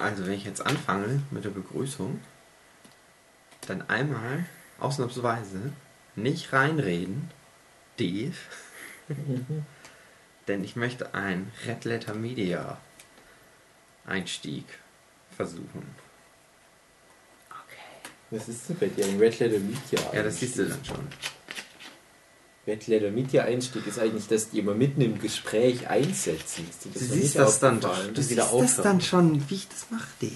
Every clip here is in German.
Also, wenn ich jetzt anfange mit der Begrüßung, dann einmal ausnahmsweise nicht reinreden, Dave, denn ich möchte einen Red Letter Media Einstieg versuchen. Okay. Was ist denn bei dir ein Red Letter Media? Ja, das siehst du dann schon. Red Letter Media Einstieg ist eigentlich, dass die immer mitten im Gespräch einsetzen. Ist das du siehst das dann doch. Du siehst das dann schon, wie ich das mache, Dave.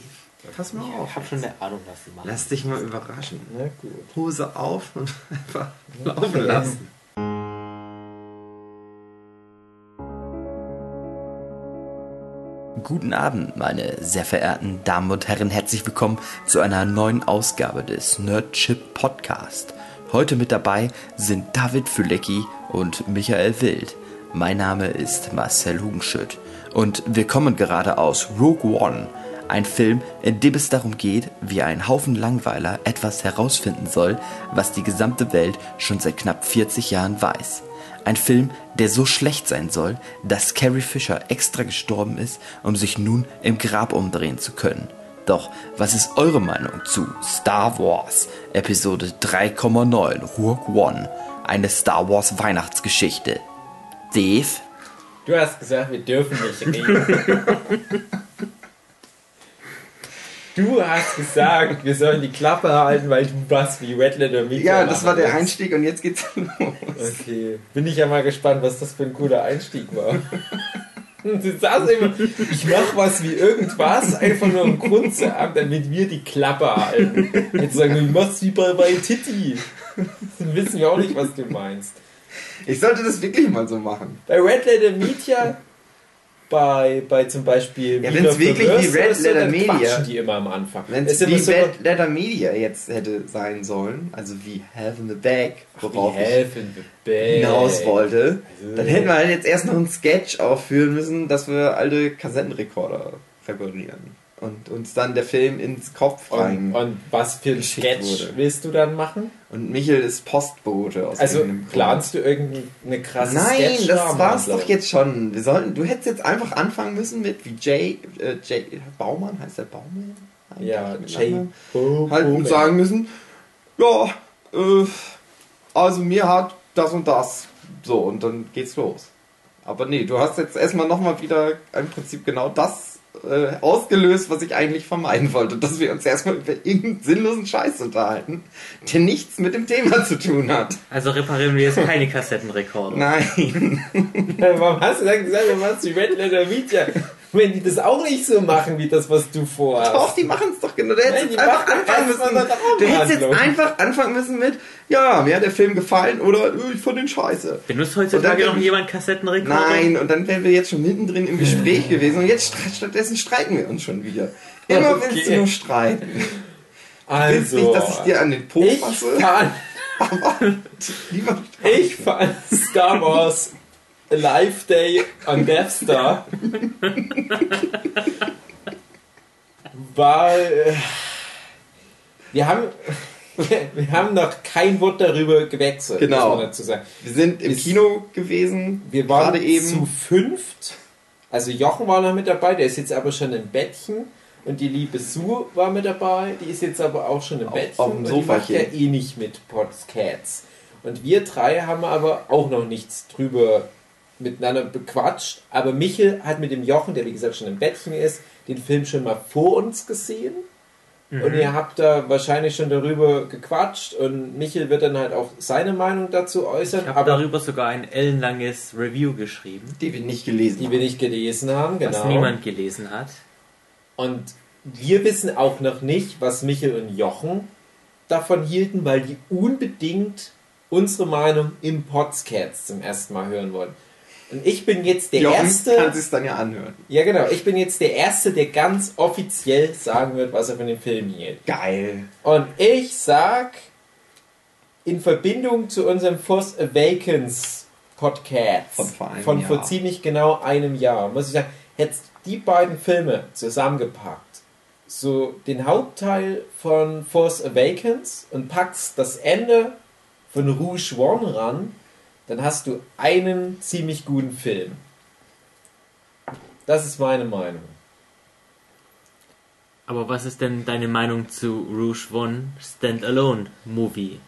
Pass mal auf. Ich habe schon eine Ahnung, was sie machen. Lass dich mal überraschen. Na gut. Hose auf und einfach laufen lassen. Guten Abend, meine sehr verehrten Damen und Herren. Herzlich willkommen zu einer neuen Ausgabe des Nerdchip Podcast. Heute mit dabei sind David Fülecki und Michael Wild. Mein Name ist Marcel Hugenschütt und wir kommen gerade aus Rogue One, ein Film, in dem es darum geht, wie ein Haufen Langweiler etwas herausfinden soll, was die gesamte Welt schon seit knapp 40 Jahren weiß. Ein Film, der so schlecht sein soll, dass Carrie Fisher extra gestorben ist, um sich nun im Grab umdrehen zu können. Doch was ist eure Meinung zu Star Wars Episode 3,9 Rogue One, eine Star Wars Weihnachtsgeschichte? Dave? Du hast gesagt, wir dürfen nicht reden. Du hast gesagt, wir sollen die Klappe halten, weil du was wie Red Letter Media Ja, das war der Einstieg und jetzt geht's los. Okay. Bin ich ja mal gespannt, was das für ein cooler Einstieg war. Du sagst immer, ich mach was wie irgendwas, einfach nur um Grund zu haben, damit wir die Klappe halten. Jetzt sagen wir, ich mach's wie bei, bei Titi. Dann wissen wir auch nicht, was du meinst. Ich sollte das wirklich mal so machen. Bei Red Letter Media bei, bei zum Beispiel ja, wenn es wirklich wie Red Letter Media die immer am Anfang. Wenn es wie so Red Letter Media jetzt hätte sein sollen, also wie Have in the Bag, worauf Ach, ich hinaus wollte, also. dann hätten wir halt jetzt erst noch einen Sketch aufführen müssen, dass wir alte Kassettenrekorder reparieren und uns dann der Film ins Kopf rein. Und, und was für ein Sketch wurde. willst du dann machen? Und Michel ist Postbote aus Also planst du irgendeine krasse Nein, Sketch das war's doch jetzt schon. Wir sollten, du hättest jetzt einfach anfangen müssen mit wie Jay, äh, Jay Baumann, heißt der Baumann? Ja, Jay halt und sagen müssen, ja, äh, also mir hat das und das. So, und dann geht's los. Aber nee, du hast jetzt erstmal nochmal wieder im Prinzip genau das äh, ausgelöst, was ich eigentlich vermeiden wollte, dass wir uns erstmal über irgendeinen sinnlosen Scheiß unterhalten, der nichts mit dem Thema zu tun hat. Also reparieren wir jetzt keine Kassettenrekorder. Nein. Warum hast du dann gesagt, du machst die Red Letter Media? Wenn die das auch nicht so machen, wie das, was du vorhast. Doch, die machen es doch genau. Du hättest jetzt einfach anfangen müssen. Du hättest jetzt einfach anfangen müssen mit, ja, mir hat der Film gefallen oder äh, ich fand den scheiße. Benutzt heutzutage noch jemand Kassettenrekorder? Nein, und dann wären wir jetzt schon mittendrin im Gespräch gewesen und jetzt stattdessen streiten wir uns schon wieder. Immer okay. willst du nur streiten. Also, willst nicht, dass ich dir an den Po fasse? Ich fand Star Wars Live Day on Death Star war. Äh, wir haben. Wir haben noch kein Wort darüber gewechselt, genau. dazu sagen. Wir sind im wir, Kino gewesen. Wir waren gerade eben zu fünft. Also Jochen war noch mit dabei, der ist jetzt aber schon im Bettchen. Und die liebe Sue war mit dabei, die ist jetzt aber auch schon im Bettchen. Auf dem Sofa. Die macht ja eh nicht mit Podcasts. Und wir drei haben aber auch noch nichts drüber miteinander bequatscht. Aber Michel hat mit dem Jochen, der wie gesagt schon im Bettchen ist, den Film schon mal vor uns gesehen. Mhm. Und ihr habt da wahrscheinlich schon darüber gequatscht und Michel wird dann halt auch seine Meinung dazu äußern. Ich habe darüber sogar ein ellenlanges Review geschrieben. Die wir nicht gelesen die haben. Die wir nicht gelesen haben, genau. Was niemand gelesen hat. Und wir wissen auch noch nicht, was Michel und Jochen davon hielten, weil die unbedingt unsere Meinung im Podcast zum ersten Mal hören wollen. Und ich bin jetzt der Jochen Erste. Kannst es dann ja anhören. Ja, genau. Ich bin jetzt der Erste, der ganz offiziell sagen wird, was er von dem Film hielt. Geil. Und ich sag, in Verbindung zu unserem Force Awakens Podcast von vor, von vor ziemlich genau einem Jahr, muss ich sagen, hättest die beiden Filme zusammengepackt, so den Hauptteil von Force Awakens und packst das Ende von Rouge One ran, dann hast du einen ziemlich guten Film. Das ist meine Meinung. Aber was ist denn deine Meinung zu Rouge One Standalone Movie?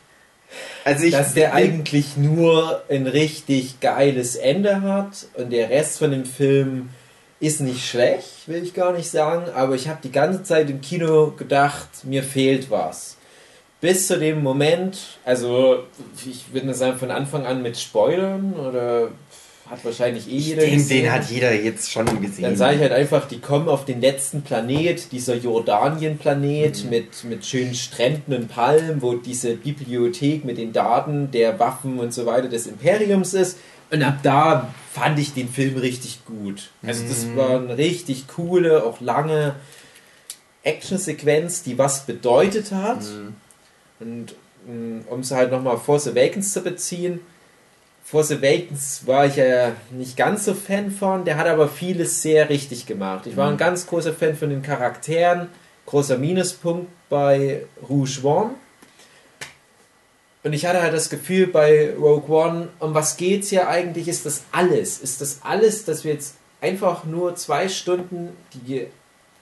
Also ich dass der eigentlich nur ein richtig geiles Ende hat und der Rest von dem Film ist nicht schlecht, will ich gar nicht sagen, aber ich habe die ganze Zeit im Kino gedacht, mir fehlt was. Bis zu dem Moment, also ich würde sagen von Anfang an mit Spoilern oder hat wahrscheinlich eh jeder den, gesehen. Den hat jeder jetzt schon gesehen. Dann sage ich halt einfach, die kommen auf den letzten Planet, dieser Jordanien-Planet mhm. mit, mit schönen Stränden und Palmen, wo diese Bibliothek mit den Daten der Waffen und so weiter des Imperiums ist. Und ab da fand ich den Film richtig gut. Also das mhm. war eine richtig coole, auch lange Actionsequenz, die was bedeutet hat. Mhm. Und mm, um es halt nochmal Force Awakens zu beziehen, Force Awakens war ich ja nicht ganz so Fan von, der hat aber vieles sehr richtig gemacht. Ich war ein mhm. ganz großer Fan von den Charakteren, großer Minuspunkt bei Rouge One. Und ich hatte halt das Gefühl bei Rogue One, um was geht's hier eigentlich? Ist das alles? Ist das alles, dass wir jetzt einfach nur zwei Stunden die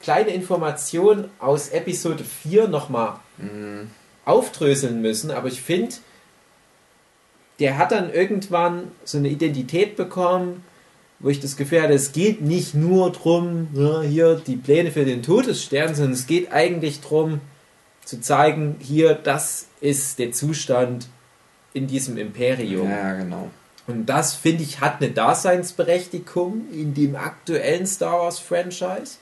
kleine Information aus Episode 4 nochmal mhm. Aufdröseln müssen? Aber ich finde, der hat dann irgendwann so eine Identität bekommen, wo ich das Gefühl hatte, es geht nicht nur darum, ja, hier die Pläne für den Todesstern, sondern es geht eigentlich darum, zu zeigen, hier, das ist der Zustand in diesem Imperium. Ja, genau. Und das, finde ich, hat eine Daseinsberechtigung in dem aktuellen Star Wars Franchise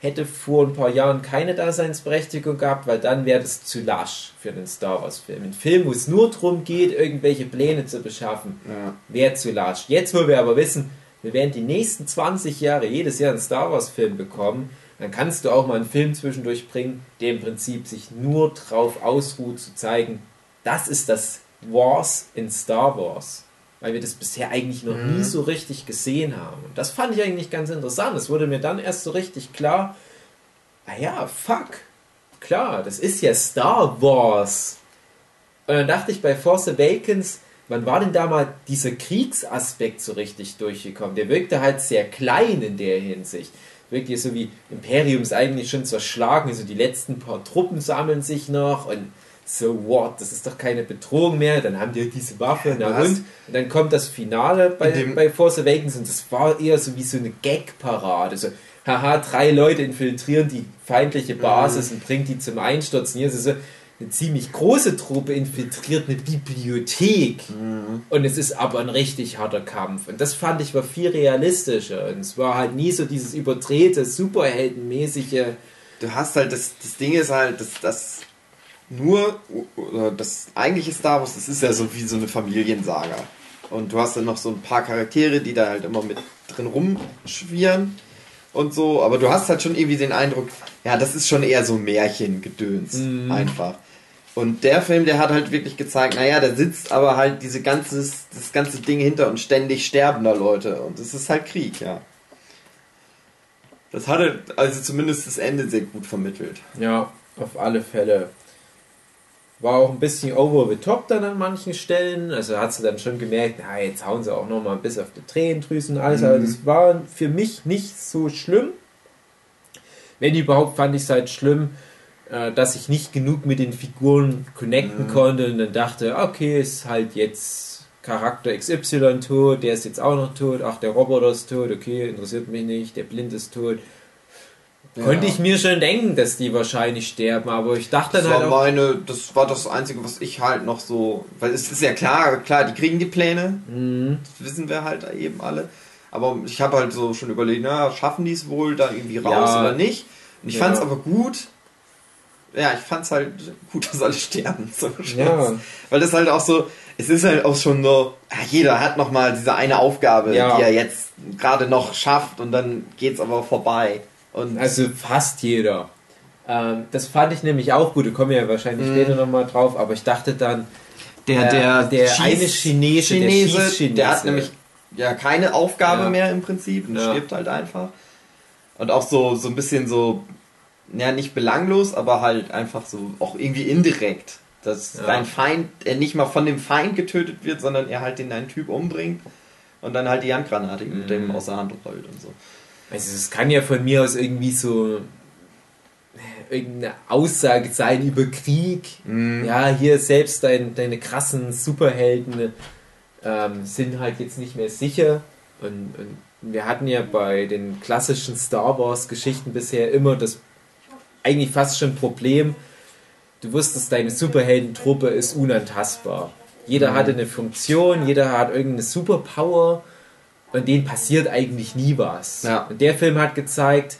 hätte vor ein paar Jahren keine Daseinsberechtigung gehabt, weil dann wäre das zu lasch für einen Star Wars-Film. Ein Film, wo es nur darum geht, irgendwelche Pläne zu beschaffen, ja. wäre zu lasch. Jetzt, wo wir aber wissen, wir werden die nächsten 20 Jahre jedes Jahr einen Star Wars-Film bekommen, dann kannst du auch mal einen Film zwischendurch bringen, der im Prinzip sich nur darauf ausruht, zu zeigen, das ist das Wars in Star Wars weil wir das bisher eigentlich noch mhm. nie so richtig gesehen haben. Und das fand ich eigentlich ganz interessant. Es wurde mir dann erst so richtig klar, naja, fuck, klar, das ist ja Star Wars. Und dann dachte ich bei Force Awakens, wann war denn da mal dieser Kriegsaspekt so richtig durchgekommen? Der wirkte halt sehr klein in der Hinsicht. Wirkte so wie Imperium ist eigentlich schon zerschlagen, also die letzten paar Truppen sammeln sich noch und so what, das ist doch keine Bedrohung mehr, dann haben die diese Waffe, na und? und dann kommt das Finale bei, bei Force Awakens und das war eher so wie so eine Gag-Parade, so, haha, drei Leute infiltrieren die feindliche Basis mhm. und bringen die zum Einstürzen, hier ist so eine ziemlich große Truppe infiltriert eine Bibliothek. Mhm. und es ist aber ein richtig harter Kampf. Und das fand ich war viel realistischer. Und es war halt nie so dieses überdrehte, superheldenmäßige Du hast halt, das, das Ding ist halt, dass das nur, das eigentliche Star Wars, das ist ja so wie so eine Familiensaga. Und du hast dann noch so ein paar Charaktere, die da halt immer mit drin rumschwirren und so. Aber du hast halt schon irgendwie den Eindruck, ja, das ist schon eher so Märchengedöns. Mhm. Einfach. Und der Film, der hat halt wirklich gezeigt, naja, da sitzt aber halt diese ganzes, das ganze Ding hinter und ständig sterbender Leute. Und es ist halt Krieg, ja. Das hatte also zumindest das Ende sehr gut vermittelt. Ja, auf alle Fälle. War auch ein bisschen over the top dann an manchen Stellen. Also hat sie dann schon gemerkt, na, jetzt hauen sie auch nochmal bis auf die Tränendrüsen und alles. Mhm. Aber das war für mich nicht so schlimm. Wenn überhaupt, fand ich es halt schlimm, äh, dass ich nicht genug mit den Figuren connecten mhm. konnte und dann dachte, okay, ist halt jetzt Charakter XY tot, der ist jetzt auch noch tot, ach, der Roboter ist tot, okay, interessiert mich nicht, der Blind ist tot. Ja. Konnte ich mir schon denken, dass die wahrscheinlich sterben, aber ich dachte das dann halt war meine, das war das Einzige, was ich halt noch so, weil es ist ja klar, klar, die kriegen die Pläne, mhm. das wissen wir halt eben alle, aber ich habe halt so schon überlegt, na, schaffen die es wohl da irgendwie raus ja. oder nicht? Und ich ja. fand es aber gut, ja, ich fand es halt gut, dass alle sterben, so ja. weil das halt auch so, es ist halt auch schon so, jeder hat noch mal diese eine Aufgabe, die er jetzt gerade noch schafft und dann geht's aber vorbei. Und also fast jeder. Ähm, das fand ich nämlich auch gut. Da kommen wir ja wahrscheinlich mm. später nochmal drauf. Aber ich dachte dann, der, der, äh, der eine Chinese, Chinese, der, Chinese, der hat nämlich ja keine Aufgabe ja. mehr im Prinzip und ja. stirbt halt einfach. Und auch so, so ein bisschen so, ja, nicht belanglos, aber halt einfach so auch irgendwie indirekt. Dass ja. dein Feind, er nicht mal von dem Feind getötet wird, sondern er halt den einen Typ umbringt und dann halt die Handgranate mit dem mhm. aus der Hand rollt und so. Also es kann ja von mir aus irgendwie so irgendeine Aussage sein über Krieg. Ja, hier selbst dein, deine krassen Superhelden ähm, sind halt jetzt nicht mehr sicher. Und, und wir hatten ja bei den klassischen Star Wars Geschichten bisher immer das eigentlich fast schon Problem, du wusstest, deine Superheldentruppe ist unantastbar. Jeder hatte eine Funktion, jeder hat irgendeine Superpower und denen passiert eigentlich nie was. Ja. Und der Film hat gezeigt,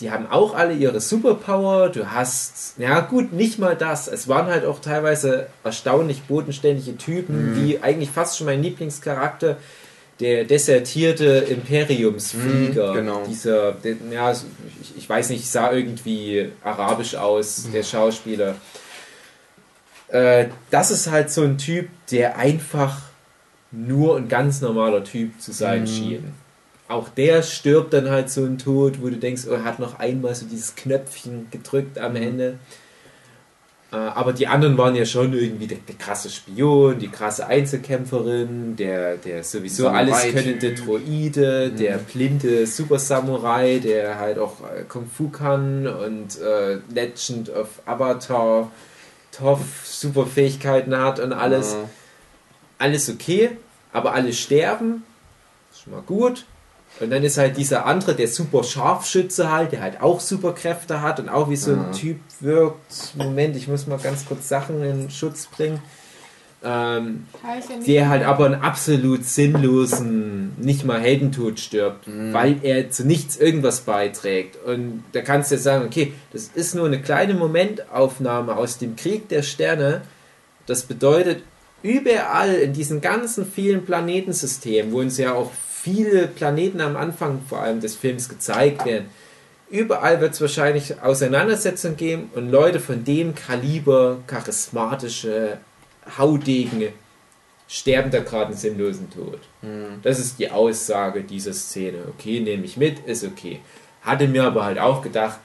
die haben auch alle ihre Superpower. Du hast, ja gut, nicht mal das. Es waren halt auch teilweise erstaunlich bodenständige Typen, wie eigentlich fast schon mein Lieblingscharakter, der desertierte Imperiumsflieger. Mhm, genau. Dieser, der, ja, ich, ich weiß nicht, sah irgendwie arabisch aus, der Schauspieler. Äh, das ist halt so ein Typ, der einfach nur ein ganz normaler Typ zu sein schien. Auch der stirbt dann halt so ein Tod, wo du denkst, oh, er hat noch einmal so dieses Knöpfchen gedrückt am Ende. Äh, aber die anderen waren ja schon irgendwie der, der krasse Spion, die krasse Einzelkämpferin, der, der sowieso alles Samurai-Typ. könnende Droide, der blinde Super Samurai, der halt auch äh, Kung Fu kann und äh, Legend of Avatar, Toff, super Fähigkeiten hat und alles Ja. Alles okay, aber alle sterben. Ist schon mal gut. Und dann ist halt dieser andere, der super Scharfschütze halt, der halt auch Superkräfte hat und auch wie so ein Ja. Typ wirkt. Moment, ich muss mal ganz kurz Sachen in Schutz bringen. Ähm, der halt aber einen absolut sinnlosen, nicht mal Heldentod stirbt, weil er zu nichts irgendwas beiträgt. Und da kannst du jetzt sagen, okay, das ist nur eine kleine Momentaufnahme aus dem Krieg der Sterne. Das bedeutet, überall in diesen ganzen vielen Planetensystemen, wo uns ja auch viele Planeten am Anfang vor allem des Films gezeigt werden, überall wird es wahrscheinlich Auseinandersetzungen geben und Leute von dem Kaliber, charismatische Haudegen, sterben da gerade einen sinnlosen Tod. Das ist die Aussage dieser Szene. Okay, nehme ich mit, ist okay. Hatte mir aber halt auch gedacht,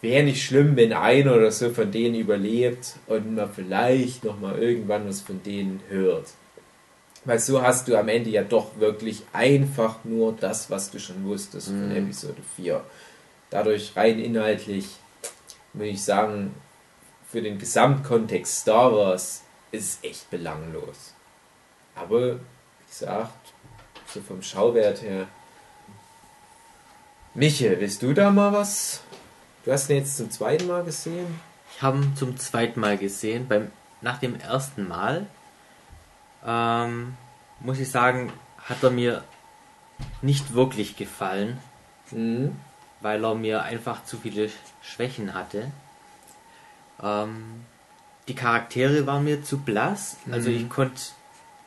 wäre nicht schlimm, wenn einer oder so von denen überlebt und man vielleicht nochmal irgendwann was von denen hört. Weil so hast du am Ende ja doch wirklich einfach nur das, was du schon wusstest von Episode 4. Dadurch rein inhaltlich, würde ich sagen, für den Gesamtkontext Star Wars ist es echt belanglos. Aber, wie gesagt, so vom Schauwert her. Michael, willst du da mal was? Du hast ihn jetzt zum zweiten Mal gesehen. Ich habe ihn zum zweiten Mal gesehen. Beim, nach dem ersten Mal ähm, muss ich sagen, hat er mir nicht wirklich gefallen, Mhm. weil er mir einfach zu viele Schwächen hatte. Ähm, die Charaktere waren mir zu blass, also ich konnte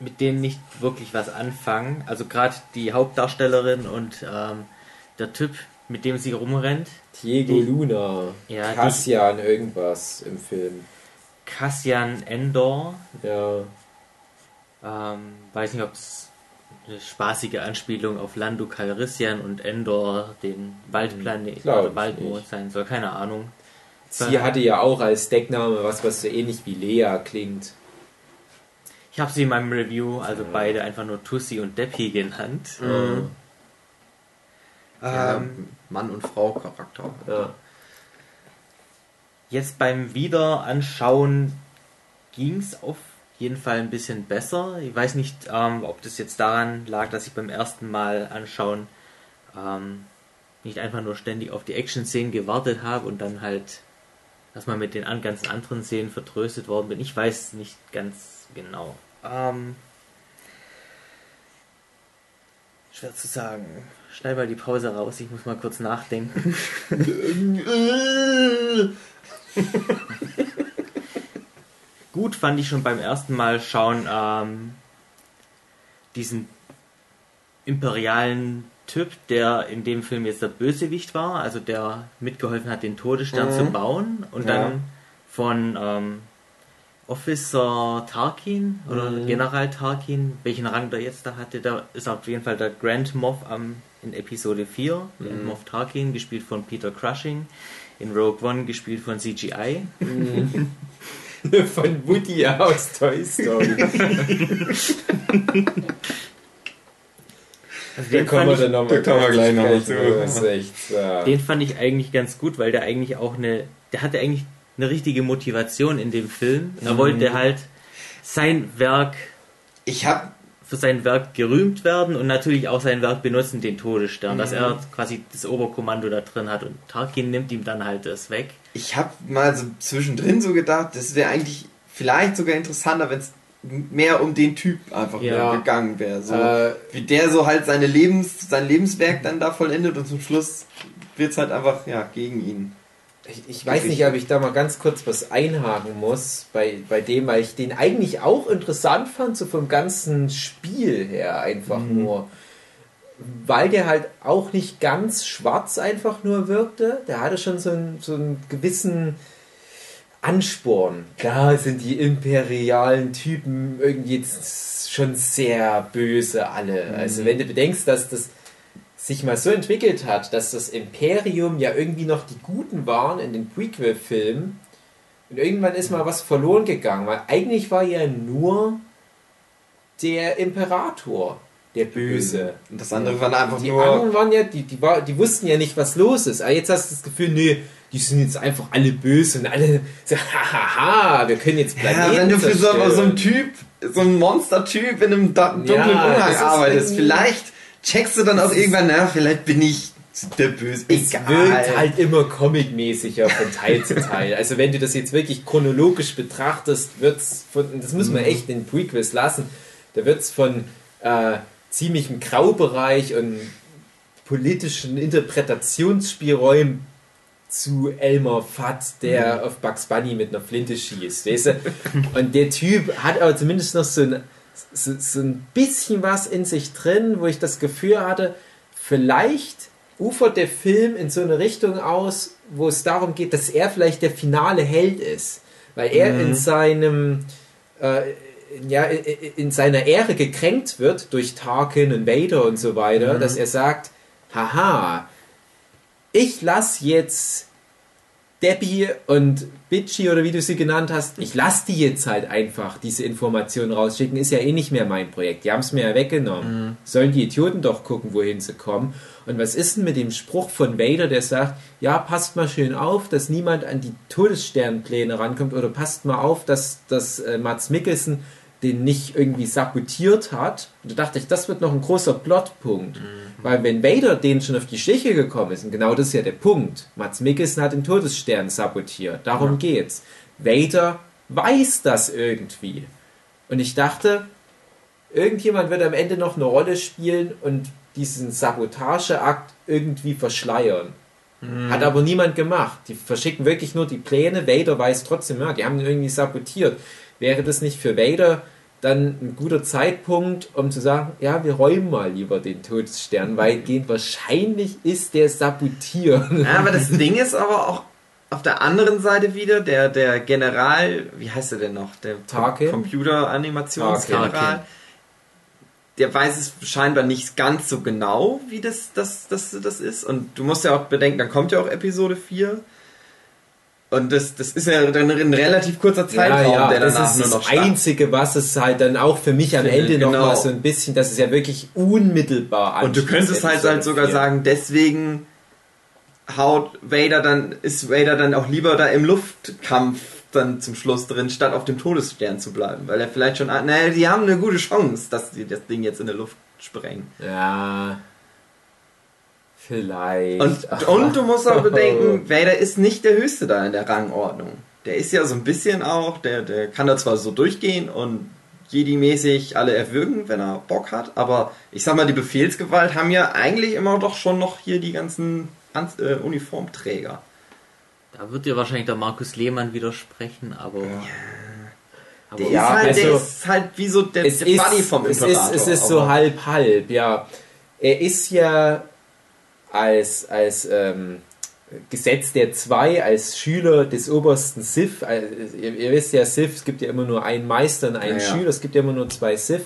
mit denen nicht wirklich was anfangen. Also gerade die Hauptdarstellerin und ähm, der Typ, mit dem sie rumrennt, Diego Die- Luna. Ja, die- Cassian irgendwas im Film. Cassian Endor, Ja. Ähm, weiß nicht, ob es eine spaßige Anspielung auf Lando Calrissian und Endor, den Waldplanet Glaub oder Waldmond sein soll, keine Ahnung. Sie hatte ja auch als Deckname was, was so ähnlich wie Lea klingt. Ich habe sie in meinem Review, also beide einfach nur Tussi und Deppi genannt. Mhm. Ja, Ähm, Mann und Frau Charakter. Ja. Jetzt beim Wiederanschauen ging es auf jeden Fall ein bisschen besser. Ich weiß nicht, ähm, ob das jetzt daran lag, dass ich beim ersten Mal anschauen ähm, nicht einfach nur ständig auf die Action-Szenen gewartet habe und dann halt, dass man mit den an ganzen anderen Szenen vertröstet worden bin. Ich weiß nicht ganz genau. Ähm, schwer zu sagen. Schneid mal die Pause raus, ich muss mal kurz nachdenken. Gut fand ich schon beim ersten Mal schauen ähm, diesen imperialen Typ, der in dem Film jetzt der Bösewicht war, also der mitgeholfen hat, den Todesstern Mhm. zu bauen und Ja. dann von ähm, Officer Tarkin oder Mhm. General Tarkin, welchen Rang der jetzt da hatte, da ist auf jeden Fall der Grand Moff am, in Episode 4, Grand Mhm. Moff Tarkin, gespielt von Peter Crushing, in Rogue One gespielt von CGI. Von Woody aus Toy Story. Also Da den, kommen fand wir ich, dann nochmal da kommen wir gleich noch zu. Den fand ich eigentlich ganz gut, weil der eigentlich auch eine, der hatte eigentlich eine richtige Motivation in dem Film. Er wollte halt sein Werk Ich habe für sein Werk gerühmt werden und natürlich auch sein Werk benutzen, den Todesstern, dass er quasi das Oberkommando da drin hat und Tarkin nimmt ihm dann halt das weg. ich habe mal so zwischendrin so gedacht, das wäre eigentlich vielleicht sogar interessanter, wenn es mehr um den Typ einfach Ja. gegangen wäre. So, Äh, wie der so halt seine Lebens, sein Lebenswerk dann da vollendet und zum Schluss wird es halt einfach ja, gegen ihn. Ich, ich weiß nicht, ob ich da mal ganz kurz was einhaken muss bei, bei dem, weil ich den eigentlich auch interessant fand, so vom ganzen Spiel her einfach nur. Weil der halt auch nicht ganz schwarz einfach nur wirkte. Der hatte schon so einen, so einen gewissen Ansporn. Klar sind die imperialen Typen irgendwie jetzt schon sehr böse alle. Also wenn du bedenkst, dass das sich mal so entwickelt hat, dass das Imperium ja irgendwie noch die Guten waren in den Prequel-Filmen und irgendwann ist mal was verloren gegangen, weil eigentlich war ja nur der Imperator der Böse. Und das andere war einfach Die nur. anderen waren ja, die, die, war, die wussten ja nicht, was los ist. Aber jetzt hast du das Gefühl, nee, die sind jetzt einfach alle böse und alle so, hahaha, wir können jetzt Ja, Planeten wenn du für so, so einen Typ, so einen Monster-Typ in einem dunklen Ja, Umhang arbeitest, vielleicht checkst du dann auch irgendwann, na, vielleicht bin ich der Böse. Es wirkt halt immer comic-mäßiger von Teil zu Teil. Also wenn du das jetzt wirklich chronologisch betrachtest, wird's von, und das muss man echt in Prequels lassen, da wird's von äh, ziemlichem Graubereich und politischen Interpretationsspielräumen zu Elmer Fudd, der auf Bugs Bunny mit einer Flinte schießt, weißt du? Und der Typ hat aber zumindest noch so ein, so, ein bisschen was in sich drin, wo ich das Gefühl hatte, vielleicht ufert der Film in so eine Richtung aus, wo es darum geht, dass er vielleicht der finale Held ist. Weil er in seinem äh, ja, in seiner Ehre gekränkt wird durch Tarkin und Vader und so weiter, dass er sagt, haha, ich lass jetzt Debbie und Bitchy oder wie du sie genannt hast, ich lass die jetzt halt einfach diese Informationen rausschicken, ist ja eh nicht mehr mein Projekt. Die haben es mir ja weggenommen. Sollen die Idioten doch gucken, wohin sie kommen. Und was ist denn mit dem Spruch von Vader, der sagt, ja, passt mal schön auf, dass niemand an die Todessternpläne rankommt oder passt mal auf, dass, dass äh, Mats Mikkelsen den nicht irgendwie sabotiert hat. Und da dachte ich, das wird noch ein großer Plotpunkt. Weil wenn Vader denen schon auf die Schliche gekommen ist, und genau das ist ja der Punkt, Mats Mikkelsen hat den Todesstern sabotiert, darum geht's. Vader weiß das irgendwie. Und ich dachte, irgendjemand wird am Ende noch eine Rolle spielen und diesen Sabotageakt irgendwie verschleiern. Hat aber niemand gemacht. Die verschicken wirklich nur die Pläne. Vader weiß trotzdem, ja, die haben ihn irgendwie sabotiert. Wäre das nicht für Vader dann ein guter Zeitpunkt, um zu sagen, ja, wir räumen mal lieber den Todesstern, weil gehen wahrscheinlich ist der sabotiert. Ja, aber das Ding ist aber auch auf der anderen Seite wieder, der, der General, wie heißt er denn noch? Der? Computer-Animationsgeneral. Der weiß es scheinbar nicht ganz so genau, wie das, das, das, das ist. Und du musst ja auch bedenken, dann kommt ja auch Episode 4. Und das, das ist ja dann ein relativ kurzer Zeitraum, der das danach ist nur das noch statt- Einzige, was es halt dann auch für mich am Ende noch genau. mal so ein bisschen, dass es ja wirklich unmittelbar Und du könntest halt, halt sogar 4. sagen, deswegen haut Vader dann, ist Vader dann auch lieber da im Luftkampf dann zum Schluss drin, statt auf dem Todesstern zu bleiben. Weil er vielleicht schon, naja, die haben eine gute Chance, dass die das Ding jetzt in der Luft sprengen. Ja. Vielleicht. Und, und du musst auch bedenken, Vader ist nicht der Höchste da in der Rangordnung. Der ist ja so ein bisschen auch, der, der kann da zwar so durchgehen und Jedi-mäßig alle erwürgen, wenn er Bock hat, aber ich sag mal, die Befehlsgewalt haben ja eigentlich immer doch schon noch hier die ganzen An äh, Uniformträger. Da wird dir wahrscheinlich der Markus Lehmann widersprechen, aber. aber Der, Ja, ist, halt, der also, ist halt wie so der, es der ist, Buddy vom es Imperator. ist, es ist so aber- halb halb, ja. Er ist ja als, als ähm, Gesetz der Zwei, als Schüler des obersten Sith, also, ihr, ihr wisst ja, Sith, es gibt ja immer nur einen Meister und einen Ja, ja. Schüler, es gibt ja immer nur zwei Sith.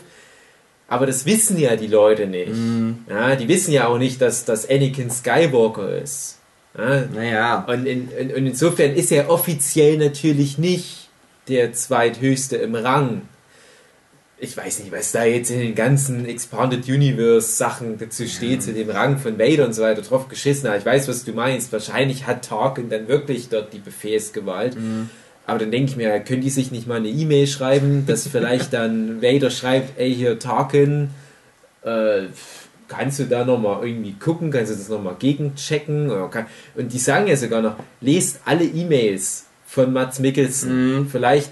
Aber das wissen ja die Leute nicht. Mhm. Ja, die wissen ja auch nicht, dass das Anakin Skywalker ist. Ja, Naja, und, in, in, und insofern ist er offiziell natürlich nicht der zweithöchste im Rang. Ich weiß nicht, was da jetzt in den ganzen Expanded Universe Sachen dazu steht, zu dem Rang von Vader und so weiter drauf geschissen. Aber ich weiß, was du meinst. Wahrscheinlich hat Tarkin dann wirklich dort die Befehlsgewalt. Aber dann denke ich mir, können die sich nicht mal eine E-Mail schreiben, dass vielleicht dann Vader schreibt, ey hier Tarkin, äh, kannst du da nochmal irgendwie gucken, kannst du das nochmal gegenchecken? Kann, und die sagen ja sogar noch, lest alle E-Mails von Mats Mikkelsen. Vielleicht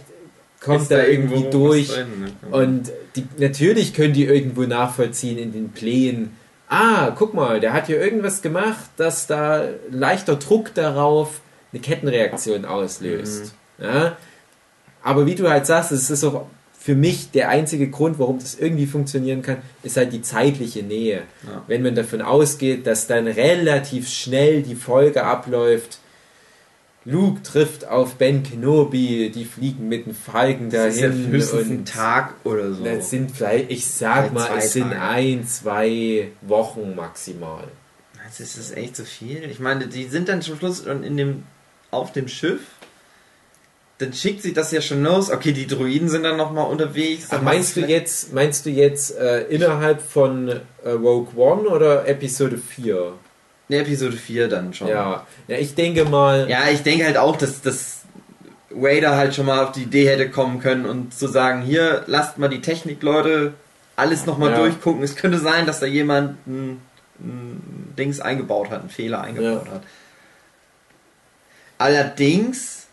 kommt Ist da, da irgendwie durch. drin, ne? Und die, natürlich können die irgendwo nachvollziehen in den Plänen. Ah, guck mal, der hat hier irgendwas gemacht, dass da leichter Druck darauf eine Kettenreaktion auslöst. Ja? Aber wie du halt sagst, es ist auch für mich der einzige Grund, warum das irgendwie funktionieren kann, ist halt die zeitliche Nähe. Ja. Wenn man davon ausgeht, dass dann relativ schnell die Folge abläuft, Luke trifft auf Ben Kenobi, die fliegen mit dem Falken Das ist ja dahin und Tag oder so. das sind vielleicht, ich sag Vielleicht mal, es sind Tage. ein, zwei Wochen maximal. Das ist das echt so viel. Ich meine, die sind dann zum Schluss und in dem, auf dem Schiff. Dann schickt sich das ja schon los. Okay, die Druiden sind dann nochmal unterwegs. Ach, Dann meinst du jetzt, meinst du jetzt äh, innerhalb von äh, Rogue One oder Episode 4? Ne, Episode 4 dann schon. Ja. ja, ich denke mal, Ja, ich denke halt auch, dass, dass Vader halt schon mal auf die Idee hätte kommen können und zu sagen, hier, lasst mal die Technikleute alles nochmal Ja. durchgucken. Es könnte sein, dass da jemand ein, ein Dings eingebaut hat, einen Fehler eingebaut Ja. hat. Allerdings,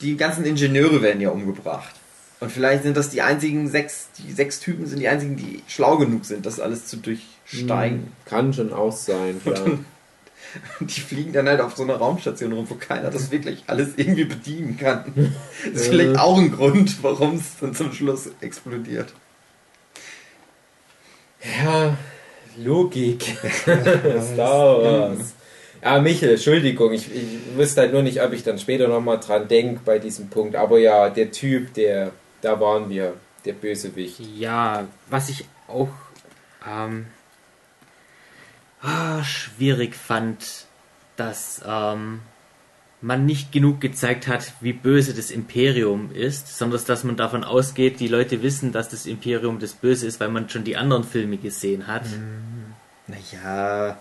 die ganzen Ingenieure werden ja umgebracht. Und vielleicht sind das die einzigen sechs, die sechs Typen sind die einzigen, die schlau genug sind, das alles zu durchsteigen. kann schon auch sein, klar. Und die fliegen dann halt auf so einer Raumstation rum, wo keiner das wirklich alles irgendwie bedienen kann. Das ist Äh. vielleicht auch ein Grund, warum es dann zum Schluss explodiert. Ja, Logik. Star Wars. Ja, Michel, Entschuldigung, ich, ich wüsste halt nur nicht, ob ich dann später nochmal dran denke bei diesem Punkt. Aber ja, der Typ, der, da waren wir, der Bösewicht. Ja, was ich auch ähm, schwierig fand, dass ähm, man nicht genug gezeigt hat, wie böse das Imperium ist, sondern dass man davon ausgeht, die Leute wissen, dass das Imperium das Böse ist, weil man schon die anderen Filme gesehen hat. Naja.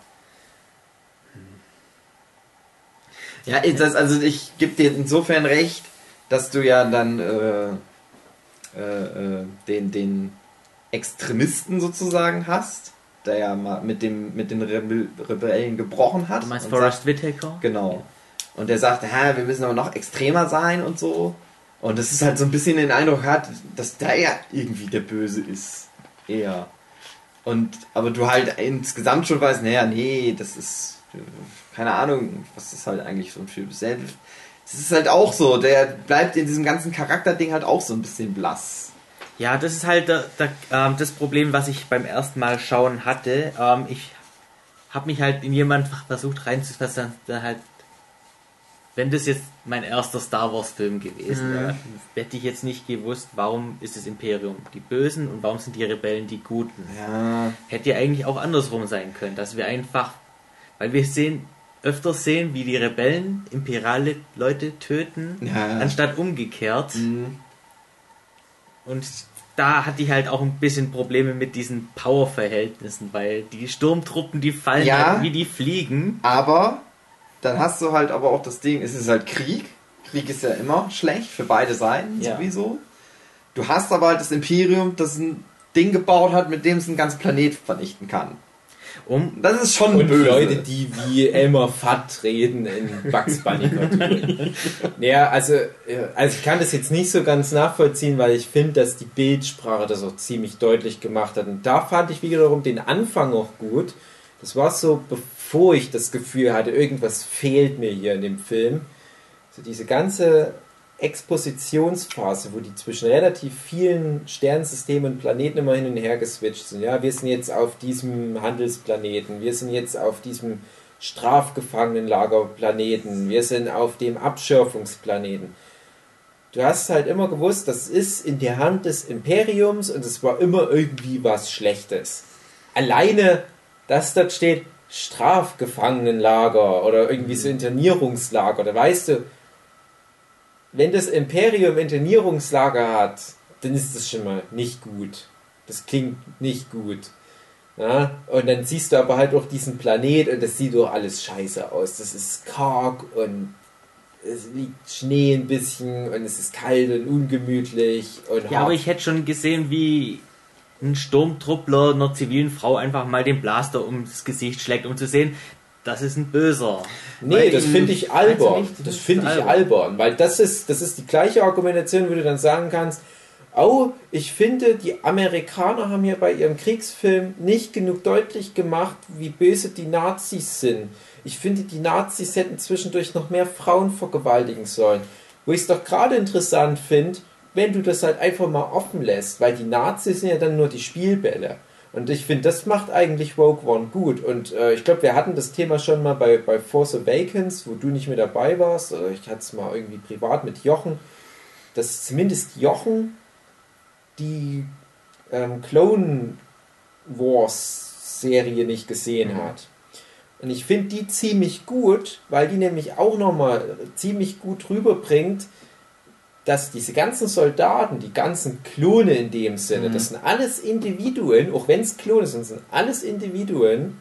Ja, ist das, also ich gebe dir insofern recht, dass du ja dann äh, äh, äh, den, den Extremisten sozusagen hast, der ja mal mit, dem, mit den Rebell Rebellen gebrochen hat. Du meinst Forrest Whitaker? Genau. Und der sagt, ha, wir müssen aber noch extremer sein und so. Und das ist halt so ein bisschen den Eindruck hat, dass der ja irgendwie der Böse ist. Eher. Und, aber du halt insgesamt schon weißt, naja, nee, das ist, keine Ahnung, was ist halt eigentlich so ein Film selbst. Das ist halt auch so, der bleibt in diesem ganzen Charakterding halt auch so ein bisschen blass. Ja, das ist halt der, der, ähm, das Problem, was ich beim ersten Mal schauen hatte. Ähm, ich habe mich halt in jemand versucht reinzufassen, der halt, wenn das jetzt mein erster Star Wars Film gewesen wäre, hätte ich jetzt nicht gewusst, warum ist das Imperium die Bösen und warum sind die Rebellen die Guten. Ja. Hätte ja eigentlich auch andersrum sein können, dass wir einfach, weil wir sehen, öfter sehen, wie die Rebellen imperiale Leute töten, Ja. anstatt umgekehrt. Mhm. Und da hatte ich halt auch ein bisschen Probleme mit diesen Power-Verhältnissen, weil die Sturmtruppen, die fallen Ja. halt wie die fliegen. Aber dann hast du halt aber auch das Ding, es ist halt Krieg. Krieg ist ja immer schlecht für beide Seiten Ja. sowieso. Du hast aber halt das Imperium, das ein Ding gebaut hat, mit dem es einen ganzen Planet vernichten kann. Um, Das ist schon Und böse. Leute, die wie Elmer Fudd reden in Bugs Bunny naja, also, äh, also ich kann das jetzt nicht so ganz nachvollziehen, weil ich finde, dass die Bildsprache das auch ziemlich deutlich gemacht hat. Und da fand ich wiederum den Anfang auch gut. Das war so, bevor ich das Gefühl hatte, irgendwas fehlt mir hier in dem Film. So diese ganze Expositionsphase, wo die zwischen relativ vielen Sternsystemen und Planeten immer hin und her geswitcht sind. Ja, wir sind jetzt auf diesem Handelsplaneten, wir sind jetzt auf diesem Strafgefangenenlagerplaneten, wir sind auf dem Abschürfungsplaneten. Du hast halt immer gewusst, das ist in der Hand des Imperiums und es war immer irgendwie was Schlechtes. Alleine, dass dort steht Strafgefangenenlager oder irgendwie so Internierungslager, da weißt du, wenn das Imperium Internierungslager hat dann ist das schon mal nicht gut. Das klingt nicht gut. Ja? Und dann siehst du aber halt auch diesen Planet und das sieht doch alles scheiße aus. Das ist karg und es liegt Schnee ein bisschen und es ist kalt und ungemütlich. Und Ja, hart. aber ich hätte schon gesehen, wie ein Sturmtruppler einer zivilen Frau einfach mal den Blaster ums Gesicht schlägt, um zu sehen, das ist ein Böser. Nee, das finde ich albern. Das finde ich albern, weil das ist, das ist die gleiche Argumentation, wo du dann sagen kannst, oh, ich finde, die Amerikaner haben hier bei ihrem Kriegsfilm nicht genug deutlich gemacht, wie böse die Nazis sind. Ich finde, die Nazis hätten zwischendurch noch mehr Frauen vergewaltigen sollen. Wo ich es doch gerade interessant finde, wenn du das halt einfach mal offen lässt, weil die Nazis sind ja dann nur die Spielbälle. Und ich finde, das macht eigentlich Rogue One gut. Und äh, ich glaube, wir hatten das Thema schon mal bei, bei Force Awakens, wo du nicht mehr dabei warst. Oder ich hatte es mal irgendwie privat mit Jochen, dass zumindest Jochen die ähm, Clone Wars Serie nicht gesehen hat. Und ich finde die ziemlich gut, weil die nämlich auch nochmal ziemlich gut rüberbringt, dass diese ganzen Soldaten, die ganzen Klone in dem Sinne, das sind alles Individuen, auch wenn es Klone sind, sind alles Individuen,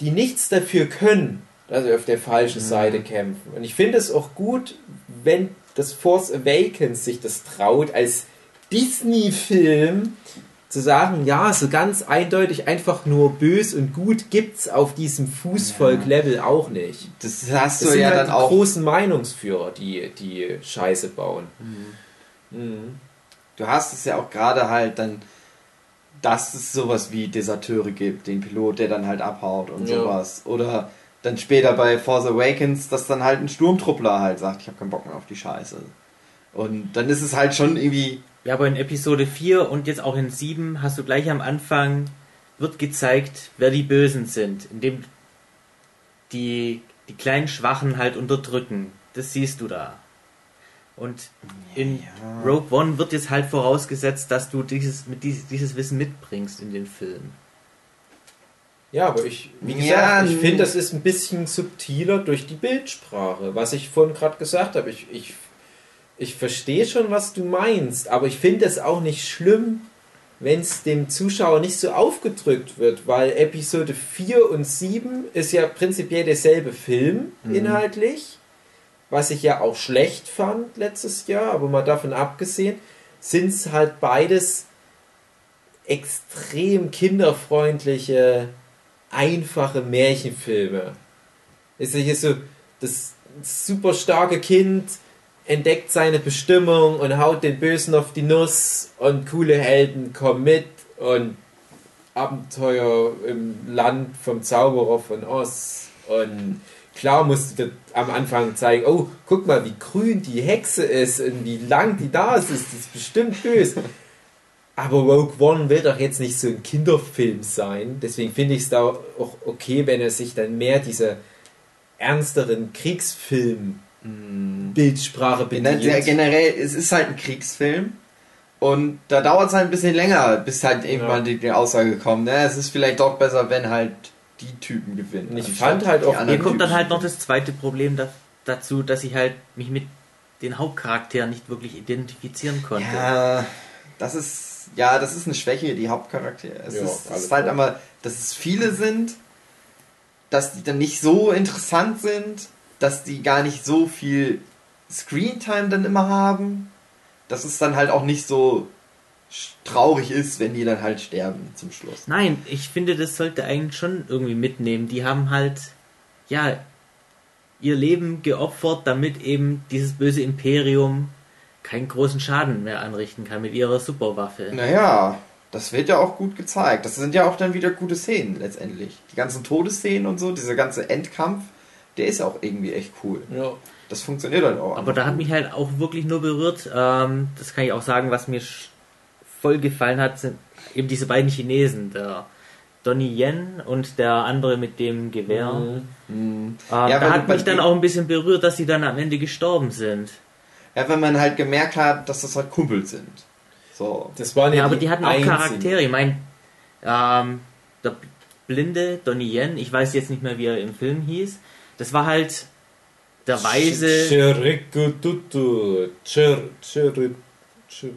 die nichts dafür können, dass sie auf der falschen Seite kämpfen. Und ich finde es auch gut, wenn das Force Awakens sich das traut, als Disney-Film zu sagen, ja, so ganz eindeutig einfach nur bös und gut gibt's auf diesem Fußvolk-Level auch nicht. Das hast Das du sind ja halt dann die auch. großen Meinungsführer, die die Scheiße bauen. Mhm. Du hast es ja auch gerade halt dann, dass es sowas wie Deserteure gibt, den Pilot, der dann halt abhaut und Ja. sowas. Oder dann später bei Force Awakens, dass dann halt ein Sturmtruppler halt sagt, ich habe keinen Bock mehr auf die Scheiße. Und dann ist es halt schon irgendwie, Ja, aber in Episode 4 und jetzt auch in 7 hast du gleich am Anfang wird gezeigt, wer die Bösen sind, indem die, die kleinen Schwachen halt unterdrücken. Das siehst du da. Und in Ja. Rogue One wird jetzt halt vorausgesetzt, dass du dieses, mit dieses, dieses Wissen mitbringst in den Film. Ja, aber ich, wie gesagt, Ja, ich finde, das ist ein bisschen subtiler durch die Bildsprache, was ich vorhin gerade gesagt habe. Ich, ich, ich verstehe schon, was du meinst, aber ich finde es auch nicht schlimm, wenn es dem Zuschauer nicht so aufgedrückt wird, weil Episode 4 und 7 ist ja prinzipiell derselbe Film inhaltlich, was ich ja auch schlecht fand letztes Jahr, aber mal davon abgesehen, sind es halt beides extrem kinderfreundliche, einfache Märchenfilme. Ist ja hier so, das super starke Kind entdeckt seine Bestimmung und haut den Bösen auf die Nuss und coole Helden kommen mit und Abenteuer im Land vom Zauberer von Oz und klar musst du am Anfang zeigen, oh, guck mal, wie grün die Hexe ist und wie lang die da ist, das ist bestimmt böse. Aber Rogue One will doch jetzt nicht so ein Kinderfilm sein. Deswegen finde ich es da auch okay, wenn er sich dann mehr dieser ernsteren Kriegsfilm-Bildsprache bedient. ja, generell, es ist halt ein Kriegsfilm. Und da dauert es halt ein bisschen länger, bis halt irgendwann die, die Aussage kommt, ne? Es ist vielleicht doch besser, wenn halt die Typen gewinnen. Ich fand halt auch- Hier kommt dann halt noch das zweite Problem da, dazu, dass ich halt mich mit den Hauptcharakteren nicht wirklich identifizieren konnte. Ja, das ist, ja, das ist eine Schwäche, die Hauptcharaktere. Es Ja, ist, es ist halt einmal, dass es viele sind, dass die dann nicht so interessant sind, dass die gar nicht so viel Screentime dann immer haben, dass es dann halt auch nicht so traurig ist, wenn die dann halt sterben zum Schluss. Nein, ich finde, das sollte eigentlich schon irgendwie mitnehmen. Die haben halt, ja, ihr Leben geopfert, damit eben dieses böse Imperium keinen großen Schaden mehr anrichten kann mit ihrer Superwaffe. Naja, das wird ja auch gut gezeigt. Das sind ja auch dann wieder gute Szenen letztendlich. Die ganzen Todesszenen und so, dieser ganze Endkampf, der ist auch irgendwie echt cool. Ja. Das funktioniert halt auch. Aber da hat mich halt auch wirklich nur berührt, ähm, das kann ich auch sagen, was mir voll gefallen hat, sind eben diese beiden Chinesen, der Donnie Yen und der andere mit dem Gewehr. Mhm. Ähm, Ja, da hat mich dann auch ein bisschen berührt, dass sie dann am Ende gestorben sind. Ja, wenn man halt gemerkt hat, dass das halt Kumpels sind. So. Das waren ja, Ja, aber die hatten auch einzigen. Charaktere. Ich meine, ähm, der blinde Donnie Yen, ich weiß jetzt nicht mehr, wie er im Film hieß, das war halt der Weise. Chirikututu. Chir, chir, chir.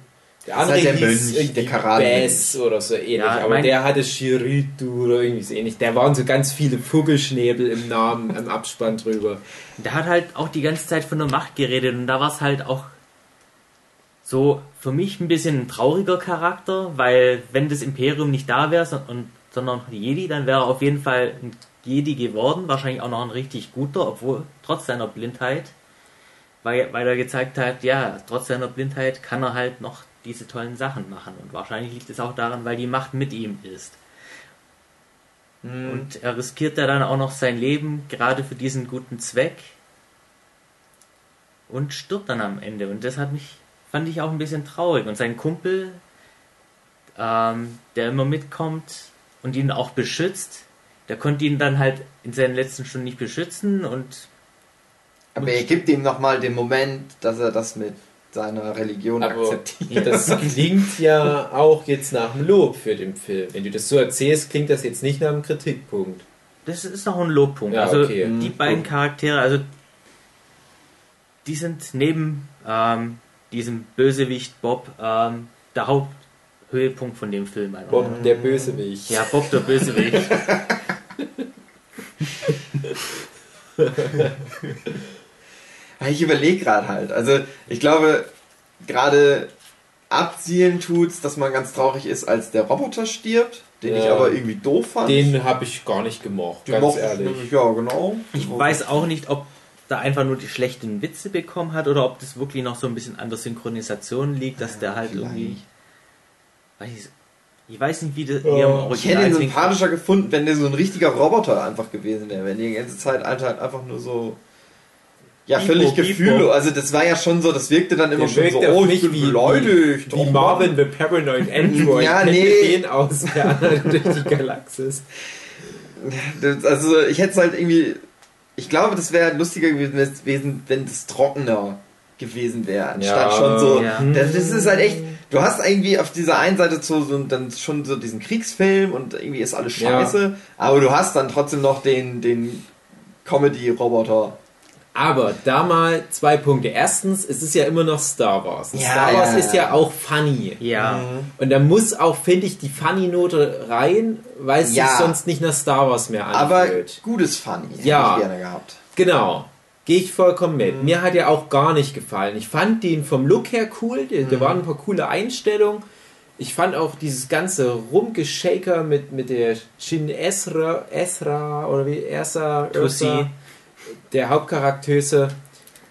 Der andere halt der hieß Mönch, der. Bass oder so ähnlich, Ja, aber der hatte Shiritu oder irgendwie so ähnlich. Da waren so ganz viele Vogelschnäbel im Namen, im Abspann drüber. Der hat halt auch die ganze Zeit von der Macht geredet und da war es halt auch so für mich ein bisschen ein trauriger Charakter, weil wenn das Imperium nicht da wäre, sondern die Jedi, dann wäre er auf jeden Fall ein Jedi geworden, wahrscheinlich auch noch ein richtig guter, obwohl trotz seiner Blindheit, weil, weil er gezeigt hat, ja, trotz seiner Blindheit kann er halt noch diese tollen Sachen machen und wahrscheinlich liegt es auch daran, weil die Macht mit ihm ist. Und er riskiert ja dann auch noch sein Leben gerade für diesen guten Zweck und stirbt dann am Ende. Und das hat mich, fand ich auch ein bisschen traurig. Und sein Kumpel, ähm, der immer mitkommt und ihn auch beschützt, der konnte ihn dann halt in seinen letzten Stunden nicht beschützen und Aber er gibt ihm nochmal den Moment, dass er das mit seiner Religion Aber akzeptiert. das klingt ja auch jetzt nach dem Lob für den Film. Wenn du das so erzählst, klingt das jetzt nicht nach einem Kritikpunkt. das ist noch ein Lobpunkt. Ja, also okay. die Mhm. beiden Charaktere, also die sind neben ähm, diesem Bösewicht Bob ähm, der Haupthöhepunkt von dem Film. Bob, der Bösewicht. Ja, Bob der Bösewicht. Ich überlege gerade halt. Also ich glaube, gerade abzielen tut's, dass man ganz traurig ist, als der Roboter stirbt, den ich Ja. aber irgendwie doof fand. Den habe ich gar nicht gemocht, Den ganz mochte ich ehrlich. Ja, genau. Ich weiß auch nicht, ob da einfach nur die schlechten Witze bekommen hat oder ob das wirklich noch so ein bisschen an der Synchronisation liegt, dass der halt vielleicht. irgendwie. Weiß ich, ich weiß nicht, wie das Ja. wie er im Ich hätte Original ihn sympathischer gefunden, wenn der so ein richtiger Roboter einfach gewesen wäre. Wenn die ganze Zeit halt einfach nur so. Ja, Bipo, völlig. Gefühle. Also das war ja schon so, das wirkte dann immer Der schon so, oh, ich bin wie- beleidigt. Wie oh Marvin the Paranoid Android. Ja, Kennt nee. den aus der anderen durch die Galaxis? Also ich hätte es halt irgendwie. Ich glaube, das wäre lustiger gewesen, wenn das trockener gewesen wäre, anstatt Ja. schon so. Ja. Das, das ist halt echt. Du hast irgendwie auf dieser einen Seite so, so dann schon so diesen Kriegsfilm und irgendwie ist alles Ja. scheiße, aber du hast dann trotzdem noch den, den Comedy-Roboter. Aber da mal zwei Punkte. Erstens, es ist ja immer noch Star Wars. Und Ja, Star Wars ja, ist ja ja. auch funny. Ja, Und da muss auch, finde ich, die Funny-Note rein, weil es Ja. sich sonst nicht nach Star Wars mehr Aber anfühlt. gutes Funny Ja. hätte ich gerne gehabt. Genau. Gehe ich vollkommen Mhm. mit. Mir hat er auch gar nicht gefallen. Ich fand den vom Look her cool. Da Mhm. waren ein paar coole Einstellungen. Ich fand auch dieses ganze Rumgeshaker mit, mit der Shin Esra, Esra oder wie Tussi. Ursa, der Hauptcharaktöse.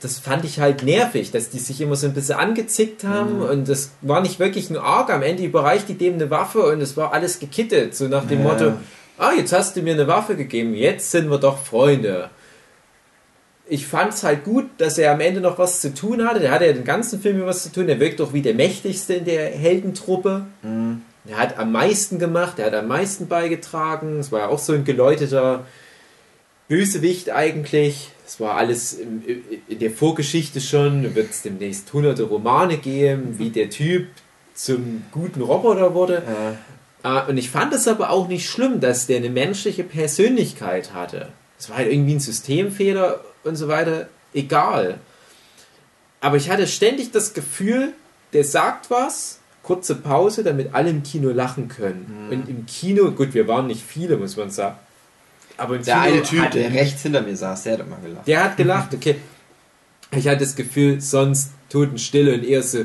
Das fand ich halt nervig, dass die sich immer so ein bisschen angezickt haben Mhm. und das war nicht wirklich ein Arc. Am Ende überreicht die dem eine Waffe und es war alles gekittet. So nach dem Ja. Motto, ah, jetzt hast du mir eine Waffe gegeben, jetzt sind wir doch Freunde ich fand es halt gut, dass er am Ende noch was zu tun hatte. Der hatte ja den ganzen Film über was zu tun. Der wirkt doch wie der mächtigste in der Heldentruppe. Er hat am meisten gemacht, er hat am meisten beigetragen. Es war ja auch so ein geläuteter Bösewicht eigentlich. Es war alles in, in der Vorgeschichte schon. Da wird es demnächst hunderte Romane geben, wie der Typ zum guten Roboter wurde. Äh, Und ich fand es aber auch nicht schlimm, dass der eine menschliche Persönlichkeit hatte. Es war halt irgendwie ein Systemfehler und so weiter. Egal. Aber ich hatte ständig das Gefühl, der sagt was, kurze Pause, damit alle im Kino lachen können. Und im Kino, gut, wir waren nicht viele, muss man sagen. Aber im Der Kino eine Typ, hat- der rechts hinter mir saß, der hat immer gelacht. der hat gelacht, okay. Ich hatte das Gefühl, sonst Totenstille und eher so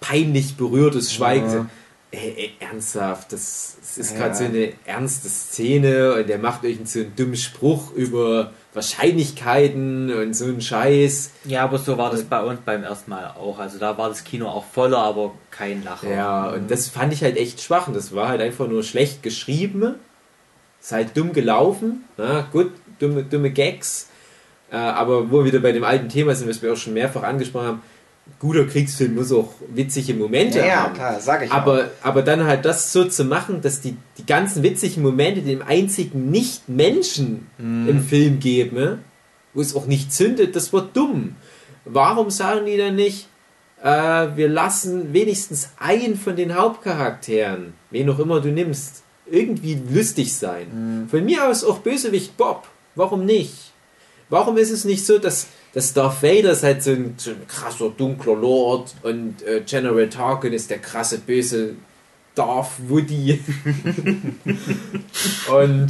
peinlich berührtes Schweigen. Ja. Ey, ey, ernsthaft, das, das ist Ja. gerade so eine ernste Szene und der macht euch so einen dummen Spruch über Wahrscheinlichkeiten und so einen Scheiß. ja, aber so war das bei uns beim ersten Mal auch. Also da war das Kino auch voller, aber kein Lacher. Ja, und das fand ich halt echt schwach. Und das war halt einfach nur schlecht geschrieben. Ist halt dumm gelaufen. Na gut, dumme, dumme Gags. Äh, aber wo wir wieder bei dem alten Thema sind, was wir auch schon mehrfach angesprochen haben, guter Kriegsfilm muss auch witzige Momente Ja, ja, haben. klar, sag ich Aber, aber dann halt das so zu machen, dass die, die ganzen witzigen Momente dem einzigen Nicht-Menschen Mhm. im Film geben, ne, wo es auch nicht zündet, das wird dumm. Warum sagen die dann nicht, äh, wir lassen wenigstens einen von den Hauptcharakteren, wen auch immer du nimmst, irgendwie lustig sein. Mhm. Von mir aus auch Bösewicht Bob. Warum nicht? Warum ist es nicht so, dass, dass Darth Vader ist halt so ein, so ein krasser, dunkler Lord und äh, General Tarkin ist der krasse, böse Darth Woody. und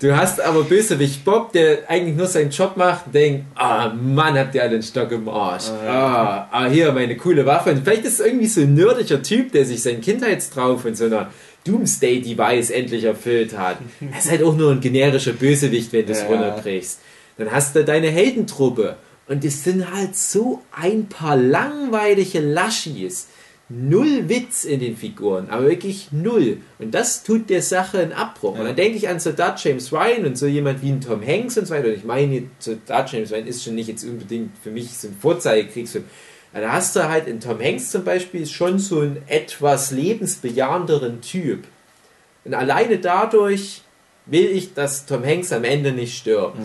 du hast aber Bösewicht Bob, der eigentlich nur seinen Job macht und denkt, ah Mann, habt ihr alle einen Stock im Arsch. Ah, ah, hier meine coole Waffe. Und vielleicht ist es irgendwie so ein nerdischer Typ, der sich seinen Kindheitstraum von so einer Doomsday-Device endlich erfüllt hat. Er ist halt auch nur ein generischer Bösewicht, wenn du es Ja. runterbrichst. Dann hast du deine Heldentruppe. Und es sind halt so ein paar langweilige Laschis. Null Witz in den Figuren, aber wirklich null. Und das tut der Sache einen Abbruch. Und dann denke ich an Soldat James Ryan und so jemand wie ein Tom Hanks und so weiter. Und ich meine, Soldat James Ryan ist schon nicht jetzt unbedingt für mich so ein Vorzeigekriegsfilm. Da hast du halt in Tom Hanks zum Beispiel schon so einen etwas lebensbejahenderen Typ. Und alleine dadurch will ich, dass Tom Hanks am Ende nicht stirbt.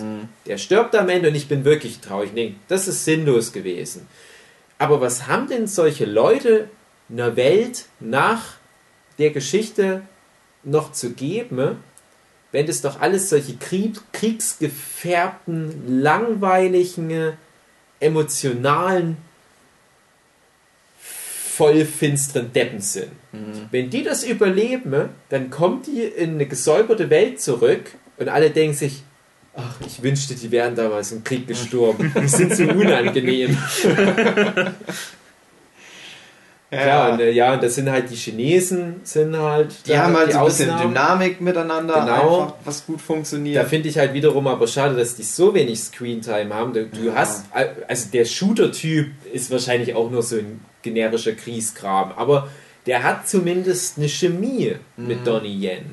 Der stirbt am Ende und ich bin wirklich traurig. Nee, das ist sinnlos gewesen. Aber was haben denn solche Leute einer Welt nach der Geschichte noch zu geben, wenn das doch alles solche Krieg, kriegsgefärbten, langweiligen, emotionalen, voll finsteren Deppen sind. Wenn die das überleben, dann kommt die in eine gesäuberte Welt zurück und alle denken sich, ach, ich wünschte, die wären damals im Krieg gestorben. Die sind so unangenehm. Ja, und, äh, ja, und das sind halt die Chinesen, sind halt Die haben halt die so ein bisschen. Dynamik miteinander, Genau. einfach, was gut funktioniert. Da finde ich halt wiederum aber schade, dass die so wenig Screentime haben. Du, du Ja. hast, also der Shooter-Typ ist wahrscheinlich auch nur so ein generischer Kriegskram, aber der hat zumindest eine Chemie Mhm. mit Donnie Yen.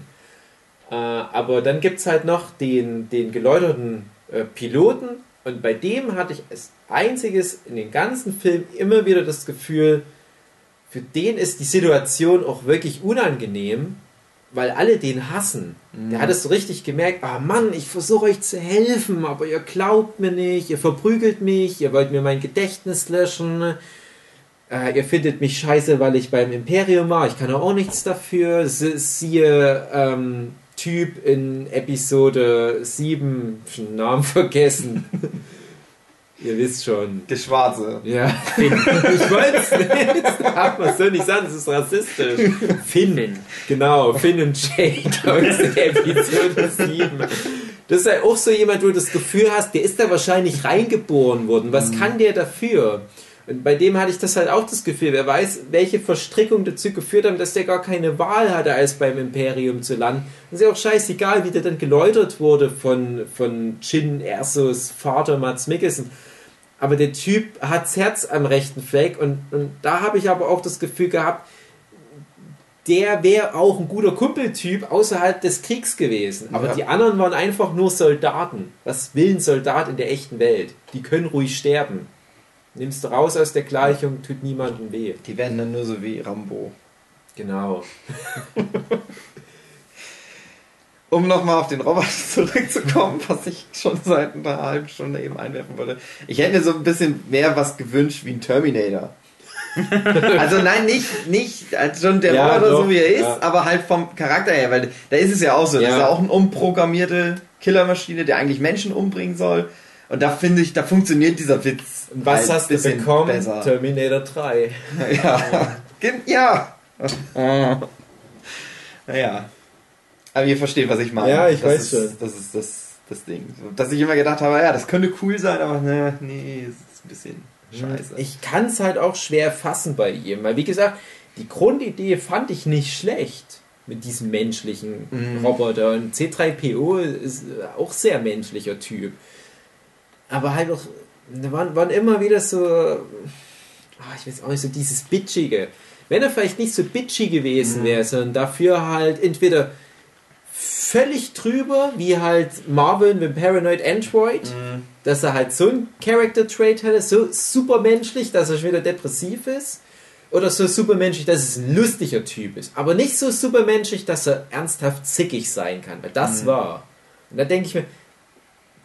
Äh, aber dann gibt es halt noch den, den geläuterten äh, Piloten und bei dem hatte ich als einziges in den ganzen Film immer wieder das Gefühl, für den ist die Situation auch wirklich unangenehm, weil alle den hassen. Der hat es so richtig gemerkt, ah Mann, ich versuche euch zu helfen, aber ihr glaubt mir nicht, ihr verprügelt mich, ihr wollt mir mein Gedächtnis löschen, äh, ihr findet mich scheiße, weil ich beim Imperium war, ich kann auch nichts dafür. Sie- Siehe ähm, Typ in Episode 7, schon Namen vergessen. ihr wisst schon. Der Schwarze. Ja, Finn. Ich wollte es nicht. Das darf man so nicht sagen, das ist rassistisch. Finn. Finn. Genau, Finn und Jake aus Episode 7. Das ist ja auch so jemand, wo du das Gefühl hast, der ist da wahrscheinlich reingeboren worden. Was kann der dafür? Und bei dem hatte ich das halt auch das Gefühl, wer weiß, welche Verstrickungen dazu geführt haben, dass der gar keine Wahl hatte, als beim Imperium zu landen. Und ist ja auch scheißegal, wie der dann geläutert wurde von, von Jin Ersos Vater Mats Mikkelsen. Aber der Typ hat's Herz am rechten Fleck und, und da habe ich aber auch das Gefühl gehabt, der wäre auch ein guter Kumpeltyp außerhalb des Kriegs gewesen. Aber Ja. die anderen waren einfach nur Soldaten. Was will ein Soldat in der echten Welt? Die können ruhig sterben. Nimmst du raus aus der Gleichung, tut niemandem weh. Die werden dann nur so wie Rambo. Genau. Um nochmal auf den Roboter zurückzukommen, was ich schon seit einer halben Stunde eben einwerfen wollte. Ich hätte mir so ein bisschen mehr was gewünscht wie ein Terminator. also nein, nicht, nicht als schon der Ja, Roboter doch, so wie er ist, ja. aber halt vom Charakter her, weil da ist es ja auch so. Das Ja. ist ja auch eine umprogrammierte Killermaschine, der eigentlich Menschen umbringen soll. Und da finde ich, da funktioniert dieser Witz. Was hast du bekommen? Besser. Terminator 3. Ja. Ja. Naja. Aber ihr versteht, was ich meine. Ja, ich das weiß ist, schon. Das ist das, das Ding. Dass ich immer gedacht habe, ja, das könnte cool sein, aber ne, nee, es ist ein bisschen scheiße. Ich kann es halt auch schwer fassen bei ihm, weil wie gesagt, die Grundidee fand ich nicht schlecht mit diesem menschlichen Mhm. Roboter. Und C3PO ist auch sehr menschlicher Typ. Aber halt auch, da waren, waren immer wieder so, ah, ich weiß auch nicht, so dieses Bitchige. Wenn er vielleicht nicht so bitchy gewesen wäre, sondern dafür halt entweder völlig drüber, wie halt Marvin mit Paranoid Android, dass er halt so ein Character Trait hatte, so supermenschlich, dass er schon wieder depressiv ist, oder so supermenschlich, dass es ein lustiger Typ ist, aber nicht so supermenschlich, dass er ernsthaft zickig sein kann, weil das war. Und da denke ich mir,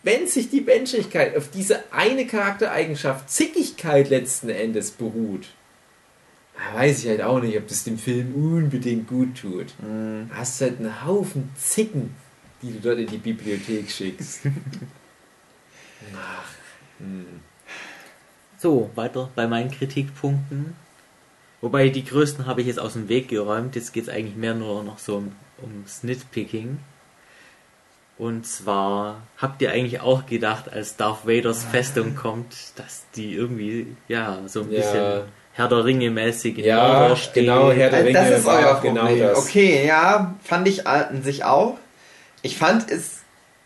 wenn sich die Menschlichkeit auf diese eine Charaktereigenschaft Zickigkeit letzten Endes beruht, weiß ich halt auch nicht, ob das dem Film unbedingt gut tut. Du hast halt einen Haufen Zicken, die du dort in die Bibliothek schickst. So, weiter bei meinen Kritikpunkten. Wobei die größten habe ich jetzt aus dem Weg geräumt. Jetzt geht es eigentlich mehr nur noch so um, um Snitpicking. Und zwar habt ihr eigentlich auch gedacht, als Darth Vaders Festung kommt, dass die irgendwie, ja, so ein Ja. bisschen Herr der Ringe mäßig in Ja, Mordor steht. genau, Herr der Also Ringe das ist war euer auch genau Problem. das. Okay, ja, fand ich an sich auch. Ich fand es,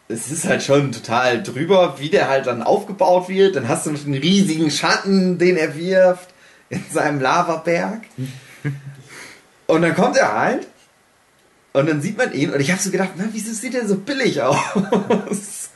es ist halt schon total drüber, wie der halt dann aufgebaut wird. Dann hast du einen riesigen Schatten, den er wirft in seinem Lavaberg. Und dann kommt er halt und dann sieht man ihn und ich habe so gedacht, na, wieso sieht er so billig aus?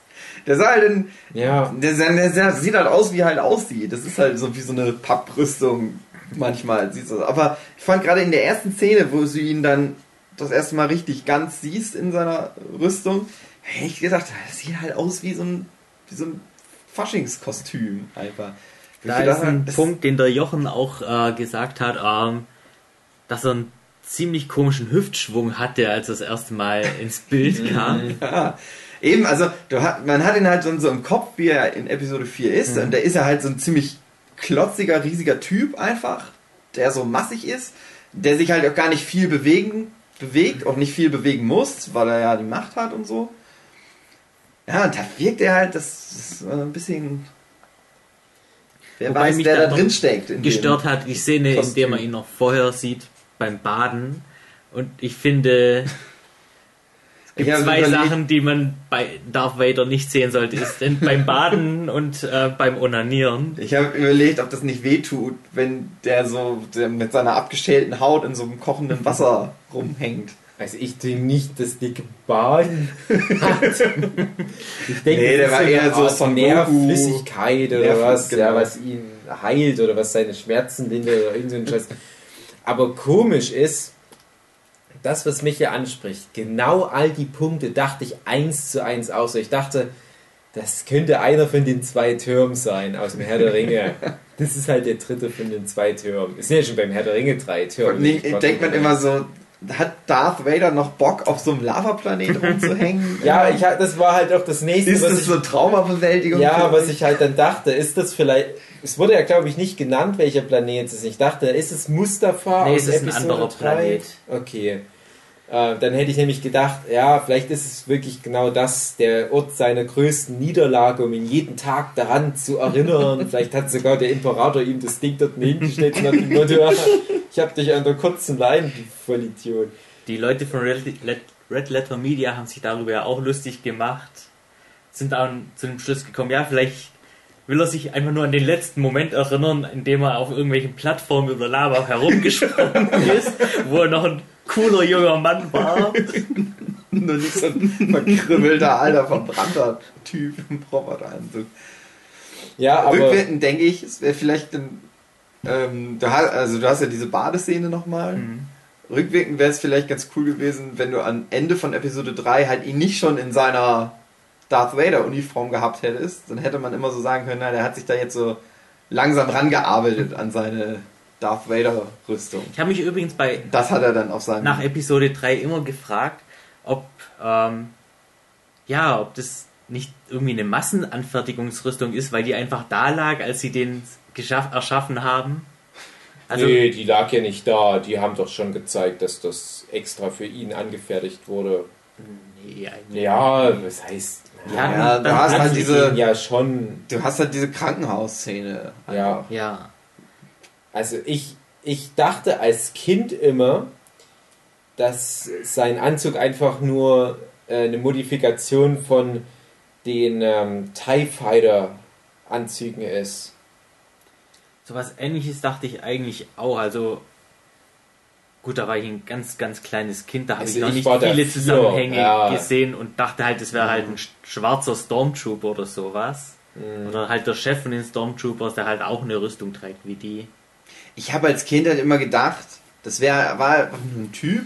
Der sah halt in, Ja, der, der, der sieht halt aus, wie er halt aussieht. Das ist halt so wie so eine Papprüstung manchmal. Siehst du. Aber ich fand gerade in der ersten Szene, wo du ihn dann das erste Mal richtig ganz siehst in seiner Rüstung, hätte ich gedacht, das sieht halt aus wie so ein, wie so ein Faschingskostüm einfach. Da ist ein Punkt, den der Jochen auch äh, gesagt hat, ähm, dass er einen ziemlich komischen Hüftschwung hatte, als er das erste Mal ins Bild kam. Ja, eben, also hat, man hat ihn halt so, so im Kopf, wie er in Episode 4 ist, und da ist er halt so ein ziemlich klotziger, riesiger Typ einfach, der so massig ist, der sich halt auch gar nicht viel bewegen, bewegt, auch nicht viel bewegen muss, weil er ja die Macht hat und so. Ja, und da wirkt er halt, das ist ein bisschen. Wer Wobei weiß, mich wer da drin steckt. in Gestört hat die Szene, in Kostüm. der man ihn noch vorher sieht beim Baden. Und ich finde, es gibt zwei überlegt- Sachen, die man bei Darth Vader nicht sehen sollte. Ist denn beim Baden und äh, beim Onanieren. Ich habe überlegt, ob das nicht wehtut, wenn der so der mit seiner abgeschälten Haut in so einem kochenden Wasser rumhängt. also ich denke nicht, dass die gebaden hat. Ich denke, Nee, der war eher so Goku. Nährflüssigkeit oder Nährflüss- was, ja, genau. was ihn heilt oder was seine Schmerzen lindert oder irgend so ein Scheiß. Aber komisch ist, das, was mich hier anspricht, genau all die Punkte dachte ich eins zu eins aus. Ich dachte, das könnte einer von den zwei Türmen sein aus dem Herr der Ringe. Das ist halt der dritte von den zwei Türmen. Es sind ja schon beim Herr der Ringe drei Türme. Nee, denkt man immer so, hat Darth Vader noch Bock, auf so einem Lavaplanet rumzuhängen? Ja, ich, das war halt auch das nächste, Ist was das ich so Traumabewältigung? Ja, was ich halt dann dachte, ist das vielleicht. Es wurde ja, glaube ich, nicht genannt, welcher Planet es ist. Ich dachte, ist es Mustafa? Nee, es ist ein Episode anderer 3? Planet. Okay. Äh, dann hätte ich nämlich gedacht, ja, vielleicht ist es wirklich genau das, der Ort seiner größten Niederlage, um ihn jeden Tag daran zu erinnern. vielleicht hat sogar der Imperator ihm das Ding dort hingestellt und nach dem Motto, ich hab dich an der kurzen Leine, du Vollidiot. Die Leute von Red, Red Letter Media haben sich darüber ja auch lustig gemacht. Sind dann zu dem Schluss gekommen, ja, vielleicht will er sich einfach nur an den letzten Moment erinnern, in dem er auf irgendwelchen Plattformen über Lava herumgesprungen ist, wo er noch ein cooler junger Mann war. Nur nicht so ein verkrüppelter, alter, verbrannter Typ im Roboteranzug. Ja, aber. Rückwirkend denke ich, es wäre vielleicht ein, ähm, du hast, also du hast ja diese Badeszene nochmal. Mhm. Rückwirkend wäre es vielleicht ganz cool gewesen, wenn du am Ende von Episode 3 halt ihn nicht schon in seiner Darth Vader Uniform gehabt hättest, dann hätte man immer so sagen können, na, der hat sich da jetzt so langsam rangearbeitet an seine Darth Vader Rüstung. Ich habe mich übrigens bei Das hat er dann auf seinem nach Episode 3 immer gefragt, ob ähm, ja, ob das nicht irgendwie eine Massenanfertigungsrüstung ist, weil die einfach da lag, als sie den geschaff, erschaffen haben. Also nee, die lag ja nicht da. Die haben doch schon gezeigt, dass das extra für ihn angefertigt wurde. nee, eigentlich- Ja, was heißt. Ja, Ja, du hast halt diese, ja schon. du hast halt diese Krankenhausszene. Ja. ja, Also ich, ich dachte als Kind immer, dass sein Anzug einfach nur äh, eine Modifikation von den ähm, TIE Fighter Anzügen ist. sowas ähnliches dachte ich eigentlich auch. Also gut, da war ich ein ganz, ganz kleines Kind, da habe Also ich noch ich nicht viele Zusammenhänge ja. gesehen und dachte halt, es wäre halt ein sch- schwarzer Stormtrooper oder sowas. Mhm. Oder halt der Chef von den Stormtroopers, der halt auch eine Rüstung trägt wie die. Ich habe als Kind halt immer gedacht, das wär, war einfach nur ein Typ,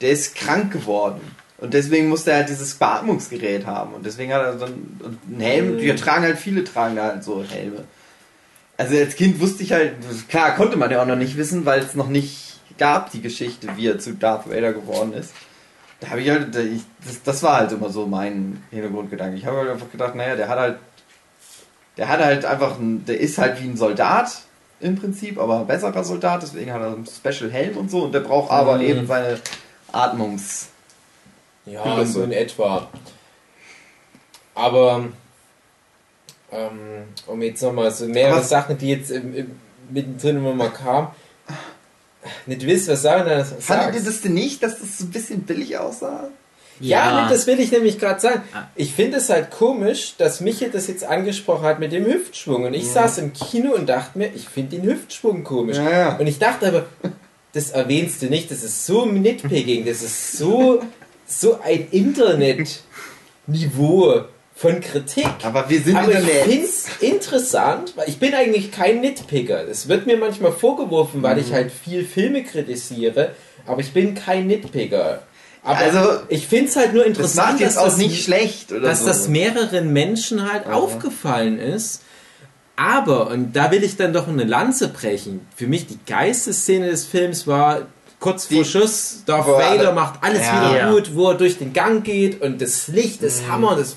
der ist krank geworden. Und deswegen musste er halt dieses Beatmungsgerät haben. Und deswegen hat er so einen, und einen Helm. Mhm. Wir tragen halt, viele tragen da halt so Helme. Also als Kind wusste ich halt, klar konnte man ja auch noch nicht wissen, weil es noch nicht gab, die Geschichte, wie er zu Darth Vader geworden ist. Da habe ich halt, ich, das, das war halt immer so mein Hintergrundgedanke. Ich habe halt einfach gedacht, naja, der hat halt der hat halt einfach, ein, der ist halt wie ein Soldat im Prinzip, aber ein besserer Soldat, deswegen hat er einen Special Helm und so und der braucht aber Mhm. eben seine Atmungs... Ja, Gelungen. so in etwa. Aber ähm, um jetzt nochmal so mehrere Aber- Sachen, die jetzt im, im, mittendrin immer mal kamen. Nicht wisst, was sagen dann Fandet ihr das denn nicht, dass das so ein bisschen billig aussah? Ja, nee, das will ich nämlich gerade sagen. Ah. Ich finde es halt komisch, dass Michael das jetzt angesprochen hat mit dem Hüftschwung. Und ich saß im Kino und dachte mir, ich finde den Hüftschwung komisch. Ja, ja. Und ich dachte aber, das erwähnst du nicht, das ist so nitpicking, das ist so, so ein Internet-Niveau von Kritik. Aber wir sind Aber ich finde es interessant, weil ich bin eigentlich kein Nitpicker. Es wird mir manchmal vorgeworfen, weil Mhm. ich halt viel Filme kritisiere, aber ich bin kein Nitpicker. Aber Also, ich finde es halt nur Das interessant, macht jetzt dass auch das nicht schlecht oder dass so. das mehreren Menschen halt aufgefallen ist. Aber, und da will ich dann doch eine Lanze brechen, für mich die geilste Szene des Films war kurz vor Die- Schuss, Darth Vader alle- macht alles Ja. wieder Ja. gut, wo er durch den Gang geht und das Licht, das Mhm. Hammer, das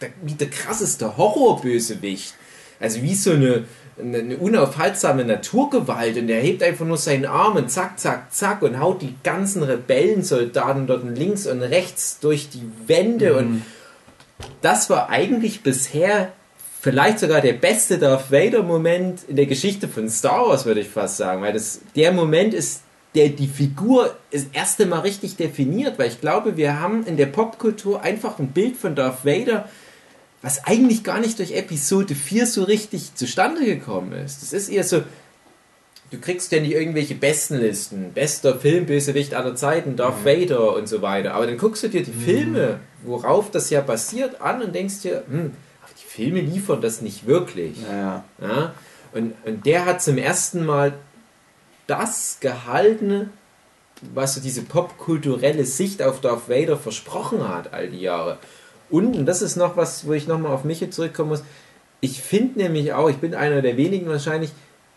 der, wie der krasseste Horrorbösewicht. Also wie so eine, eine, eine unaufhaltsame Naturgewalt und er hebt einfach nur seinen Arm und zack, zack, zack und haut die ganzen Rebellensoldaten dort links und rechts durch die Wände und das war eigentlich bisher vielleicht sogar der beste Darth Vader Moment in der Geschichte von Star Wars, würde ich fast sagen, weil das der Moment ist, der die Figur das erste Mal richtig definiert, weil ich glaube, wir haben in der Popkultur einfach ein Bild von Darth Vader, was eigentlich gar nicht durch Episode 4 so richtig zustande gekommen ist. Das ist eher so, du kriegst ständig irgendwelche Bestenlisten, bester Filmbösewicht aller Zeiten, Darth Vader und so weiter. Aber dann guckst du dir die Filme, worauf das ja basiert, an und denkst dir, hm, die Filme liefern das nicht wirklich. Ja. Ja? Und, und der hat zum ersten Mal das gehalten, was so diese popkulturelle Sicht auf Darth Vader versprochen hat all die Jahre. Und, und das ist noch was, wo ich nochmal auf mich zurückkommen muss, ich finde nämlich auch, ich bin einer der wenigen wahrscheinlich,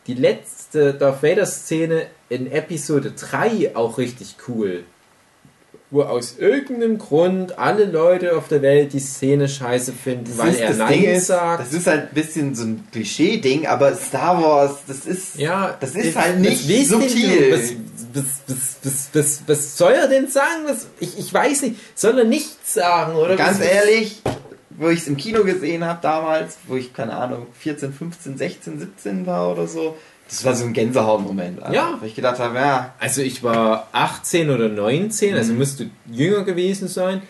die letzte Darth Vader-Szene in Episode 3 auch richtig cool. Wo aus irgendeinem Grund alle Leute auf der Welt die Szene scheiße finden, Das weil er das Nein Ding ist, sagt. das ist halt ein bisschen so ein Klischee-Ding, aber Star Wars, das ist, Ja, das ist halt nicht denn subtil. Was, was, was, was, was, was soll er denn sagen? Was, ich, ich weiß nicht. Soll er nichts sagen? Oder Ganz was, ehrlich, wo ich es im Kino gesehen habe damals, wo ich, keine Ahnung, 14, 15, 16, 17 war oder so, das war so ein Gänsehautmoment. einfach, Ja. Wo ich gedacht habe, ja, Also ich war 18 oder 19, Mhm. also müsste jünger gewesen sein.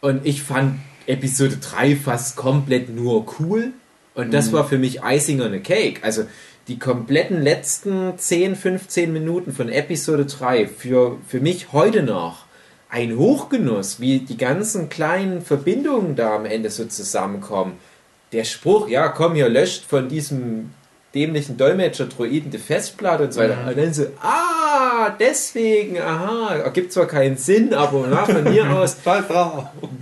Und ich fand Episode 3 fast komplett nur cool. Und Mhm. das war für mich Icing on a Cake. Also die kompletten letzten 10, 15 Minuten von Episode 3 für, für mich heute noch ein Hochgenuss, wie die ganzen kleinen Verbindungen da am Ende so zusammenkommen. Der Spruch, ja, komm hier, löscht von diesem dämlichen Dolmetscher-Droiden die Festplatte und so weiter. Und dann so, ah, deswegen, aha, ergibt zwar keinen Sinn, aber na, von mir aus,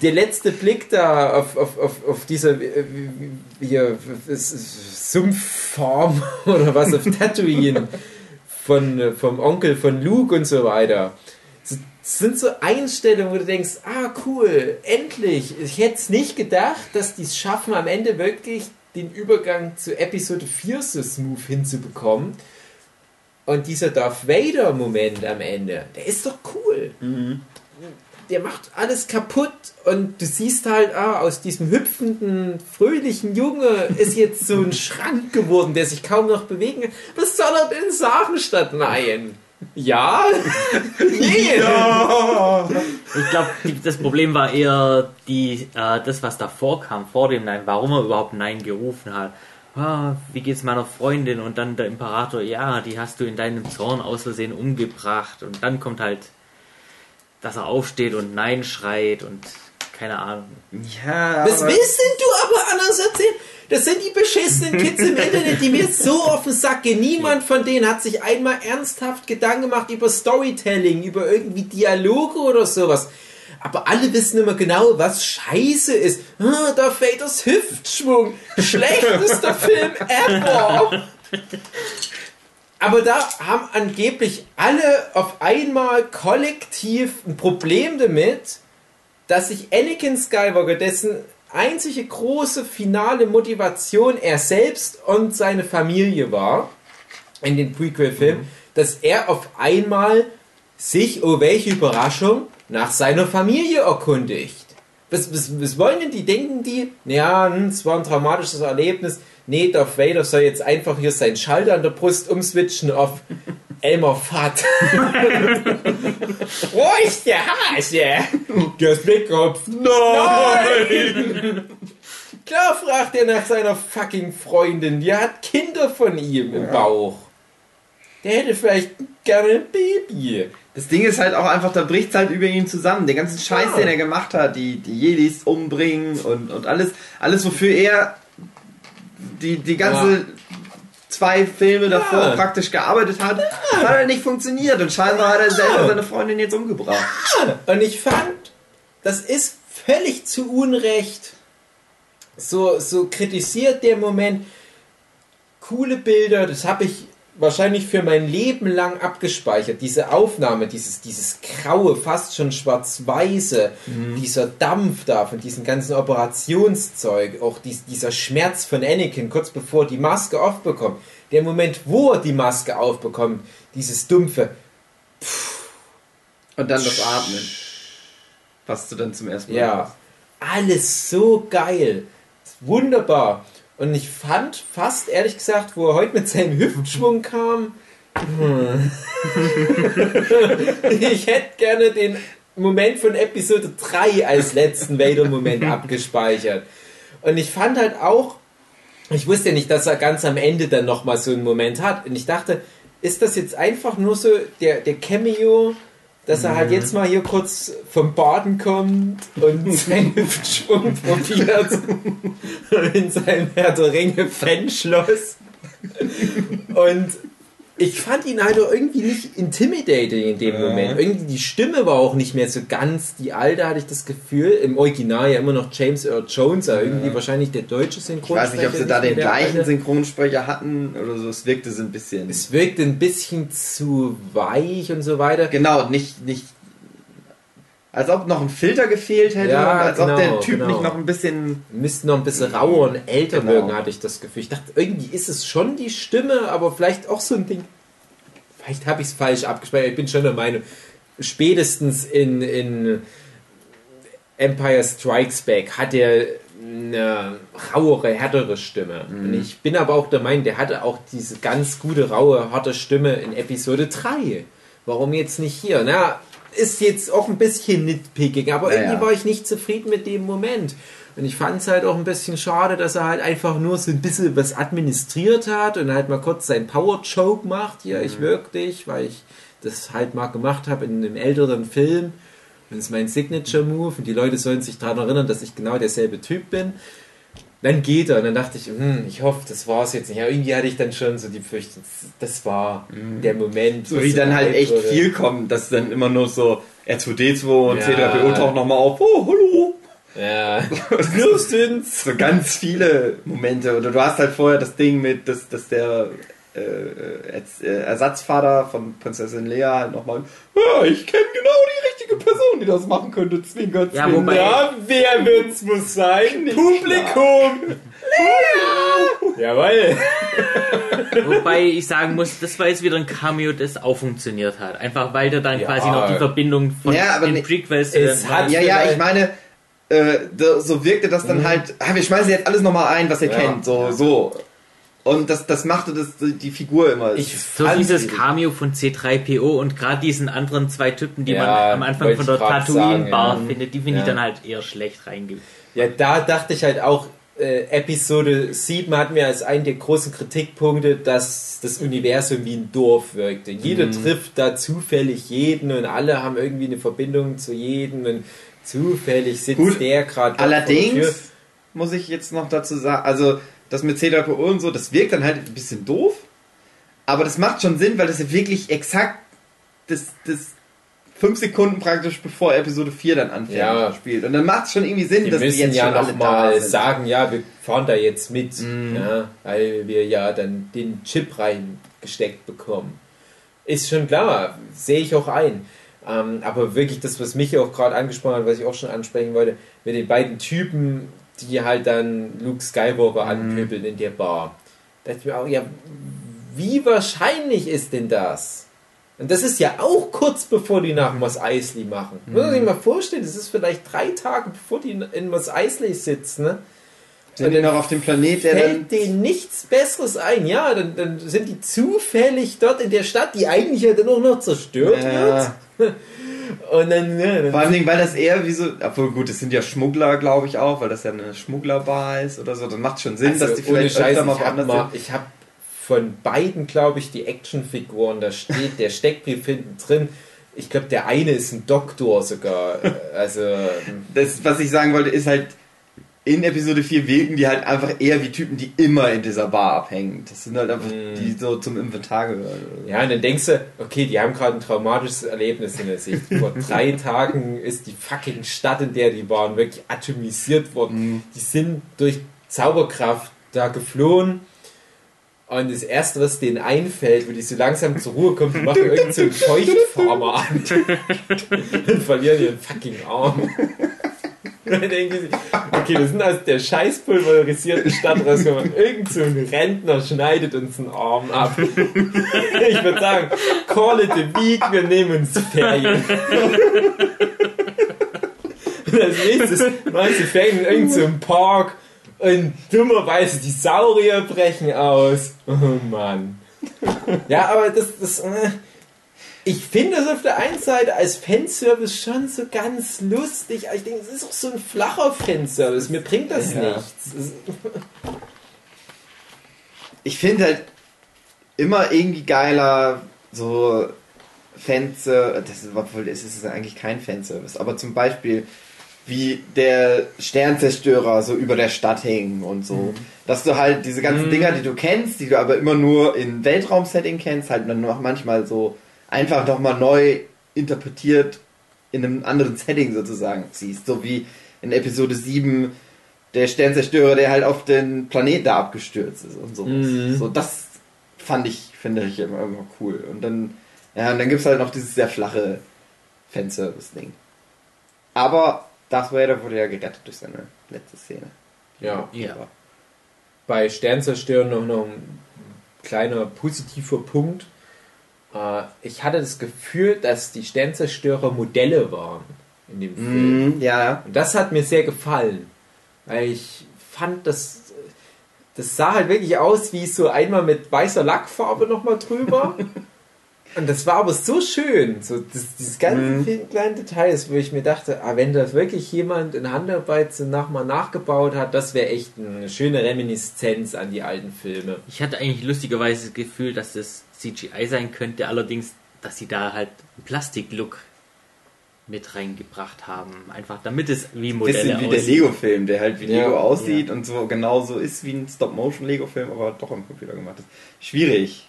der letzte Blick da auf, auf, auf, auf dieser äh, hier, Sumpffarm oder was auf Tatooine von, vom Onkel von Luke und so weiter. Das sind so Einstellungen, wo du denkst, ah cool, endlich. Ich hätte es nicht gedacht, dass die es schaffen, am Ende wirklich den Übergang zu Episode 4 so smooth hinzubekommen. Und dieser Darth Vader Moment am Ende, der ist doch cool der macht alles kaputt und du siehst halt, ah, aus diesem hüpfenden, fröhlichen Junge ist jetzt so ein Schrank geworden, der sich kaum noch bewegen kann. Was soll er denn sagen statt Nein? Ja? nee. Ich glaube, das Problem war eher die, äh, das, was davor kam, vor dem Nein, warum er überhaupt Nein gerufen hat. Ah, wie geht's meiner Freundin? Und dann der Imperator, ja, die hast du in deinem Zorn aus Versehen umgebracht. Und dann kommt halt, dass er aufsteht und Nein schreit und keine Ahnung. Ja, Was willst denn du aber anders erzählen? Das sind die beschissenen Kids im Internet, die mir so auf den Sack gehen. Niemand von denen hat sich einmal ernsthaft Gedanken gemacht über Storytelling, über irgendwie Dialoge oder sowas. Aber alle wissen immer genau, was scheiße ist. Ah, da fällt das Hüftschwung. Schlechtester Film ever. Aber da haben angeblich alle auf einmal kollektiv ein Problem damit, dass sich Anakin Skywalker, dessen einzige große finale Motivation er selbst und seine Familie war in den Prequel-Film, mhm. dass er auf einmal sich, oh welche Überraschung, nach seiner Familie erkundigt. Was, was, was wollen denn die? Denken die, ja, hm, es war ein traumatisches Erlebnis. Nee, Darth Vader soll jetzt einfach hier seinen Schalter an der Brust umswitchen auf Elmer Fudd. Wo ist der Hase? Der ist Blickkopf. Nein! Klar fragt er nach seiner fucking Freundin. Die hat Kinder von ihm im Bauch. Der hätte vielleicht gerne ein Baby. Das Ding ist halt auch einfach, da bricht es halt über ihn zusammen. Den ganzen Scheiß, ja. den er gemacht hat, die, die Jedis umbringen und, und alles, alles, wofür er die, die ganze ja. Zwei Filme davor ja. praktisch gearbeitet hat, hat halt nicht funktioniert. Und scheinbar hat er selber seine Freundin jetzt umgebracht. Und ich fand, das ist völlig zu Unrecht so, so kritisiert der Moment. Coole Bilder, das habe ich wahrscheinlich für mein Leben lang abgespeichert. Diese Aufnahme, dieses, dieses graue, fast schon schwarz-weiße, mhm. dieser Dampf da von diesem ganzen Operationszeug, auch dies, dieser Schmerz von Anakin kurz bevor die Maske aufbekommt. Der Moment, wo er die Maske aufbekommt, dieses dumpfe. Und dann das Atmen. Was du dann zum ersten Mal Ja. Hast. Alles so geil. Wunderbar. Und ich fand fast, ehrlich gesagt, wo er heute mit seinem Hüftschwung kam, hm. ich hätte gerne den Moment von Episode 3 als letzten Vader-Moment abgespeichert. Und ich fand halt auch, ich wusste nicht, dass er ganz am Ende dann nochmal so einen Moment hat. Und ich dachte, ist das jetzt einfach nur so der, der Cameo dass er halt jetzt mal hier kurz vom Baden kommt und seinen Hüftschwung probiert in seinem Herr der Ringe Fanschloss. Und ich fand ihn halt irgendwie nicht intimidating in dem ja. Moment. Irgendwie die Stimme war auch nicht mehr so ganz die alte, hatte ich das Gefühl. Im Original ja immer noch James Earl Jones, aber irgendwie ja. wahrscheinlich der deutsche Synchronsprecher. Ich weiß nicht, ob sie da den gleichen alte. Synchronsprecher hatten oder so. Es wirkte so ein bisschen. Es wirkte ein bisschen zu weich und so weiter. Genau, nicht, nicht als ob noch ein Filter gefehlt hätte ja, als genau, ob der Typ genau. nicht noch ein bisschen. Müsste noch ein bisschen rauer und älter genau. wirken, hatte ich das Gefühl. Ich dachte, irgendwie ist es schon die Stimme, aber vielleicht auch so ein Ding. Vielleicht habe ich es falsch abgespeichert. Ich bin schon der Meinung, spätestens in, in Empire Strikes Back hat er eine rauere, härtere Stimme. Mhm. Und ich bin aber auch der Meinung, der hatte auch diese ganz gute, raue, harte Stimme in Episode 3. Warum jetzt nicht hier? Na, ist jetzt auch ein bisschen nitpicking, aber ja, irgendwie ja. war ich nicht zufrieden mit dem Moment. Und ich fand es halt auch ein bisschen schade, dass er halt einfach nur so ein bisschen was administriert hat und halt mal kurz seinen Power Choke macht. Hier, mhm. ich wirke dich, weil ich das halt mal gemacht habe in einem älteren Film. Und das ist mein Signature Move und die Leute sollen sich daran erinnern, dass ich genau derselbe Typ bin. Dann geht er und dann dachte ich, hm, ich hoffe, das war es jetzt nicht. Aber irgendwie hatte ich dann schon so die Befürchtung, das war mhm. der Moment. So wie dann halt echt wurde. viel kommt, dass dann immer nur so R2D2 und ja. C3PO taucht nochmal auf. Oh, hallo. Ja. so ganz viele Momente. Oder du hast halt vorher das Ding mit, dass, dass der äh, äh, Ersatzvater von Prinzessin Lea halt nochmal, ja, ich kenne genau die richtige Person, die das machen könnte. Zwinker, zwinker. Ja, wobei, ja, wer wird's muss sein? Publikum! Lea! Jawoll! Wobei ich sagen muss, das war jetzt wieder ein Cameo, das auch funktioniert hat. Einfach weil der dann ja. quasi noch die Verbindung von ja, den Prequels es hat Ja, ja, ich meine, äh, so wirkte das dann mhm. halt, ah, wir schmeißen jetzt alles nochmal ein, was ihr ja. kennt. So, so. Und das, das machte das, die Figur immer. Ich so dieses Cameo von C3PO und gerade diesen anderen zwei Typen, die ja, man am Anfang von der Tatooine-Bar ja. findet, die finde ja. ich dann halt eher schlecht reingeht. Ja, da dachte ich halt auch, äh, Episode 7 hatten wir als einen der großen Kritikpunkte, dass das Universum wie ein Dorf wirkte. Jeder mhm. trifft da zufällig jeden und alle haben irgendwie eine Verbindung zu jedem und zufällig sitzt Gut, der gerade. Allerdings muss ich jetzt noch dazu sagen, also das mit C3PO und so, das wirkt dann halt ein bisschen doof. Aber das macht schon Sinn, weil das ja wirklich exakt das, das fünf Sekunden praktisch bevor Episode 4 dann anfängt ja. spielt. Und dann macht es schon irgendwie Sinn, die dass müssen die jetzt ja schon noch mal sagen, ja, wir fahren da jetzt mit, mm. ja, weil wir ja dann den Chip reingesteckt bekommen. Ist schon klar, sehe ich auch ein. Ähm, aber wirklich das, was mich auch gerade angesprochen hat, was ich auch schon ansprechen wollte, mit den beiden Typen, die halt dann Luke Skywalker anpöbeln in der Bar. Da dachte ich mir auch, ja, wie wahrscheinlich ist denn das? Und das ist ja auch kurz bevor die nach Mos Eisley machen. Mhm. Muss man sich mal vorstellen, das ist vielleicht drei Tage bevor die in Mos Eisley sitzen. Ne? Sind die noch auf dem Planet, der fällt denen nichts Besseres ein. Ja, dann, dann, sind die zufällig dort in der Stadt, die eigentlich ja dann auch noch zerstört ja. wird. Und dann, ja, dann Vor allem, weil das eher wie so, obwohl gut, es sind ja Schmuggler, glaube ich auch, weil das ja eine Schmugglerbar ist oder so. Dann macht schon Sinn, also, dass die vielleicht Scheiße, mal woanders sind. Ich habe von beiden, glaube ich, die Actionfiguren, da steht der Steckbrief hinten drin. Ich glaube, der eine ist ein Doktor sogar. Also. Das, was ich sagen wollte, ist halt, in Episode 4 wirken die halt einfach eher wie Typen, die immer in dieser Bar abhängen. Das sind halt einfach, mm. die so zum Inventar gehören. Ja, und dann denkst du, okay, die haben gerade ein traumatisches Erlebnis in der Sicht. Vor drei Tagen ist die fucking Stadt, in der die waren, wirklich atomisiert worden. Mm. Die sind durch Zauberkraft da geflohen. Und das erste, was denen einfällt, wo die so langsam zur Ruhe kommen, die machen irgendeinen so Feuchtfarmer an. und verlieren ihren fucking Arm. Okay, wir sind aus der scheiß pulverisierten Stadt rausgekommen. Irgend so ein Rentner schneidet uns einen Arm ab. Ich würde sagen, call it a week, wir nehmen uns Ferien. Und als nächstes machen sie Ferien in irgendeinem so Park und dummerweise die Saurier brechen aus. Oh Mann. Ja, aber das, das, äh, ich finde es auf der einen Seite als Fanservice schon so ganz lustig. Aber ich denke, es ist auch so ein flacher Fanservice. Mir bringt das ja. nichts. Ich finde halt immer irgendwie geiler so Fanservice. Das ist, obwohl es ist eigentlich kein Fanservice. Aber zum Beispiel wie der Sternzerstörer so über der Stadt hängen und so. Mhm. Dass du halt diese ganzen mhm. Dinger, die du kennst, die du aber immer nur in Weltraumsetting kennst, halt dann noch manchmal so einfach nochmal neu interpretiert in einem anderen Setting sozusagen siehst. So wie in Episode 7 der Sternzerstörer, der halt auf den Planeten da abgestürzt ist und sowas. Mhm. So, das fand ich, finde ich immer, immer cool. Und dann, ja, und dann gibt es halt noch dieses sehr flache Fanservice-Ding. Aber Darth Vader wurde ja gerettet durch seine letzte Szene. Ja. ja. Bei Sternzerstörer noch, noch ein kleiner positiver Punkt ich hatte das Gefühl, dass die Sternzerstörer Modelle waren in dem Film. Mm, ja. Und das hat mir sehr gefallen. Weil ich fand, das, das sah halt wirklich aus wie so einmal mit weißer Lackfarbe nochmal drüber. Und das war aber so schön, so das, dieses ganze mhm. kleine Details, wo ich mir dachte, ah, wenn das wirklich jemand in Handarbeit so nochmal nachgebaut hat, das wäre echt eine schöne Reminiszenz an die alten Filme. Ich hatte eigentlich lustigerweise das Gefühl, dass das CGI sein könnte, allerdings, dass sie da halt einen Plastiklook mit reingebracht haben. Einfach damit es wie Modelle Bisschen wie aussieht. der Lego-Film, der halt wie ja, Lego aussieht ja. und so genauso ist wie ein Stop-Motion-Lego-Film, aber doch am Computer gemacht ist. Schwierig.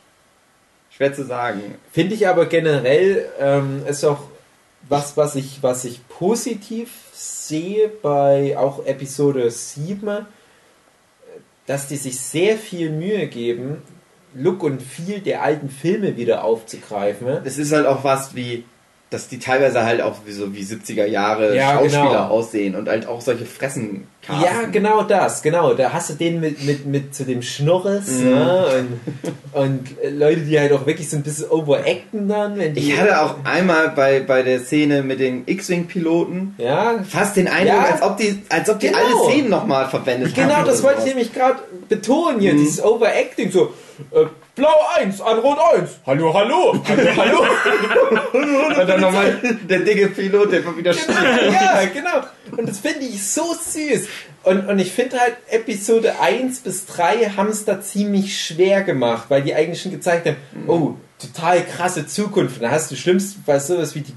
Schwer zu sagen. Finde ich aber generell ähm, ist auch was, was ich, was ich positiv sehe bei auch Episode 7, dass die sich sehr viel Mühe geben, Look und Feel der alten Filme wieder aufzugreifen. Es ist halt auch was wie dass die teilweise halt auch wie so wie 70er Jahre ja, Schauspieler genau. aussehen und halt auch solche Fressen casten. Ja, genau das, genau. Da hast du den mit, mit, mit zu dem Schnurres mm. ne? und, und Leute, die halt auch wirklich so ein bisschen overacten dann. Ich hatte auch einmal bei, bei der Szene mit den X-Wing-Piloten ja. fast den Eindruck, ja. als ob die, als ob die genau. alle Szenen nochmal verwendet genau, haben. Genau, das wollte ich nämlich gerade betonen hier, mm. dieses Overacting, so äh, Blau 1 an Rot 1. Hallo, hallo. Hallo, hallo. Und dann nochmal der dicke Pilot, der immer wieder steht. Ja, genau. Und das finde ich so süß. Und, und ich finde halt, Episode 1 bis 3 haben es da ziemlich schwer gemacht, weil die eigentlich schon gezeigt haben, oh, total krasse Zukunft. Und da hast du schlimmst bei sowas wie die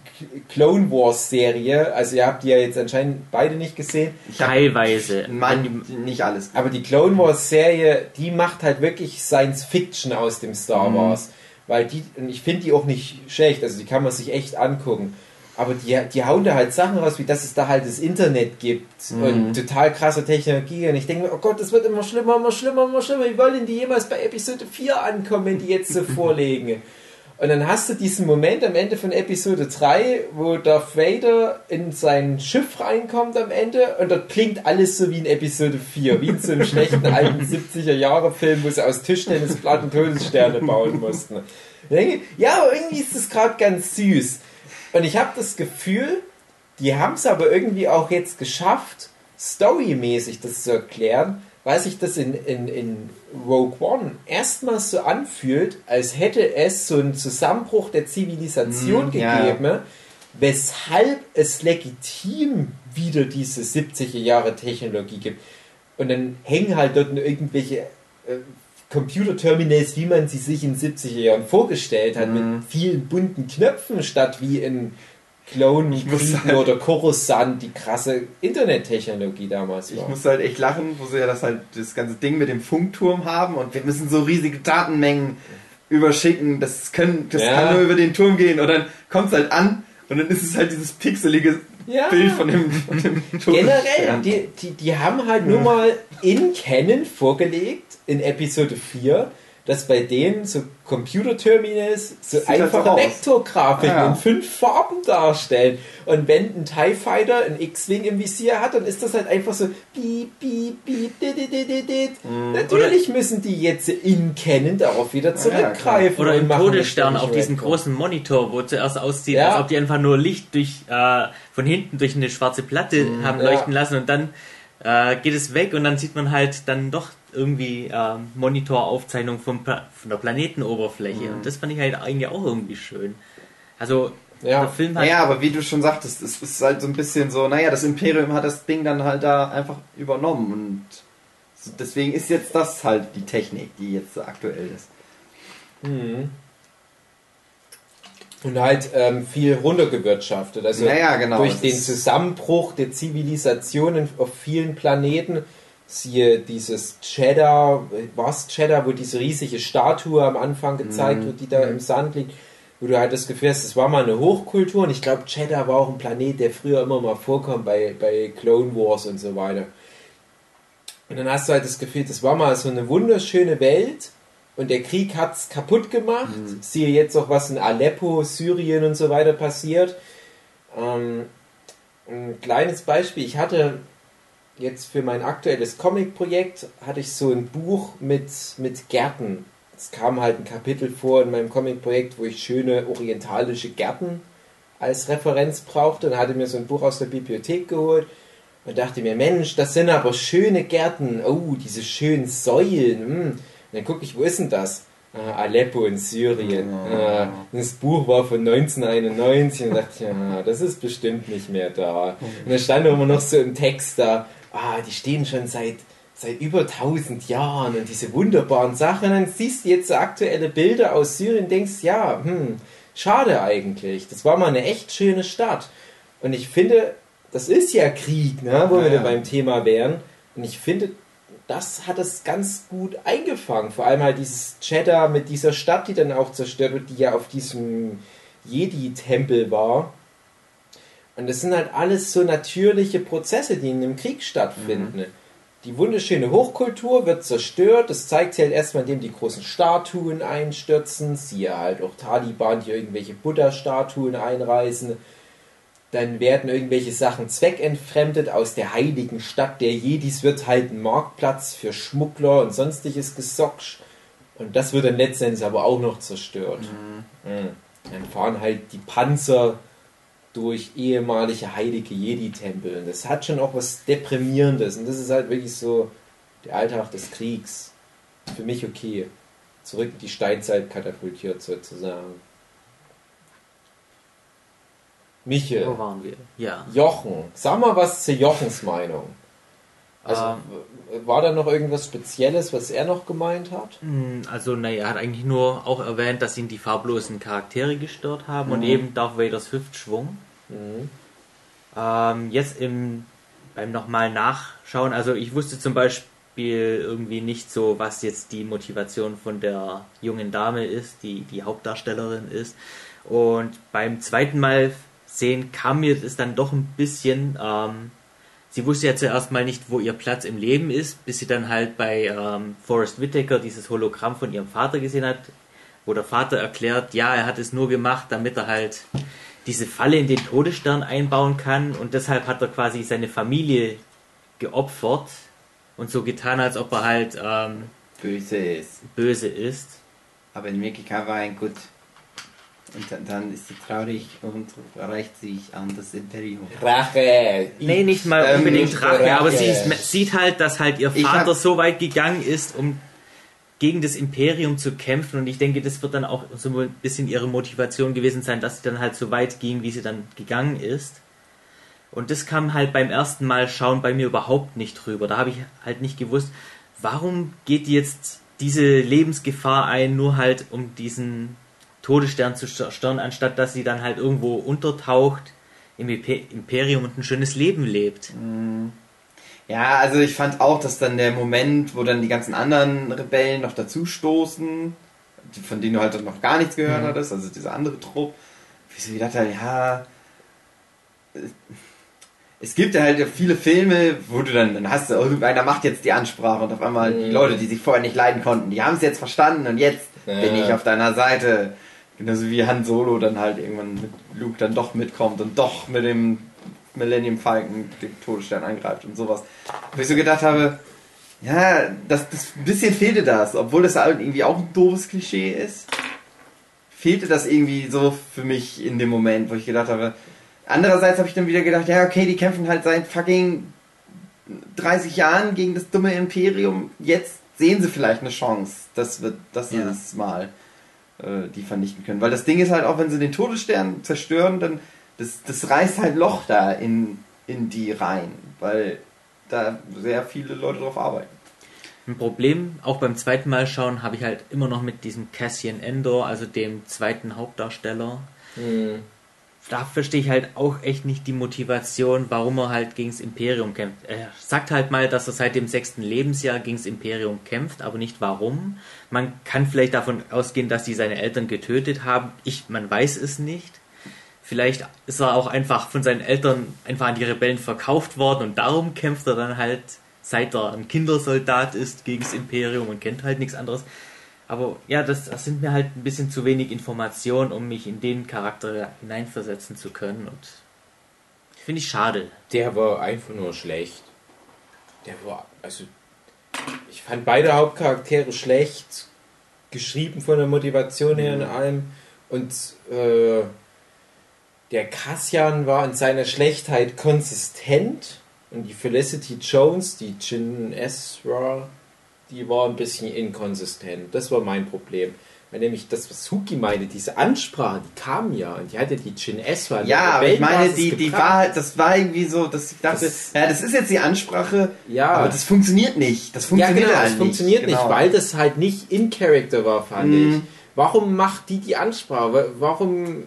Clone Wars Serie. Also ihr habt die ja jetzt anscheinend beide nicht gesehen. Teilweise. Man, nicht alles. Aber die Clone Wars Serie, die macht halt wirklich Science Fiction aus dem Star mhm. Wars. Mhm. Weil die, und ich finde die auch nicht schlecht, also die kann man sich echt angucken. Aber die, die hauen da halt Sachen raus, wie dass es da halt das Internet gibt mhm. und total krasse Technologie. Und ich denke mir, oh Gott, das wird immer schlimmer, immer schlimmer, immer schlimmer. Wie wollen die jemals bei Episode 4 ankommen, wenn die jetzt so vorlegen? Und dann hast du diesen Moment am Ende von Episode 3, wo Darth Vader in sein Schiff reinkommt am Ende und dort klingt alles so wie in Episode 4, wie in so einem schlechten alten 70er-Jahre-Film, wo sie aus Tischtennisplatten Todessterne bauen mussten. Denke, ja, aber irgendwie ist das gerade ganz süß. Und ich habe das Gefühl, die haben es aber irgendwie auch jetzt geschafft, storymäßig das zu erklären, weil sich das in, in, in Rogue One erstmals so anfühlt, als hätte es so einen Zusammenbruch der Zivilisation mm, gegeben, ja. weshalb es legitim wieder diese 70er Jahre Technologie gibt. Und dann hängen halt dort irgendwelche äh, Computerterminals, wie man sie sich in 70er Jahren vorgestellt hat, mm. mit mhm. vielen bunten Knöpfen statt wie in Clone Kriegen oder Coruscant die krasse Internettechnologie damals war. Ich muss halt echt lachen, wo sie ja das halt das ganze Ding mit dem Funkturm haben und wir müssen so riesige Datenmengen überschicken. Das, können, das ja. kann nur über den Turm gehen und dann kommt es halt an und dann ist es halt dieses pixelige ja. Bild von dem, von dem. Generell, die, die, die haben halt nur mal in Canon vorgelegt, in Episode 4, dass bei denen so Computerterminals so Sieht halt einfache Vektorgrafiken ja. in fünf Farben darstellen. Und wenn ein TIE Fighter ein X-Wing im Visier hat, dann ist das halt einfach so piep, piep, piep, dit, dit, dit, dit. Mhm. Natürlich Oder müssen die jetzt in Canon darauf wieder zurückgreifen. Oder im Todesstern auf diesen großen Monitor, wo zuerst aussieht, ja. als ob die einfach nur Licht durch, äh, von hinten durch eine schwarze Platte mhm, haben leuchten lassen und dann äh, geht es weg und dann sieht man halt dann doch irgendwie äh, Monitoraufzeichnung Pla von der Planetenoberfläche. Mhm. Und das fand ich halt eigentlich auch irgendwie schön. Also ja. der Film hat. Naja, aber wie du schon sagtest, es ist halt so ein bisschen so, naja, das Imperium hat das Ding dann halt da einfach übernommen und deswegen ist jetzt das halt die Technik, die jetzt aktuell ist. Mhm. Und halt ähm, viel runtergewirtschaftet. Also naja, genau, durch den Zusammenbruch der Zivilisationen auf vielen Planeten siehe dieses Cheddar, was Cheddar, wo diese riesige Statue am Anfang gezeigt mhm. wird, die da im Sand liegt, wo du halt das Gefühl hast, es war mal eine Hochkultur und ich glaube, Cheddar war auch ein Planet, der früher immer mal vorkommt bei, bei Clone Wars und so weiter. Und dann hast du halt das Gefühl, das war mal so eine wunderschöne Welt und der Krieg hat es kaputt gemacht. Mhm. Siehe jetzt auch, was in Aleppo, Syrien und so weiter passiert. Ähm, ein kleines Beispiel, ich hatte jetzt für mein aktuelles Comic-Projekt hatte ich so ein Buch mit, mit Gärten. Es kam halt ein Kapitel vor in meinem Comic-Projekt, wo ich schöne orientalische Gärten als Referenz brauchte. Dann hatte ich mir so ein Buch aus der Bibliothek geholt und dachte mir, Mensch, das sind aber schöne Gärten. Oh, diese schönen Säulen. Hm. Und dann gucke ich, wo ist denn das? Ah, Aleppo in Syrien. Ah, das Buch war von 1991 und dachte, ja, das ist bestimmt nicht mehr da. Und dann stand immer noch so im Text da, ah, die stehen schon seit, seit über 1000 Jahren und diese wunderbaren Sachen. Und dann siehst du jetzt so aktuelle Bilder aus Syrien und denkst, ja, hm, schade eigentlich. Das war mal eine echt schöne Stadt. Und ich finde, das ist ja Krieg, ne, wo ja, wir ja. beim Thema wären. Und ich finde, das hat es ganz gut eingefangen. Vor allem halt dieses Cheddar mit dieser Stadt, die dann auch zerstört wird, die ja auf diesem Jedi-Tempel war. Und das sind halt alles so natürliche Prozesse, die in einem Krieg stattfinden. Mhm. Die wunderschöne Hochkultur wird zerstört. Das zeigt sich halt erstmal, indem die großen Statuen einstürzen. Siehe halt auch Taliban, die irgendwelche Buddha-Statuen einreißen. Dann werden irgendwelche Sachen zweckentfremdet aus der heiligen Stadt der Jedis, wird halt ein Marktplatz für Schmuggler und sonstiges gesockt. Und das wird dann letztendlich aber auch noch zerstört. Mhm. mhm. Dann fahren halt die Panzer durch ehemalige heilige Jedi-Tempel. Das hat schon auch was Deprimierendes. Und das ist halt wirklich so der Alltag des Kriegs. Für mich okay. Zurück in die Steinzeit katapultiert sozusagen. Michel. Wo waren wir? Ja. Jochen. Sag mal was zu Jochens Meinung. Also ähm, war da noch irgendwas Spezielles, was er noch gemeint hat? Hm, also, naja, er hat eigentlich nur auch erwähnt, dass ihn die farblosen Charaktere gestört haben mhm. und eben Darth Vaders Hüftschwung. Mhm. Ähm, jetzt im, beim nochmal Nachschauen, also ich wusste zum Beispiel irgendwie nicht so, was jetzt die Motivation von der jungen Dame ist, die die Hauptdarstellerin ist. Und beim zweiten Mal sehen kam mir das dann doch ein bisschen. Ähm, sie wusste ja zuerst mal nicht, wo ihr Platz im Leben ist, bis sie dann halt bei ähm, Forrest Whitaker dieses Hologramm von ihrem Vater gesehen hat, wo der Vater erklärt, ja, er hat es nur gemacht, damit er halt diese Falle in den Todesstern einbauen kann und deshalb hat er quasi seine Familie geopfert und so getan, als ob er halt ähm, Böse ist. böse ist. Aber in Wirklichkeit war er ein gut. Und dann, dann ist sie traurig und reicht sich an das Imperium. Rache. Nee, nicht mal Ähm, unbedingt nicht Rache, Rache. aber sie ist, sieht halt, dass halt ihr Vater hab- so weit gegangen ist, um gegen das Imperium zu kämpfen und ich denke, das wird dann auch so ein bisschen ihre Motivation gewesen sein, dass sie dann halt so weit ging, wie sie dann gegangen ist. Und das kam halt beim ersten Mal schauen bei mir überhaupt nicht drüber. Da habe ich halt nicht gewusst, warum geht die jetzt diese Lebensgefahr ein, nur halt um diesen Todesstern zu zerstören, anstatt dass sie dann halt irgendwo untertaucht im Impe- Imperium und ein schönes Leben lebt. Ja, also ich fand auch, dass dann der Moment, wo dann die ganzen anderen Rebellen noch dazu stoßen, die- von denen du halt noch gar nichts gehört hattest, also dieser andere Trupp, wie ich so gedacht habe, ja, äh, es gibt ja halt viele Filme, wo du dann, dann hast du, irgendeiner macht jetzt die Ansprache und auf einmal die Mhm. Leute, die sich vorher nicht leiden konnten, die haben es jetzt verstanden und jetzt Ja. bin ich auf deiner Seite. Genauso wie Han Solo dann halt irgendwann mit Luke dann doch mitkommt und doch mit dem Millennium Falcon den Todesstern angreift und sowas. Wo ich so gedacht habe, ja, das, das ein bisschen fehlte das, obwohl das halt irgendwie auch ein doofes Klischee ist. Fehlte das irgendwie so für mich in dem Moment, wo ich gedacht habe. Andererseits habe ich dann wieder gedacht, ja, okay, die kämpfen halt seit fucking 30 Jahren gegen das dumme Imperium. Jetzt sehen sie vielleicht eine Chance, dass wir das Ja. jedes Mal äh, die vernichten können. Weil das Ding ist halt auch, wenn sie den Todesstern zerstören, dann das, das reißt halt Loch da in, in die rein, weil da sehr viele Leute drauf arbeiten. Ein Problem, auch beim zweiten Mal schauen, habe ich halt immer noch mit diesem Cassian Endor, also dem zweiten Hauptdarsteller. Hm. Da verstehe ich halt auch echt nicht die Motivation, warum er halt gegen das Imperium kämpft. Er sagt halt mal, dass er seit dem sechsten Lebensjahr gegen das Imperium kämpft, aber nicht warum. Man kann vielleicht davon ausgehen, dass sie seine Eltern getötet haben. Ich, man weiß es nicht. Vielleicht ist er auch einfach von seinen Eltern einfach an die Rebellen verkauft worden und darum kämpft er dann halt, seit er ein Kindersoldat ist, gegen das Imperium und kennt halt nichts anderes. Aber ja, das, das sind mir halt ein bisschen zu wenig Informationen, um mich in den Charakter hineinversetzen zu können und finde ich schade. Der war einfach nur schlecht. Der war, also, ich fand beide Hauptcharaktere schlecht, geschrieben von der Motivation her in allem. Und äh, der Cassian war in seiner Schlechtheit konsistent. Und die Felicity Jones, die Jin Ezra, die war ein bisschen inkonsistent. Das war mein Problem. Weil nämlich das, was Suki meinte, diese Ansprache, die kam ja und die hatte die Jin Ezra. in der Ja, aber ich meine, die, die gebracht. war halt, das war irgendwie so, dass ich dachte, Das- ja, das ist jetzt die Ansprache, Ja. aber das funktioniert nicht. Das Ja, funktioniert genau, halt es funktioniert Genau. nicht, weil das halt nicht in Character war, fand Mhm. ich. Warum macht die die Ansprache? Wa- Warum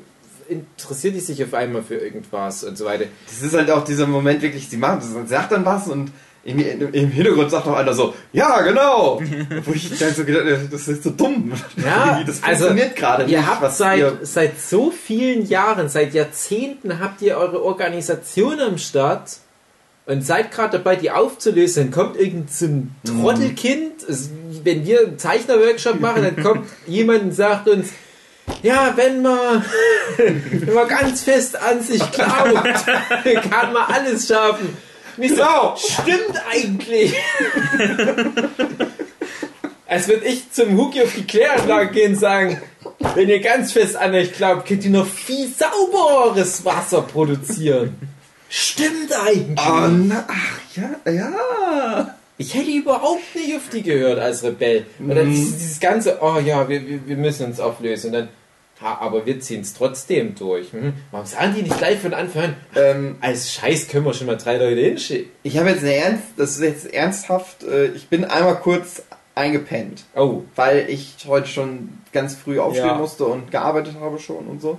interessiert die sich auf einmal für irgendwas und so weiter? Das ist halt auch dieser Moment wirklich, sie macht, sie sagt dann was und im, Hintergrund sagt noch einer so, ja, genau. Wo ich dann so gedacht habe, das ist so dumm. Ja, das also, funktioniert gerade nicht. Ihr habt seit, ihr- seit so vielen Jahren, seit Jahrzehnten habt ihr eure Organisation am Start und seid gerade dabei, die aufzulösen. Dann kommt irgendein so ein Mhm. Trottelkind. Wenn wir einen Zeichnerworkshop machen, dann kommt jemand und sagt uns, ja, wenn man, wenn man ganz fest an sich glaubt, kann man alles schaffen. Nicht so, stimmt eigentlich. Als würde ich zum Huki auf die Kläranlage gehen und sagen, wenn ihr ganz fest an euch glaubt, könnt ihr noch viel saubereres Wasser produzieren. Stimmt eigentlich. Oh, na, ach, ja, ja. Ich hätte überhaupt nicht auf die gehört als Rebell. Und dann dieses, dieses ganze, oh ja, wir, wir, wir müssen uns auflösen. Und dann, ha, aber wir ziehen es trotzdem durch. Hm? Warum sagen die nicht gleich von Anfang an, Ähm, als Scheiß können wir schon mal drei Leute hinschicken? ich habe jetzt eine ernst, das ist jetzt ernsthaft, äh, ich bin einmal kurz eingepennt. Oh, weil ich heute schon ganz früh aufstehen Ja. musste und gearbeitet habe schon und so.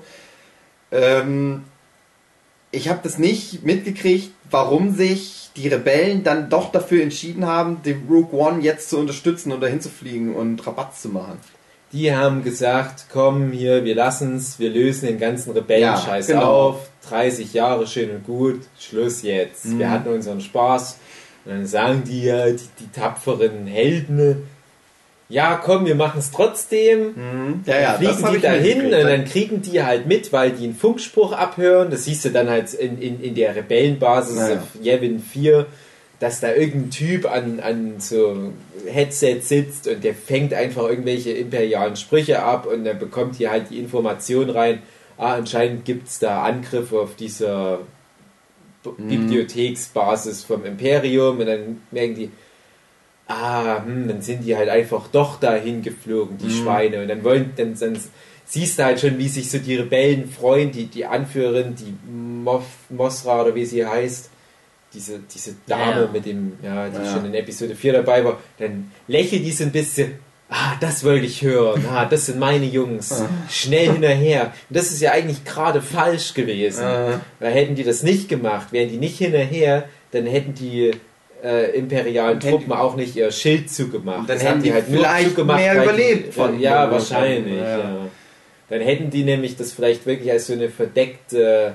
Ähm, ich habe das nicht mitgekriegt, warum sich die Rebellen dann doch dafür entschieden haben, den Rogue One jetzt zu unterstützen und dahin zu fliegen und Rabatt zu machen. Die haben gesagt, komm hier, wir lassen's, wir lösen den ganzen Rebellenscheiß Ja, genau. auf. 30 Jahre schön und gut, Schluss jetzt. Mhm. Wir hatten unseren Spaß. Und dann sagen die ja, die, die tapferen Helden, ja, komm, wir machen es trotzdem. Mhm. Ja, ja, fliegen hab die dahin und dann kriegen die halt mit, weil die einen Funkspruch abhören. Das siehst du dann halt in, in, in der Rebellenbasis Ja, ja. auf Yavin 4, dass da irgendein Typ an, an so Headset sitzt und der fängt einfach irgendwelche imperialen Sprüche ab und dann bekommt hier halt die Information rein, ah, anscheinend gibt es da Angriffe auf dieser Mhm. Bibliotheksbasis vom Imperium und dann merken die, ah, hm, dann sind die halt einfach doch dahin geflogen, die Schweine. Und dann wollen, dann, dann siehst du halt schon, wie sich so die Rebellen freuen, die, die Anführerin, die Mof, Mosra oder wie sie heißt, diese, diese Dame Ja. mit dem, ja, die Ja. schon in Episode 4 dabei war, dann lächelt die so ein bisschen, ah, das wollte ich hören, ah, das sind meine Jungs, schnell hinterher. Und das ist ja eigentlich gerade falsch gewesen. Äh. Weil hätten die das nicht gemacht, wären die nicht hinterher, dann hätten die äh, imperialen Hätten- Truppen auch nicht ihr Schild zugemacht. Dann Das hätten die vielleicht mehr weil überlebt Die, von- ja, wahrscheinlich. ja. Ja. Dann hätten die nämlich das vielleicht wirklich als so eine verdeckte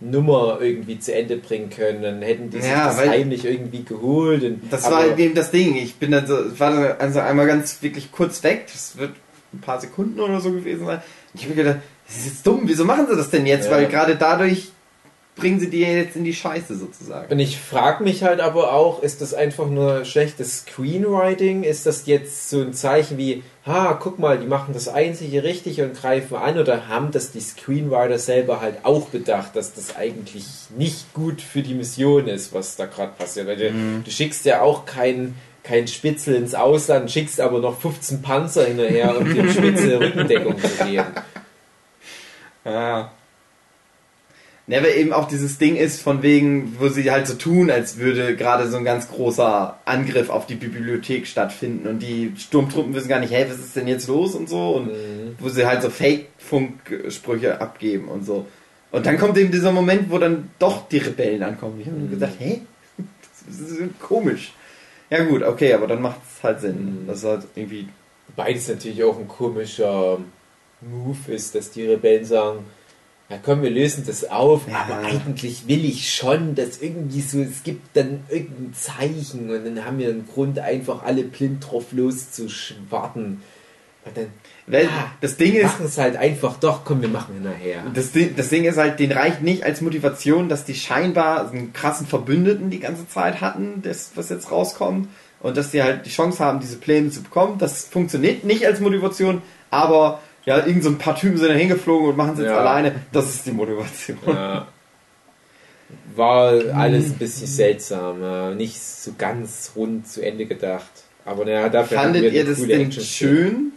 Nummer irgendwie zu Ende bringen können. Dann hätten die sich Ja, das heimlich irgendwie geholt. Und, Das war eben das Ding. Ich bin dann so, war dann also einmal ganz wirklich kurz weg. Das wird ein paar Sekunden oder so gewesen sein. Ich habe mir gedacht, das ist jetzt dumm. Wieso machen sie das denn jetzt? Ja. Weil gerade dadurch bringen sie die jetzt in die Scheiße sozusagen. Und ich frage mich halt aber auch, ist das einfach nur schlechtes Screenwriting? Ist das jetzt so ein Zeichen wie, ha, guck mal, die machen das Einzige richtig und greifen an? Oder haben das die Screenwriter selber halt auch bedacht, dass das eigentlich nicht gut für die Mission ist, was da gerade passiert? Weil du, du schickst ja auch keinen kein Spitzel ins Ausland, schickst aber noch 15 Panzer hinterher, um dem Spitzel Rückendeckung zu geben. Ja. Ja, weil eben auch dieses Ding ist, von wegen, wo sie halt so tun, als würde gerade so ein ganz großer Angriff auf die Bibliothek stattfinden und die Sturmtruppen wissen gar nicht, hey, was ist denn jetzt los und so und Mhm. wo sie halt so Fake-Funksprüche abgeben und so. Und dann kommt eben dieser Moment, wo dann doch die Rebellen ankommen. Ich habe mir gesagt, hä? Das ist komisch. Ja gut, okay, aber dann macht es halt Sinn. Mhm. Das ist halt irgendwie... Beides natürlich auch ein komischer Move ist, dass die Rebellen sagen, ja komm, wir lösen das auf, Ja. aber eigentlich will ich schon, dass irgendwie so, es gibt dann irgendein Zeichen und dann haben wir einen Grund, einfach alle blind drauf loszuschwarten. Und dann Weil Ah, das Ding ist, machen es halt einfach doch, komm, wir machen nachher. Das Ding, das Ding ist halt, den reicht nicht als Motivation, dass die scheinbar einen krassen Verbündeten die ganze Zeit hatten, das, was jetzt rauskommt, und dass die halt die Chance haben, diese Pläne zu bekommen. Das funktioniert nicht als Motivation, aber ja, irgend so ein paar Typen sind da hingeflogen und machen es jetzt Ja. alleine. Das ist die Motivation. Ja. War alles ein bisschen seltsam, ja. nicht so ganz rund zu Ende gedacht. Aber naja, dafür Fandet wir ihr das denn schön?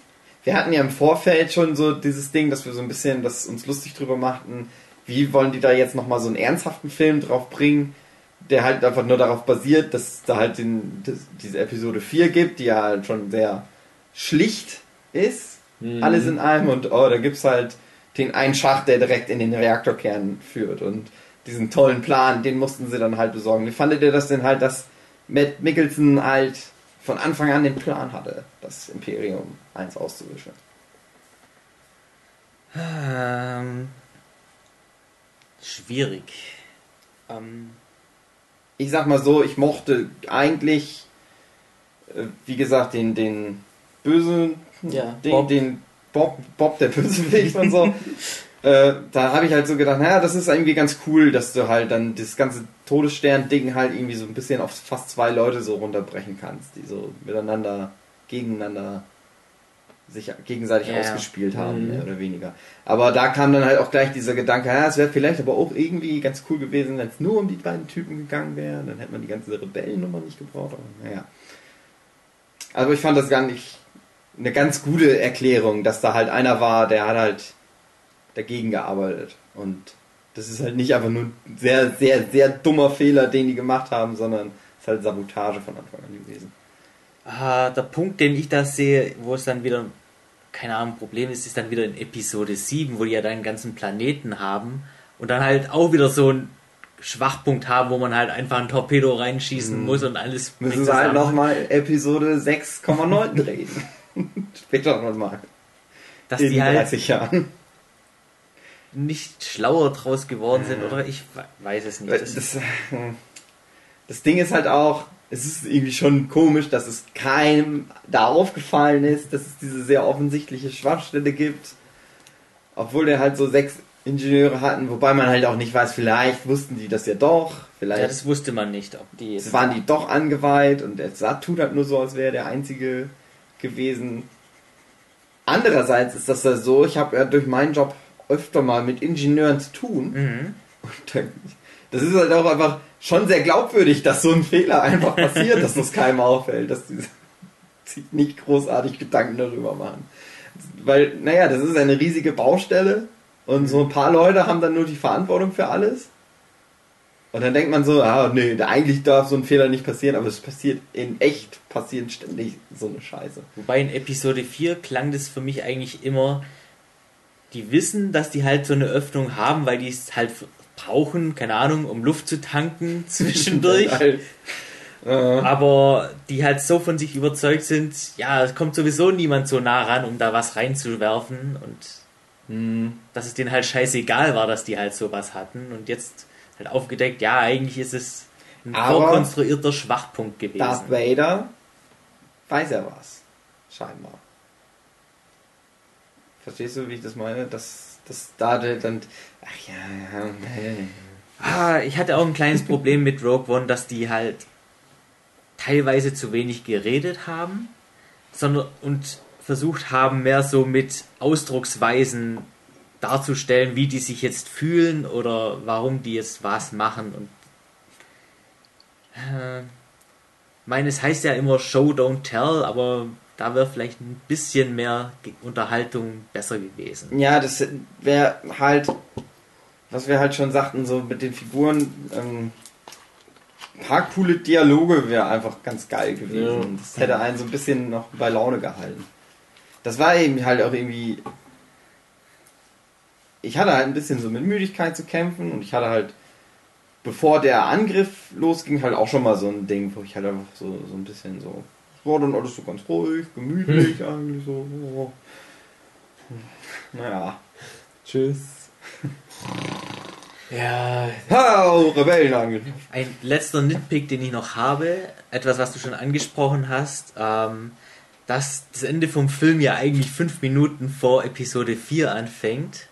Wir hatten ja im Vorfeld schon so dieses Ding, dass wir so ein bisschen das uns lustig drüber machten. Wie wollen die da jetzt nochmal so einen ernsthaften Film drauf bringen, der halt einfach nur darauf basiert, dass es da halt den, das, diese Episode 4 gibt, die ja halt schon sehr schlicht ist. Mhm. Alles in allem und oh, da gibt's halt den einen Schacht, der direkt in den Reaktorkern führt und diesen tollen Plan, den mussten sie dann halt besorgen. Wie fandet ihr das denn halt, dass Matt Mickelson halt von Anfang an den Plan hatte, das Imperium 1 auszuwischen? Ähm, schwierig. Ähm, Ich sag mal so, ich mochte eigentlich, äh, wie gesagt, den, den bösen, Ja, den, Bob. den Bob, Bob der Bösewicht und so. äh, da habe ich halt so gedacht, naja, das ist irgendwie ganz cool, dass du halt dann das ganze Todesstern-Ding halt irgendwie so ein bisschen auf fast zwei Leute so runterbrechen kannst, die so miteinander, gegeneinander sich gegenseitig Ja. ausgespielt haben, Mhm. mehr oder weniger. Aber da kam dann halt auch gleich dieser Gedanke, ja, es wäre vielleicht aber auch irgendwie ganz cool gewesen, wenn es nur um die beiden Typen gegangen wäre, dann hätte man die ganze Rebellennummer nicht gebraucht, aber naja. Also ich fand das gar nicht eine ganz gute Erklärung, dass da halt einer war, der hat halt dagegen gearbeitet. Und das ist halt nicht einfach nur ein sehr, sehr, sehr dummer Fehler, den die gemacht haben, sondern es ist halt Sabotage von Anfang an gewesen. Ah, der Punkt, den ich da sehe, wo es dann wieder, keine Ahnung, Problem ist, ist dann wieder in Episode 7, wo die ja dann einen ganzen Planeten haben und dann halt auch wieder so einen Schwachpunkt haben, wo man halt einfach ein Torpedo reinschießen muss und alles Müssen sie halt nochmal Episode 6,9 drehen. Später nochmal. dass In die halt 30 Jahren. nicht schlauer draus geworden sind oder ich we- weiß es nicht. Das Das, das Ding ist halt auch, es ist irgendwie schon komisch, dass es keinem da aufgefallen ist, dass es diese sehr offensichtliche Schwachstelle gibt. Obwohl der halt so sechs Ingenieure hatten, wobei man halt auch nicht weiß, vielleicht wussten die das ja doch, vielleicht Ja, das wusste man nicht, ob die es waren die doch angeweiht und der Sat tut halt nur so, als wäre der Einzige gewesen. Andererseits ist das ja so, ich habe ja durch meinen Job öfter mal mit Ingenieuren zu tun. Mhm. Und das ist halt auch einfach schon sehr glaubwürdig, dass so ein Fehler einfach passiert, dass das keinem auffällt, dass die sich nicht großartig Gedanken darüber machen. Weil, naja, das ist eine riesige Baustelle und so ein paar Leute haben dann nur die Verantwortung für alles. Und dann denkt man so, ah, nee, eigentlich darf so ein Fehler nicht passieren, aber es passiert in echt, passiert ständig so eine Scheiße. Wobei in Episode 4 klang das für mich eigentlich immer, die wissen, dass die halt so eine Öffnung haben, weil die es halt brauchen, keine Ahnung, um Luft zu tanken zwischendurch. Äh, aber die halt so von sich überzeugt sind, ja, es kommt sowieso niemand so nah ran, um da was reinzuwerfen und hm. dass es denen halt scheißegal war, dass die halt sowas hatten und jetzt halt aufgedeckt, ja, eigentlich ist es ein Aber vorkonstruierter Schwachpunkt gewesen. Darth Vader weiß er was. Scheinbar. Verstehst du, wie ich das meine? Dass, dass da dann. Ach ja, ja, nee. Ah, ich hatte auch ein kleines Problem mit Rogue One, dass die halt teilweise zu wenig geredet haben, sondern und versucht haben, mehr so mit Ausdrucksweisen darzustellen, wie die sich jetzt fühlen oder warum die jetzt was machen und äh, meine, es heißt ja immer Show don't tell, aber da wäre vielleicht ein bisschen mehr Unterhaltung besser gewesen. Ja, das wäre halt, was wir halt schon sagten, so mit den Figuren, ähm, paar coole Dialoge wäre einfach ganz geil gewesen. Das hätte einen so ein bisschen noch bei Laune gehalten. Das war eben halt auch irgendwie. Ich hatte halt ein bisschen so mit Müdigkeit zu kämpfen und ich hatte halt, bevor der Angriff losging, halt auch schon mal so ein Ding, wo ich halt einfach so, so ein bisschen so. Es war dann alles so ganz ruhig, gemütlich eigentlich so. Oh. Naja. Tschüss. Ja, Hau, Rebellenangriff. Ein letzter Nitpick, den ich noch habe, etwas, was du schon angesprochen hast, ähm, dass das Ende vom Film ja eigentlich fünf Minuten vor Episode 4 anfängt.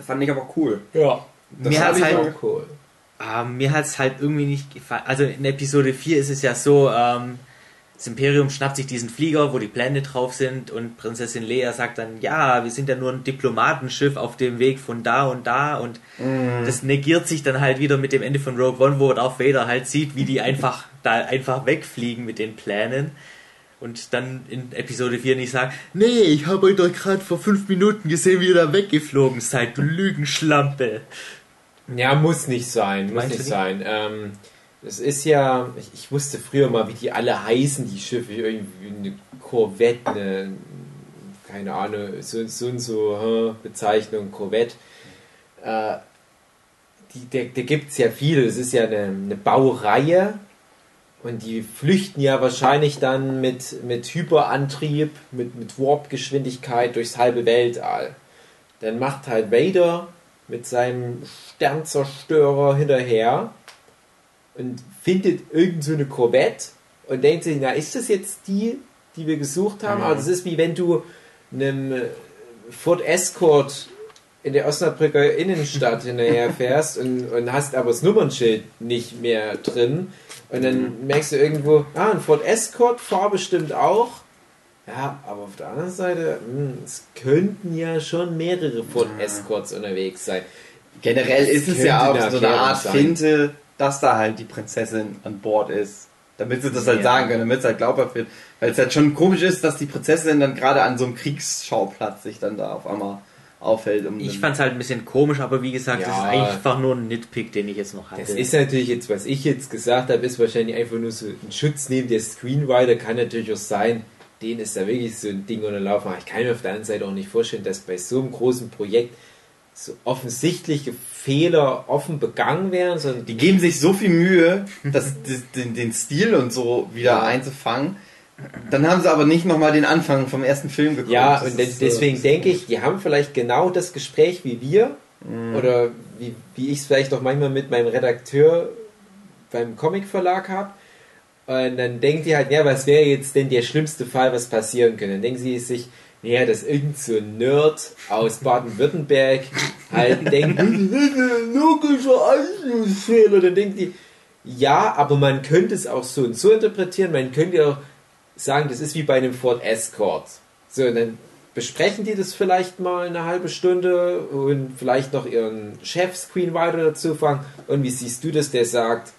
Das fand ich aber cool. ja. Mir hat's halt- auch cool. Ähm, mir hat es halt irgendwie nicht gefallen. Also in Episode 4 ist es ja so, ähm, das Imperium schnappt sich diesen Flieger, wo die Pläne drauf sind und Prinzessin Leia sagt dann, ja, wir sind ja nur ein Diplomatenschiff auf dem Weg von da und da und das negiert sich dann halt wieder mit dem Ende von Rogue One, wo Darth Vader halt sieht, wie die einfach da einfach wegfliegen mit den Plänen und dann in Episode 4 nicht sagen, nee, ich habe euch doch gerade vor fünf Minuten gesehen, wie ihr da weggeflogen seid, du Lügenschlampe. Ja, muss nicht sein, muss Meinst nicht sein. Ähm, es ist ja, ich, ich wusste früher mal, wie die alle heißen, die Schiffe, irgendwie eine Corvette, eine, keine Ahnung, so, so und so Bezeichnung, Corvette. Äh, die, da da gibt es ja viele, es ist ja eine, eine Baureihe und die flüchten ja wahrscheinlich dann mit, mit Hyperantrieb, mit, mit Warp-Geschwindigkeit durchs halbe Weltall. Dann macht halt Vader mit seinem Sternzerstörer hinterher und findet irgend so eine Corvette und denkt sich, na, ist das jetzt die, die wir gesucht haben? Aber das ist wie wenn du einem Ford Escort in der Osnabrücker Innenstadt hinterher fährst und, und hast aber das Nummernschild nicht mehr drin und dann merkst du irgendwo, ah, ein Ford Escort, Farbe stimmt auch. Ja, aber auf der anderen Seite, hm, es könnten ja schon mehrere Ford Escorts unterwegs sein. Generell ist es ja auch so eine Art sein. Finte, dass da halt die Prinzessin an Bord ist. Damit sie das halt Ja. sagen können, damit es halt glaubhaft wird. Weil es halt schon komisch ist, dass die Prinzessin dann gerade an so einem Kriegsschauplatz sich dann da auf einmal auffällt. Um Ich fand es halt ein bisschen komisch, aber wie gesagt, das Ja. ist einfach nur ein Nitpick, den ich jetzt noch hatte. Das ist natürlich jetzt, was ich jetzt gesagt habe, ist wahrscheinlich einfach nur so ein Schutz neben der Screenwriter. Kann natürlich auch sein, denen ist da wirklich so ein Ding unterlaufen. Aber ich kann mir auf der anderen Seite auch nicht vorstellen, dass bei so einem großen Projekt so offensichtliche Fehler offen begangen werden, sondern die geben sich so viel Mühe, das, das, den, den Stil und so wieder Ja. einzufangen. Dann haben sie aber nicht nochmal den Anfang vom ersten Film geguckt. Ja, Das und ist, de- äh, deswegen denke ich, die haben vielleicht genau das Gespräch wie wir oder wie, wie ich es vielleicht auch manchmal mit meinem Redakteur beim Comicverlag habe. Und dann denkt ihr halt, ja, was wäre jetzt denn der schlimmste Fall, was passieren könnte? Dann denken sie sich, naja, dass irgend so ein Nerd aus Baden-Württemberg halt denkt, logischer Anschlussfehler. Dann denkt die, ja, aber man könnte es auch so und so interpretieren. Man könnte auch sagen, das ist wie bei einem Ford Escort. So, dann besprechen die das vielleicht mal eine halbe Stunde und vielleicht noch ihren Chef-Screenwriter dazu fragen. Und wie siehst du das, der sagt,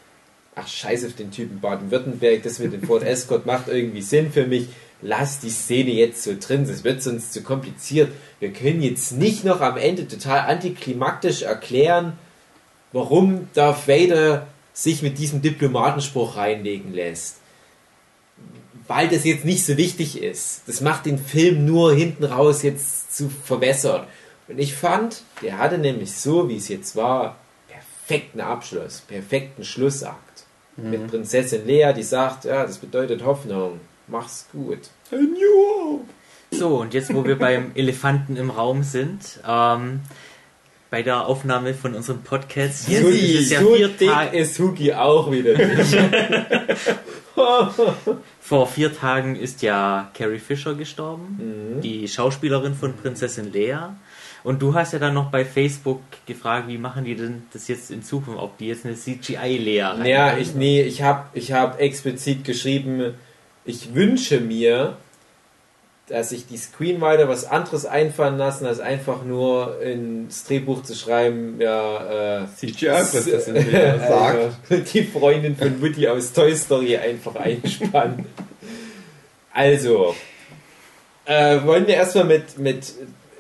ach scheiße auf den Typen Baden-Württemberg, das mit dem Ford Escort macht irgendwie Sinn für mich. Lass die Szene jetzt so drin, das wird sonst zu kompliziert. Wir können jetzt nicht noch am Ende total antiklimaktisch erklären, warum Darth Vader sich mit diesem Diplomatenspruch reinlegen lässt. Weil das jetzt nicht so wichtig ist. Das macht den Film nur hinten raus jetzt zu verwässern. Und ich fand, der hatte nämlich so, wie es jetzt war, perfekten Abschluss, perfekten Schlussakt. Mhm. Mit Prinzessin Lea, die sagt, ja, das bedeutet Hoffnung. Mach's gut. So, und jetzt, wo wir beim Elefanten im Raum sind, ähm, bei der Aufnahme von unserem Podcast. Jetzt Hugi, ist es ja so vier Tage. ist Hugi auch wieder Vor vier Tagen ist ja Carrie Fisher gestorben, mhm. die Schauspielerin von Prinzessin Lea. Und du hast ja dann noch bei Facebook gefragt, wie machen die denn das jetzt in Zukunft, ob die jetzt eine CGI-Lea Ja, ich, nee, ich habe ich hab explizit geschrieben, ich wünsche mir, dass sich die Screenwriter was anderes einfallen lassen, als einfach nur ins Drehbuch zu schreiben, ja, äh, CGI-Prinzessin äh, sagt. die Freundin von Woody aus Toy Story einfach einspannen. also, äh, wollen wir erstmal mit, mit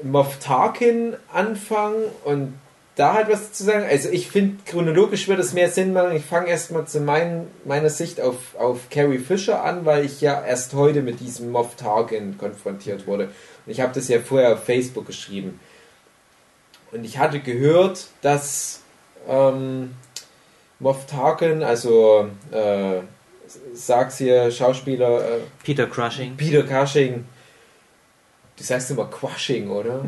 Moff Tarkin anfangen und da halt was zu sagen. Also ich finde, chronologisch würde es mehr Sinn machen. Ich fange erstmal zu mein, meiner Sicht auf, auf Carrie Fisher an, weil ich ja erst heute mit diesem Moff Tarkin konfrontiert wurde. Und ich habe das ja vorher auf Facebook geschrieben. Und ich hatte gehört, dass ähm, Moff Tarkin, also äh, sag's hier, Schauspieler äh, Peter Crushing. Peter Cushing, du sagst immer Quashing, oder?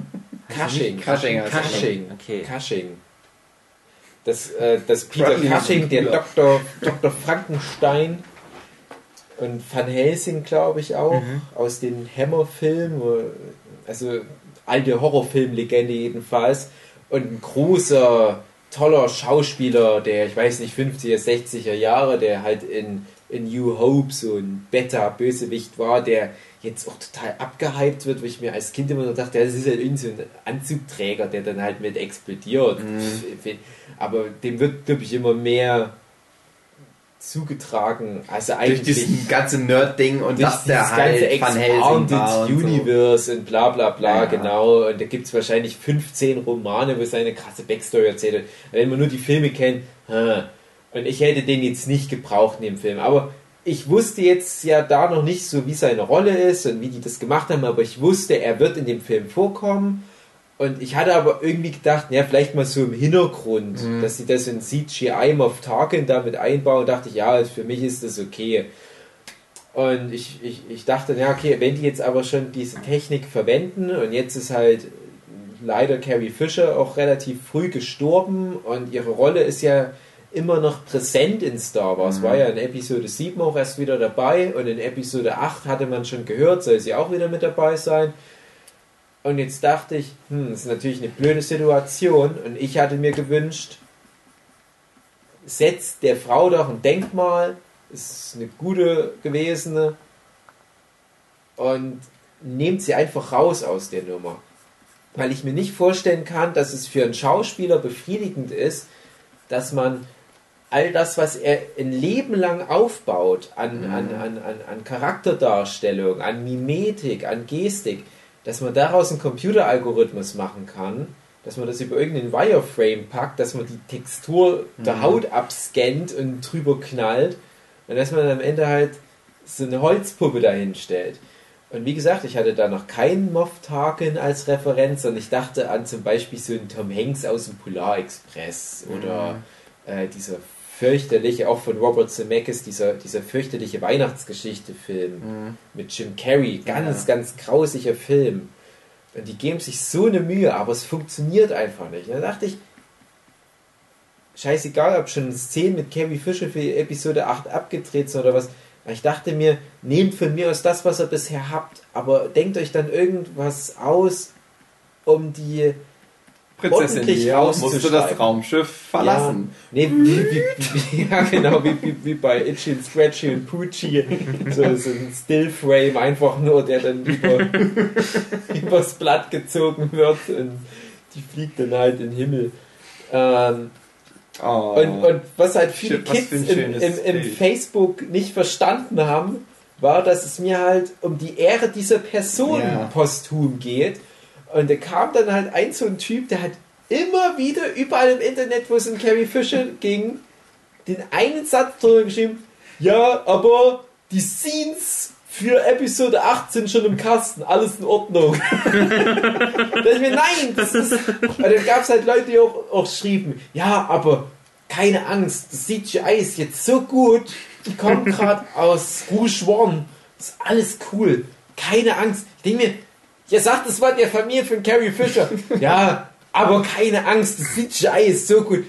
Cushing. Cushing. Cushing. Okay. Cushing. Das, äh, das Peter Cushing, der Dr. Dr. Frankenstein und Van Helsing, glaube ich auch, mhm. aus den Hammer-Filmen, also alte Horrorfilm-Legende jedenfalls, und ein großer, toller Schauspieler, der, ich weiß nicht, 50er, 60er Jahre, der halt in, in New Hope so ein Beta-Bösewicht war, der jetzt auch total abgehypt wird, wo ich mir als Kind immer nur dachte, ja, das ist halt irgendwie so ein Anzugträger, der dann halt mit explodiert. Mhm. Aber dem wird, glaube ich, immer mehr zugetragen. Also eigentlich durch dieses ganze Nerd-Ding und dass der halt Van Helsing Universe so. und bla bla bla, ja. genau. Und da gibt es wahrscheinlich 15 Romane, wo seine krasse Backstory erzählt. Wenn man nur die Filme kennt, und ich hätte den jetzt nicht gebraucht in dem Film. Aber ich wusste jetzt ja da noch nicht so, wie seine Rolle ist und wie die das gemacht haben, aber ich wusste, er wird in dem Film vorkommen. Und ich hatte aber irgendwie gedacht, ja, vielleicht mal so im Hintergrund, mhm. dass sie das in CGI auf Tarkin damit einbauen. Und dachte ich, ja, für mich ist das okay. Und ich, ich, ich dachte, ja, okay, wenn die jetzt aber schon diese Technik verwenden und jetzt ist halt leider Carrie Fisher auch relativ früh gestorben und ihre Rolle ist ja immer noch präsent in Star Wars. Mhm. War ja in Episode 7 auch erst wieder dabei und in Episode 8 hatte man schon gehört, soll sie auch wieder mit dabei sein. Und jetzt dachte ich, hm, das ist natürlich eine blöde Situation und ich hatte mir gewünscht, setzt der Frau doch ein Denkmal, ist eine gute gewesene und nehmt sie einfach raus aus der Nummer. Weil ich mir nicht vorstellen kann, dass es für einen Schauspieler befriedigend ist, dass man all das, was er ein Leben lang aufbaut an, mhm. an, an, an, an Charakterdarstellung, an Mimetik, an Gestik, dass man daraus einen Computeralgorithmus machen kann, dass man das über irgendeinen Wireframe packt, dass man die Textur mhm. der Haut abscannt und drüber knallt und dass man am Ende halt so eine Holzpuppe dahin stellt. Und wie gesagt, ich hatte da noch keinen Moff Tarkin als Referenz, sondern ich dachte an zum Beispiel so einen Tom Hanks aus dem Polar Express oder mhm. äh, dieser fürchterliche, auch von Robert Zemeckis, dieser, dieser fürchterliche Weihnachtsgeschichte-Film mhm. mit Jim Carrey, ganz, ja. ganz grausiger Film. Und die geben sich so eine Mühe, aber es funktioniert einfach nicht. Und da dachte ich, scheißegal, ob schon Szenen mit Carrie Fisher für Episode 8 abgedreht sind oder was. Ich dachte mir, nehmt von mir aus das, was ihr bisher habt, aber denkt euch dann irgendwas aus, um die Prinzessin ordentlich Lea musste das Raumschiff verlassen. Ja, nee, wie, wie, wie, ja genau, wie, wie, wie bei Itchy und Scratchy und Poochie. So, so ein Stillframe einfach nur, der dann über, übers Blatt gezogen wird und die fliegt dann halt in den Himmel. Ähm, Oh. und, und was halt viele Kids im, im, im. Facebook nicht verstanden haben, war, dass es mir halt um die Ehre dieser Person Ja. posthum geht. Und da kam dann halt ein so ein Typ, der hat immer wieder überall im Internet, wo es um Carrie Fisher ging, den einen Satz drüber geschrieben, ja, aber die Scenes für Episode 8 sind schon im Kasten, alles in Ordnung. da ich mir, nein, das ist. Und dann gab es halt Leute, die auch, auch schrieben, ja, aber keine Angst, das CGI ist jetzt so gut, die kommen gerade aus Rouge One, ist alles cool, keine Angst. Ich denke mir, ihr sagt, das war der Familie von Carrie Fisher. Ja, aber keine Angst, das CGI ist so gut.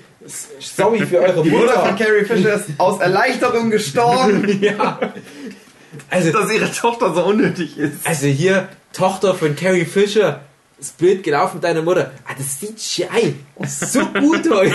Sorry für eure Die Mutter von Mutter. Carrie Fisher ist aus Erleichterung gestorben, Ja. Also, dass ihre Tochter so unnötig ist. Also hier, Tochter von Carrie Fisher, ist blöd gelaufen mit deiner Mutter. Ah, das CGI ist so gut heute.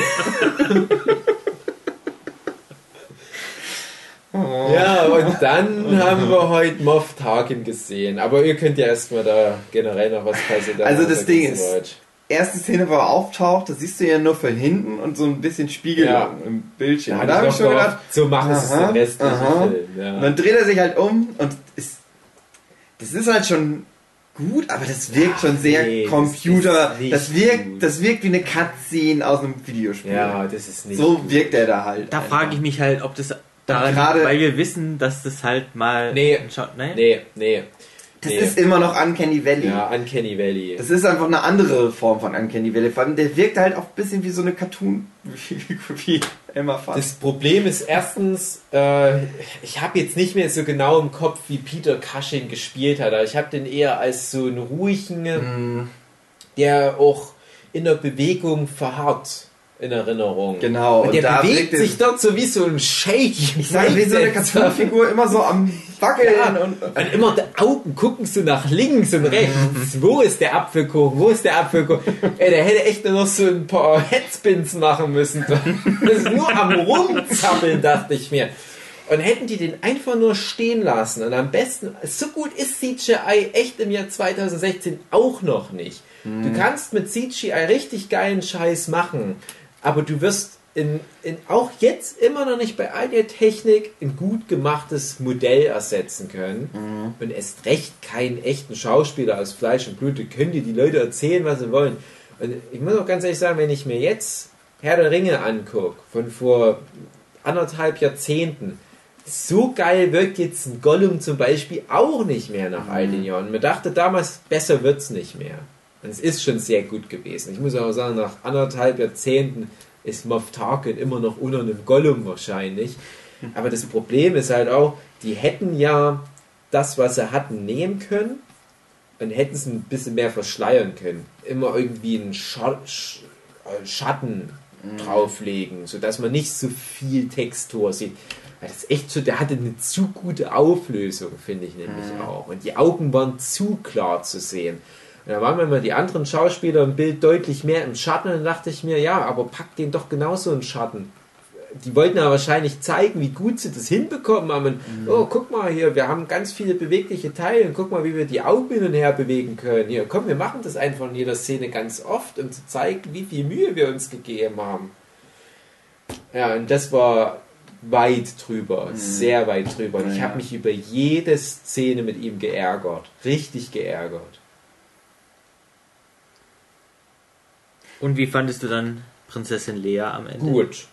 Ja, und dann haben wir heute Moff Tarkin gesehen. Aber ihr könnt ja erstmal da generell noch was passiert. Also das Ding ist- Erste Szene, wo er auftaucht, das siehst du ja nur von hinten und so ein bisschen Spiegelung Ja. im Bildschirm. Ja, Und da habe ich schon gedacht, so machen sie es den restlichen aha. Film. und Ja. dann dreht er sich halt um und ist, das ist halt schon gut, aber das wirkt schon sehr nee, das Computer. nicht Das, wirkt, gut. das wirkt wie eine Cutscene aus einem Videospiel. ja, das ist nicht. so wirkt er da halt. Da frage ich mich halt, ob das daran, gerade- weil wir wissen, dass das halt mal Nee. Schau- nee? Nee, nee. Das nee. ist immer noch Uncanny Valley. ja, Uncanny Valley. Das ist einfach eine andere Form von Uncanny Valley. Vor allem, der wirkt halt auch ein bisschen wie so eine Cartoon, wie, Emma fast. Das Problem ist erstens, äh, ich habe jetzt nicht mehr so genau im Kopf, wie Peter Cushing gespielt hat. Ich habe den eher als so einen ruhigen, Mm, der auch in der Bewegung verharrt in Erinnerung. Genau, Und und der da bewegt sich dort so wie so ein Shake. ich sag, wie so eine Cartoonfigur immer so am Wackeln Ja, und. und immer die Augen gucken so nach links und rechts. Wo ist der Apfelkuchen? Wo ist der Apfelkuchen? Ey, der hätte echt nur noch so ein paar Headspins machen müssen. Das ist nur am Rumzappeln, dachte ich mir. Und hätten die den einfach nur stehen lassen und am besten, so gut ist CGI echt im Jahr 2016 auch noch nicht. Du kannst mit CGI richtig geilen Scheiß machen, aber du wirst in, in, auch jetzt immer noch nicht bei all der Technik ein gut gemachtes Modell ersetzen können und erst recht keinen echten Schauspieler aus Fleisch und Blut. Da können dir die Leute erzählen, was sie wollen. Und ich muss auch ganz ehrlich sagen, wenn ich mir jetzt Herr der Ringe angucke, von vor anderthalb Jahrzehnten, so geil wirkt jetzt ein Gollum zum Beispiel auch nicht mehr nach all den Jahren. Man dachte damals, besser wird's nicht mehr. Und es ist schon sehr gut gewesen. Ich muss auch sagen, nach anderthalb Jahrzehnten ist Moff Tarkin immer noch unter einem Gollum wahrscheinlich. Aber das Problem ist halt auch, die hätten ja das, was sie hatten, nehmen können und hätten es ein bisschen mehr verschleiern können. Immer irgendwie einen Scha Sch äh, Schatten drauflegen, sodass man nicht so viel Textur sieht. Weil das ist echt so, der hatte eine zu gute Auflösung, finde ich nämlich auch. Und die Augen waren zu klar zu sehen. Da waren mir mal die anderen Schauspieler im Bild deutlich mehr im Schatten und dann dachte ich mir, ja, aber pack den doch genauso in Schatten. Die wollten ja wahrscheinlich zeigen, wie gut sie das hinbekommen haben. Oh, guck mal hier, wir haben ganz viele bewegliche Teile und guck mal, wie wir die Augen hin und her bewegen können. Hier, komm, wir machen das einfach in jeder Szene ganz oft, um zu zeigen, wie viel Mühe wir uns gegeben haben. Ja, und das war weit drüber, sehr weit drüber. Und ich habe mich über jede Szene mit ihm geärgert. Richtig geärgert. Und wie fandest du dann Prinzessin Lea am Ende? Gut.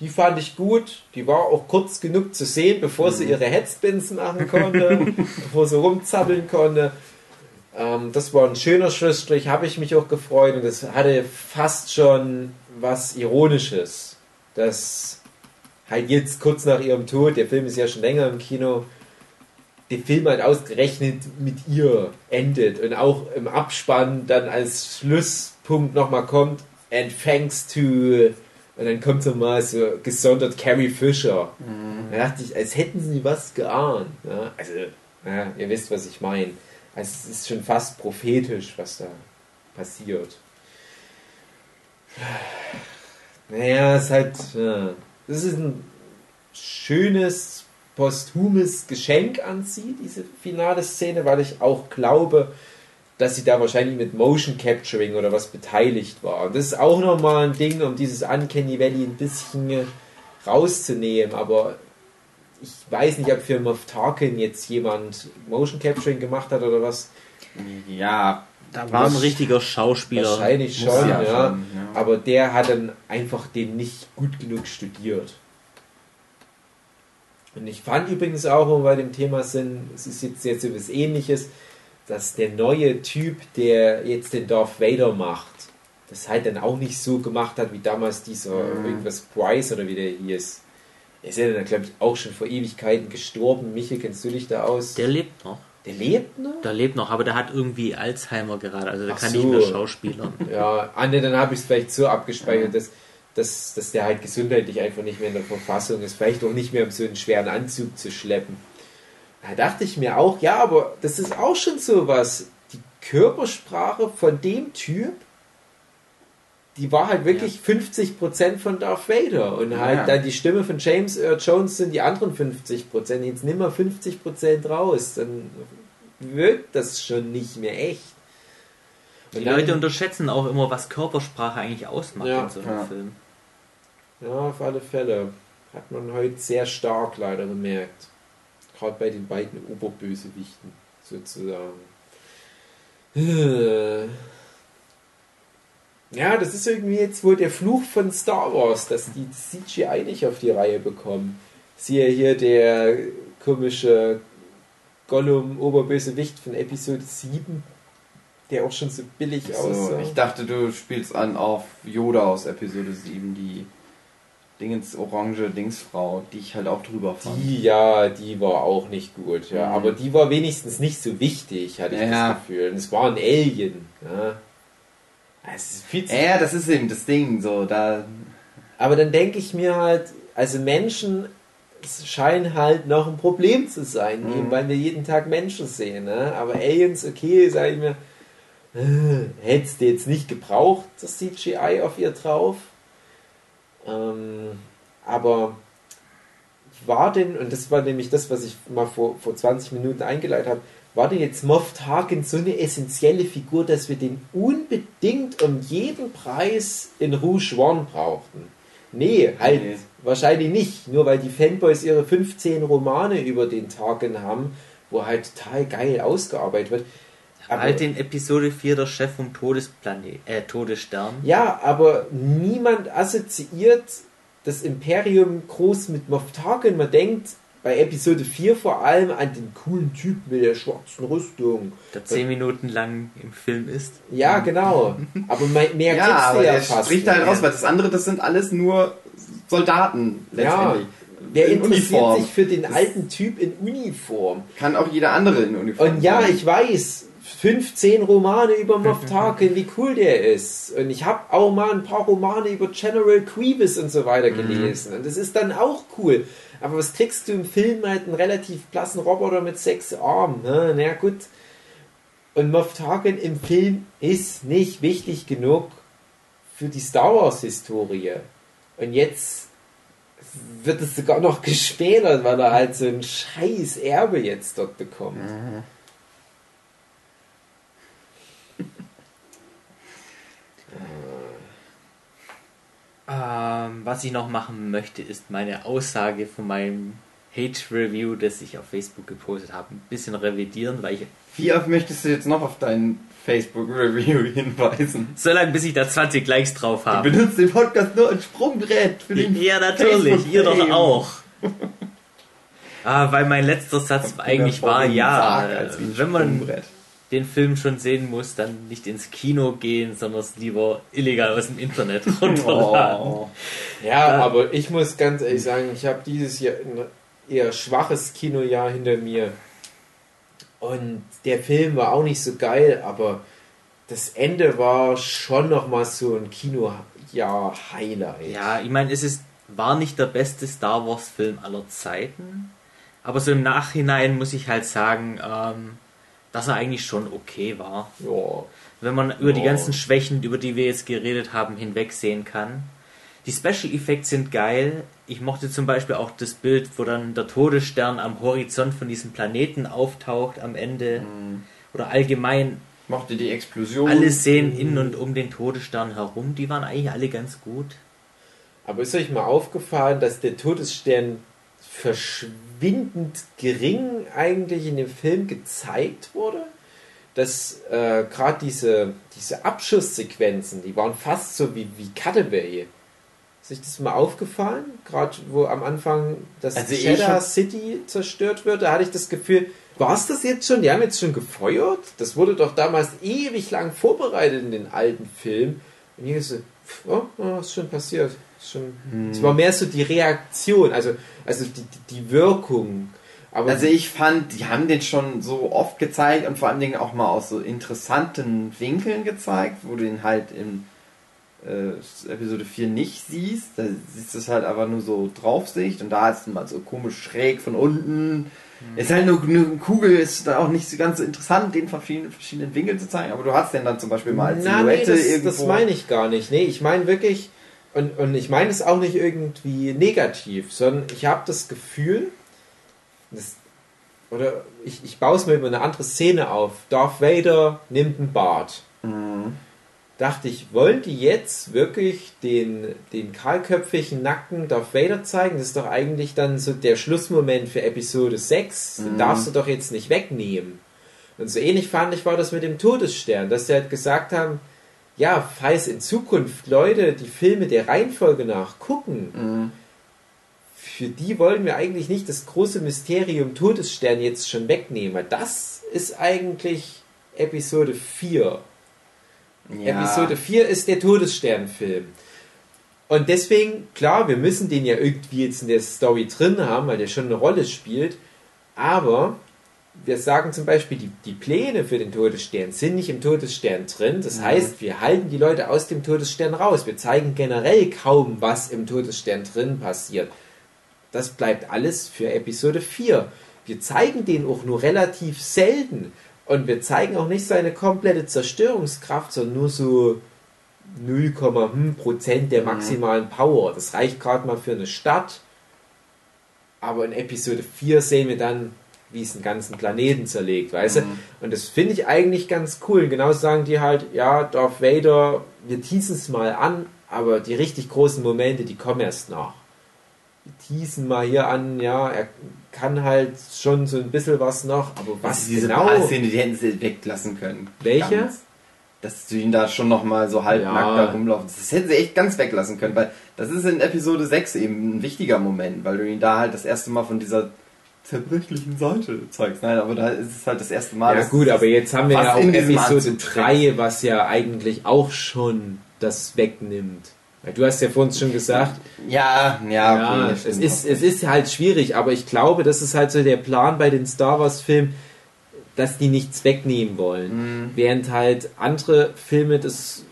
Die fand ich gut. Die war auch kurz genug zu sehen, bevor sie ihre Headspins machen konnte, bevor sie rumzappeln konnte. Ähm, das war ein schöner Schlussstrich, habe ich mich auch gefreut und das hatte fast schon was Ironisches. Dass halt jetzt kurz nach ihrem Tod, der Film ist ja schon länger im Kino, der Film halt ausgerechnet mit ihr endet und auch im Abspann dann als Schlusspunkt nochmal kommt, and thanks to Und dann kommt so mal so gesondert Carrie Fisher. Da dachte ich, als hätten sie was geahnt. Ja? Also, ja, ihr wisst, was ich meine. Also es ist schon fast prophetisch, was da passiert. Naja, es ist halt. Ja, das ist ein schönes posthumes Geschenk an sie, diese finale Szene, weil ich auch glaube, dass sie da wahrscheinlich mit Motion Capturing oder was beteiligt war. Und das ist auch nochmal ein Ding, um dieses Uncanny Valley ein bisschen rauszunehmen. Aber ich weiß nicht, ob für Moff Tarkin jetzt jemand Motion Capturing gemacht hat oder was. Ja, Da war ein richtiger Schauspieler. Wahrscheinlich schon, ja ja. schon, ja. Aber der hat dann einfach den nicht gut genug studiert. Und ich fand übrigens auch, wo wir bei dem Thema sind, es ist jetzt, jetzt etwas ähnliches, dass der neue Typ, der jetzt den Darth Vader macht, das halt dann auch nicht so gemacht hat wie damals dieser Mhm. irgendwas Price oder wie der hieß. Er ist ja dann, glaube ich, auch schon vor Ewigkeiten gestorben. Michael, kennst du dich da aus? Der lebt noch. der lebt noch? Der lebt noch, aber der hat irgendwie Alzheimer gerade. Also der Ach kann so. nicht mehr schauspielern. Ja, ah, ne, dann habe ich es vielleicht so abgespeichert, dass, dass, dass der halt gesundheitlich einfach nicht mehr in der Verfassung ist. Vielleicht auch nicht mehr, um so einen schweren Anzug zu schleppen. Da dachte ich mir auch, ja, aber das ist auch schon so was. Die Körpersprache von dem Typ, die war halt wirklich 50% von Darth Vader. Und halt Ja. dann die Stimme von James Earl Jones sind die anderen 50%. Jetzt nimm mal 50% raus, dann wirkt das schon nicht mehr echt. Die Und dann- Leute unterschätzen auch immer, was Körpersprache eigentlich ausmacht Ja. in so einem Ja. Film. Ja, auf alle Fälle. Hat man heute sehr stark leider gemerkt. Gerade bei den beiden Oberbösewichten sozusagen. Äh. Ja, das ist irgendwie jetzt wohl der Fluch von Star Wars, dass die CGI nicht auf die Reihe bekommen. Siehe hier der komische Gollum-Oberbösewicht von Episode 7, der auch schon so billig So, aussah. ich dachte, du spielst an auf Yoda aus Episode 7, die Dingens orange Dingsfrau, die ich halt auch drüber fand. Die, ja, die war auch nicht gut, ja. Mhm. Aber die war wenigstens nicht so wichtig, hatte ich Ja. das Gefühl. Und es war ein Alien. Ja. Es ist viel zu Ja, das ist eben das Ding, so, da. Aber dann denke ich mir halt, also Menschen scheinen halt noch ein Problem zu sein, Mhm. eben weil wir jeden Tag Menschen sehen. Ne? Aber Aliens, okay, sage ich mir, äh, hättest du jetzt nicht gebraucht, das CGI auf ihr drauf. Ähm, aber war denn, und das war nämlich das, was ich mal vor, vor 20 Minuten eingeleitet habe, war denn jetzt Moff Tarkin so eine essentielle Figur, dass wir den unbedingt um jeden Preis in Rouge One brauchten? Nee, halt Nee. wahrscheinlich nicht. Nur weil die Fanboys ihre 15 Romane über den Tarkin haben, wo halt total geil ausgearbeitet wird. Halt in Episode 4 der Chef vom Todesplanet, äh, Todesstern. Ja, aber niemand assoziiert das Imperium groß mit Moff Tarkin. Man denkt bei Episode 4 vor allem an den coolen Typ mit der schwarzen Rüstung. der 10 Minuten lang im Film ist. Ja, genau. Aber me- mehr Ja, kriegst aber ja der fast. spricht halt raus, weil das andere, das sind alles nur Soldaten, letztendlich. Wer in interessiert Uniform. sich für den alten Typ in Uniform? Kann auch jeder andere in Uniform. Und ja, sein. ich weiß, 15 Romane über Moff Tarkin, wie cool der ist. Und ich habe auch mal ein paar Romane über General Grievous und so weiter gelesen. Und das ist dann auch cool. Aber was kriegst du im Film halt einen relativ blassen Roboter mit sechs Armen? Ne? Na gut. Und Moff Tarkin im Film ist nicht wichtig genug für die Star Wars Historie. Und jetzt wird es sogar noch geschmälert, weil er halt so ein scheiß Erbe jetzt dort bekommt. Ähm, was ich noch machen möchte, ist meine Aussage von meinem Hate-Review, das ich auf Facebook gepostet habe, ein bisschen revidieren, weil ich Wie oft möchtest du jetzt noch auf dein Facebook-Review hinweisen? so lange, bis ich da 20 Likes drauf Du habe. benutzt den Podcast nur als Sprungbrett für den Ja, natürlich, ihr doch auch. Ah, weil mein letzter Satz eigentlich war, ja, als wenn man Sprungbrett. Den Film schon sehen muss, dann nicht ins Kino gehen, sondern es lieber illegal aus dem Internet runterladen. Oh. Ja, aber ich muss ganz ehrlich sagen, ich habe dieses Jahr ein eher schwaches Kinojahr hinter mir. Und der Film war auch nicht so geil, aber das Ende war schon nochmal so ein Kino-Jahr-Highlight. Ja, ich meine, es ist, war nicht der beste Star Wars-Film aller Zeiten, aber so im Nachhinein muss ich halt sagen, ähm, dass er eigentlich schon okay war. Ja. Wenn man über die Ja. ganzen Schwächen, über die wir jetzt geredet haben, hinwegsehen kann. Die Special Effects sind geil. Ich mochte zum Beispiel auch das Bild, wo dann der Todesstern am Horizont von diesem Planeten auftaucht am Ende. Oder allgemein Mochte die Explosion. alle Szenen in und um den Todesstern herum, die waren eigentlich alle ganz gut. Aber ist euch mal aufgefallen, dass der Todesstern verschwindend gering eigentlich in dem Film gezeigt wurde? Dass äh, gerade diese, diese Abschusssequenzen, die waren fast so wie, wie Cutaway. Ist euch das mal aufgefallen? Gerade wo am Anfang das Also ich Cheddar City zerstört wird, da hatte ich das Gefühl, war es das jetzt schon? Die haben jetzt schon gefeuert? Das wurde doch damals ewig lang vorbereitet in den alten Filmen. Und hier ist so, oh, oh, ist schon passiert. Schon, Es war mehr so die Reaktion, also, also die, die, Wirkung. Aber Also ich fand, die haben den schon so oft gezeigt und vor allen Dingen auch mal aus so interessanten Winkeln gezeigt, wo du ihn halt in äh, Episode 4 nicht siehst. Da siehst du es halt aber nur so Draufsicht und da ist es mal so komisch schräg von unten. Ist halt nur, eine Kugel, ist da auch nicht so ganz so interessant, den von vielen verschiedenen Winkeln zu zeigen, aber du hast den dann zum Beispiel mal als Na, nee, Silhouette das, irgendwo. das meine ich gar nicht. Nee, ich meine wirklich, und, und ich meine es auch nicht irgendwie negativ, sondern ich habe das Gefühl, das, oder ich, ich baue es mir über eine andere Szene auf. Darth Vader nimmt ein Bad. Mhm. Dachte ich, wollen die jetzt wirklich den, den kahlköpfigen, nackten Darth Vader zeigen? Das ist doch eigentlich dann so der Schlussmoment für Episode 6. Den Mhm. darfst du doch jetzt nicht wegnehmen. Und so ähnlich fand ich war das mit dem Todesstern, dass sie halt gesagt haben, ja, falls in Zukunft Leute die Filme der Reihenfolge nach gucken, Mhm. für die wollen wir eigentlich nicht das große Mysterium Todesstern jetzt schon wegnehmen. weil Das ist eigentlich Episode 4. Ja. Episode 4 ist der Todessternfilm. Und deswegen, klar, wir müssen den ja irgendwie jetzt in der Story drin haben, weil der schon eine Rolle spielt. Aber wir sagen zum Beispiel, die, die Pläne für den Todesstern sind nicht im Todesstern drin. Das heißt, wir halten die Leute aus dem Todesstern raus. Wir zeigen generell kaum, was im Todesstern drin passiert. Das bleibt alles für Episode 4. Wir zeigen den auch nur relativ selten. Und wir zeigen auch nicht seine komplette Zerstörungskraft, sondern nur so 0,5% der maximalen Power. Das reicht gerade mal für eine Stadt. Aber in Episode 4 sehen wir dann, wie es den ganzen Planeten zerlegt, weißt du? Und das finde ich eigentlich ganz cool. Genauso sagen die halt, ja, Darth Vader, wir teasen es mal an, aber die richtig großen Momente, die kommen erst nach. Wir teasen mal hier an, ja, er kann halt schon so ein bisschen was noch, aber was Also diese genau? Badszene, die hätten sie weglassen können. Welche? Ganz. Dass du ihn da schon nochmal so halb Ja. nackt da rumlaufen. Das hätten sie echt ganz weglassen können, weil das ist in Episode 6 eben ein wichtiger Moment, weil du ihn da halt das erste Mal von dieser zerbrechlichen Seite zeigst. Nein, aber da ist es halt das erste Mal. Ja gut, aber jetzt haben wir ja auch Episode Anzug 3, was ja eigentlich auch schon das wegnimmt. Weil Du hast ja vor uns schon gesagt, Ja, ja, ja, okay, es, ist, es ist halt schwierig, aber ich glaube, das ist halt so der Plan bei den Star Wars Filmen, dass die nichts wegnehmen wollen. Mhm. Während halt andere Filme das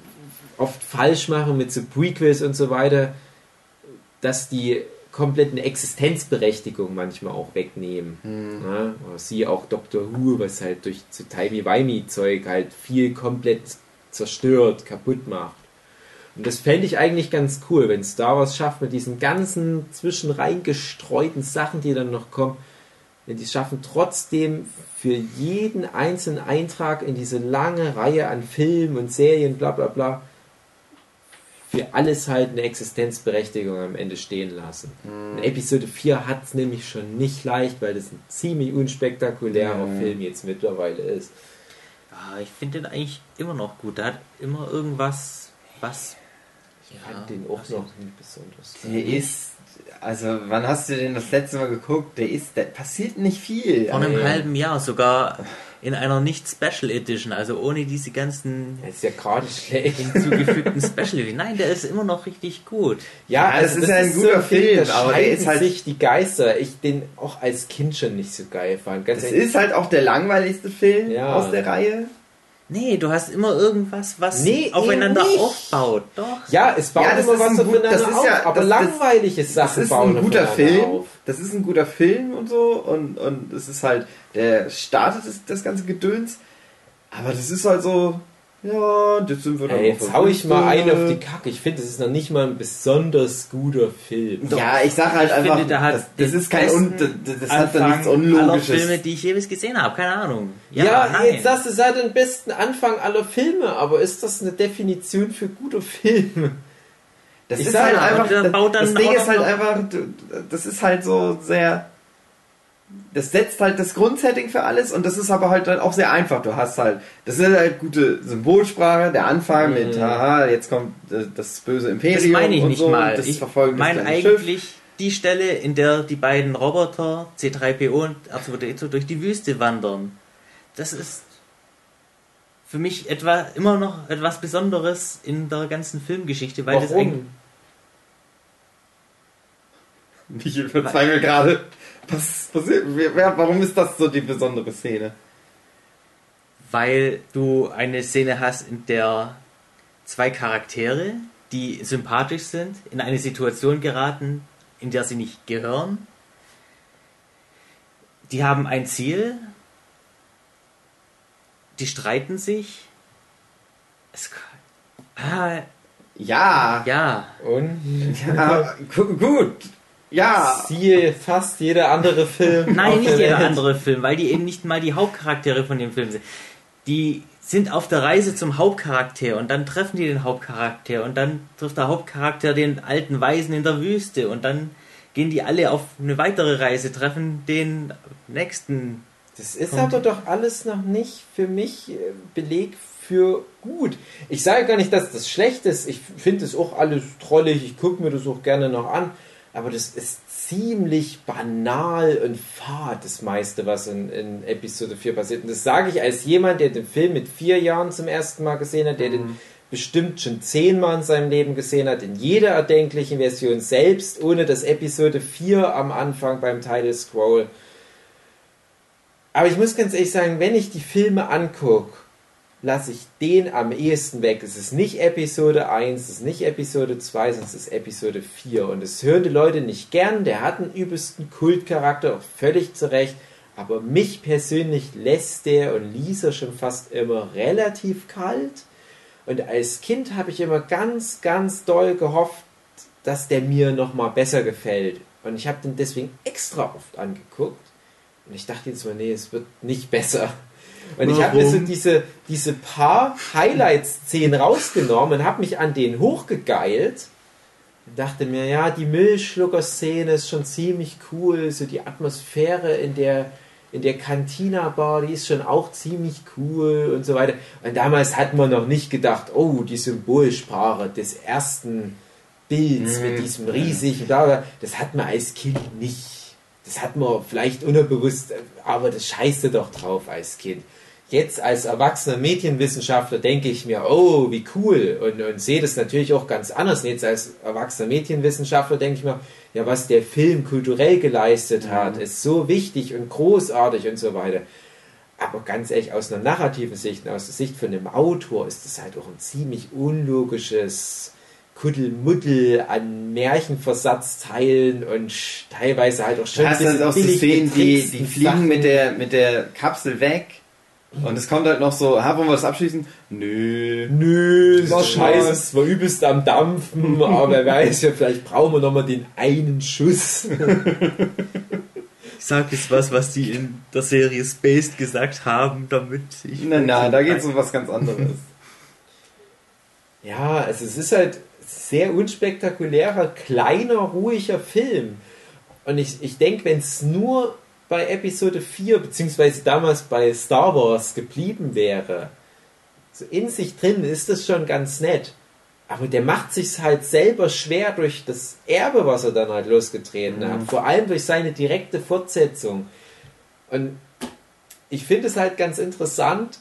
oft falsch machen mit so Prequels und so weiter, dass die kompletten Existenzberechtigung manchmal auch wegnehmen. Mhm. Oder siehe auch Doctor Who, was halt durch so Timey-Wimey-Zeug halt viel komplett zerstört, kaputt macht. Und das fände ich eigentlich ganz cool, wenn Star Wars schafft, mit diesen ganzen zwischen reingestreuten Sachen, die dann noch kommen, wenn die es schaffen, trotzdem für jeden einzelnen Eintrag in diese lange Reihe an Filmen und Serien, bla bla bla, für alles halt eine Existenzberechtigung am Ende stehen lassen. Und Episode 4 hat es nämlich schon nicht leicht, weil das ein ziemlich unspektakulärer Ja. Film jetzt mittlerweile ist. Ja, ich finde den eigentlich immer noch gut. Der hat immer irgendwas, was. Ich fand den auch noch nicht besonders. Der ist, also wann hast du den das letzte Mal geguckt? Der ist, der passiert nicht viel. Vor einem ja. halben Jahr sogar in einer nicht Special Edition, also ohne diese ganzen Das ist ja gerade schlecht. hinzugefügten Special Edition. Nein, der ist immer noch richtig gut. Ja, Ja, das ist ja ein guter Film, da aber der ist halt- sich die Geister. Ich den auch als Kind schon nicht so geil fand. Ganz Das ehrlich. ist halt auch der langweiligste Film Ja. aus der Reihe. Nee, du hast immer irgendwas, was Nee, aufeinander aufbaut. Doch. Ja, es baut Ja, das immer ist was ein gut- aufeinander das ist auf, ja- aber das- das- langweilige Das Sachen ist bauen ein guter Film. auf. Das ist ein guter Film und so. Und, und es ist halt, der startet das, das ganze Gedöns. Aber das ist halt so, ja, das sind wir dann Ey, jetzt hau ich mal einen auf die Kacke. Ich finde, das ist noch nicht mal ein besonders guter Film. Ja, ich sag halt Ich einfach, finde, hat das, das ist kein, Un, das, das hat da nichts Anfang aller Unlogisches. Filme, die ich jeweils gesehen habe. Keine Ahnung. Ja, Ja, nein. jetzt sagst du, es hat den besten Anfang aller Filme, aber ist das eine Definition für gute Filme? Das Ich ist halt einfach, das, Ding ist halt einfach, das ist halt so sehr, das setzt halt das Grundsetting für alles und das ist aber halt dann auch sehr einfach. Du hast halt, das ist halt gute Symbolsprache, der Anfang mit, haha, jetzt kommt äh, das böse Imperium das meine ich und nicht so, mal. das Ich meine kleine Schiff. eigentlich die Stelle, in der die beiden Roboter C3PO und R2D2 durch die Wüste wandern. Das ist für mich etwa immer noch etwas Besonderes in der ganzen Filmgeschichte, weil das eigentlich Ich verzweifle gerade. Was passiert? Warum ist das so die besondere Szene? weil du eine Szene hast, in der zwei Charaktere, die sympathisch sind, in eine Situation geraten, in der sie nicht gehören. Die haben ein Ziel, die streiten sich. Es, ah, Ja, ja, Und ja gu- gut. Ja, siehe fast jeder andere Film. Nein, nicht der jeder Welt. andere Film, weil die eben nicht mal die Hauptcharaktere von dem Film sind. Die sind auf der Reise zum Hauptcharakter und dann treffen die den Hauptcharakter und dann trifft der Hauptcharakter den alten Weisen in der Wüste und dann gehen die alle auf eine weitere Reise, treffen den nächsten. Das ist aber doch alles noch nicht für mich äh, Beleg für gut. Ich sage gar nicht, dass das schlecht ist. Ich finde es auch alles trollig. Ich gucke mir das auch gerne noch an. Aber das ist ziemlich banal und fad, das meiste, was in, in Episode 4 passiert. Und das sage ich als jemand, der den Film mit vier Jahren zum ersten Mal gesehen hat, der den bestimmt schon zehnmal in seinem Leben gesehen hat, in jeder erdenklichen Version, selbst ohne das Episode 4 am Anfang beim Title Scroll. Aber ich muss ganz ehrlich sagen, wenn ich die Filme angucke, lasse ich den am ehesten weg. Es ist nicht Episode 1, es ist nicht Episode 2, sondern es ist Episode 4. Und es hören die Leute nicht gern. Der hat einen übelsten Kultcharakter, auch völlig zurecht. Aber mich persönlich lässt der und er schon fast immer relativ kalt. Und als Kind habe ich immer ganz, ganz doll gehofft, dass der mir nochmal besser gefällt. Und ich habe den deswegen extra oft angeguckt. Und ich dachte jetzt mal, nee, es wird nicht besser. Und ich habe mir so diese, diese paar Highlight-Szenen rausgenommen und habe mich an denen hochgegeilt. Und dachte mir, ja, die Milchschlucker-Szene ist schon ziemlich cool. So die Atmosphäre in der, in der Cantina-Bar, die ist schon auch ziemlich cool und so weiter. Und damals hat man noch nicht gedacht, oh, die Symbolsprache des ersten Bilds mit diesem riesigen, das hat man als Kind nicht. Das hat man vielleicht unterbewusst, aber das scheiße doch drauf als Kind. Jetzt als erwachsener Medienwissenschaftler denke ich mir, oh, wie cool. Und, und sehe das natürlich auch ganz anders. Und jetzt als erwachsener Medienwissenschaftler denke ich mir, ja, was der Film kulturell geleistet hat, ist so wichtig und großartig und so weiter. Aber ganz ehrlich, aus einer narrativen Sicht, aus der Sicht von einem Autor, ist das halt auch ein ziemlich unlogisches Kuddelmuddel an Märchenversatzteilen und teilweise halt auch schon Du hast dann auch so Szenen, die, die fliegen Sachen. mit der, mit der Kapsel weg. Und es kommt halt noch so, ha, wollen wir das abschließen? Nö. Nö, das ist scheiße, es war übelst am Dampfen, aber wer weiß ja, vielleicht brauchen wir nochmal den einen Schuss. Ich sage jetzt was, was die in der Serie Spaced gesagt haben, damit ich. Nein, nein, da geht es um was ganz anderes. Ja, also es ist halt sehr unspektakulärer, kleiner, ruhiger Film. Und ich, ich denke, wenn es nur bei Episode 4, beziehungsweise damals bei Star Wars geblieben wäre, so in sich drin ist das schon ganz nett. Aber der macht sich halt selber schwer durch das Erbe, was er dann halt losgetreten hat. Vor allem durch seine direkte Fortsetzung. Und ich finde es halt ganz interessant,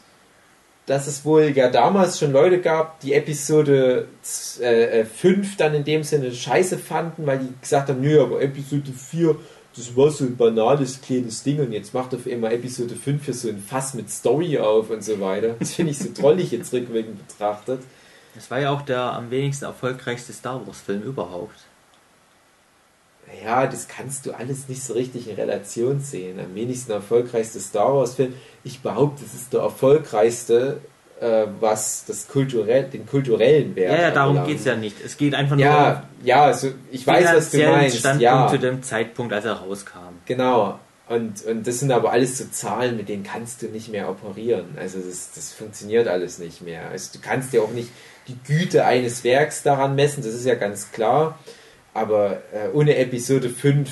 dass es wohl ja damals schon Leute gab, die Episode 5 dann in dem Sinne scheiße fanden, weil die gesagt haben, nö, aber Episode 4, das war so ein banales kleines Ding und jetzt macht auf einmal Episode 5 für so ein Fass mit Story auf und so weiter. Das finde ich so trollig jetzt rückwirkend betrachtet. Das war ja auch der am wenigsten erfolgreichste Star Wars-Film überhaupt. Ja, das kannst du alles nicht so richtig in Relation sehen. Am wenigsten erfolgreichste Star Wars-Film. Ich behaupte, es ist der erfolgreichste, äh, was das kulturell, den kulturellen Wert Ja, ja, darum geht es ja nicht. Es geht einfach nur Ja, ja, also ich weiß, was du meinst. Standpunkt Ja, zu dem Zeitpunkt, als er rauskam. genau. Und, und das sind aber alles so Zahlen, mit denen kannst du nicht mehr operieren. Also das, das funktioniert alles nicht mehr. Also du kannst ja auch nicht die Güte eines Werks daran messen, das ist ja ganz klar. Aber äh, ohne Episode 5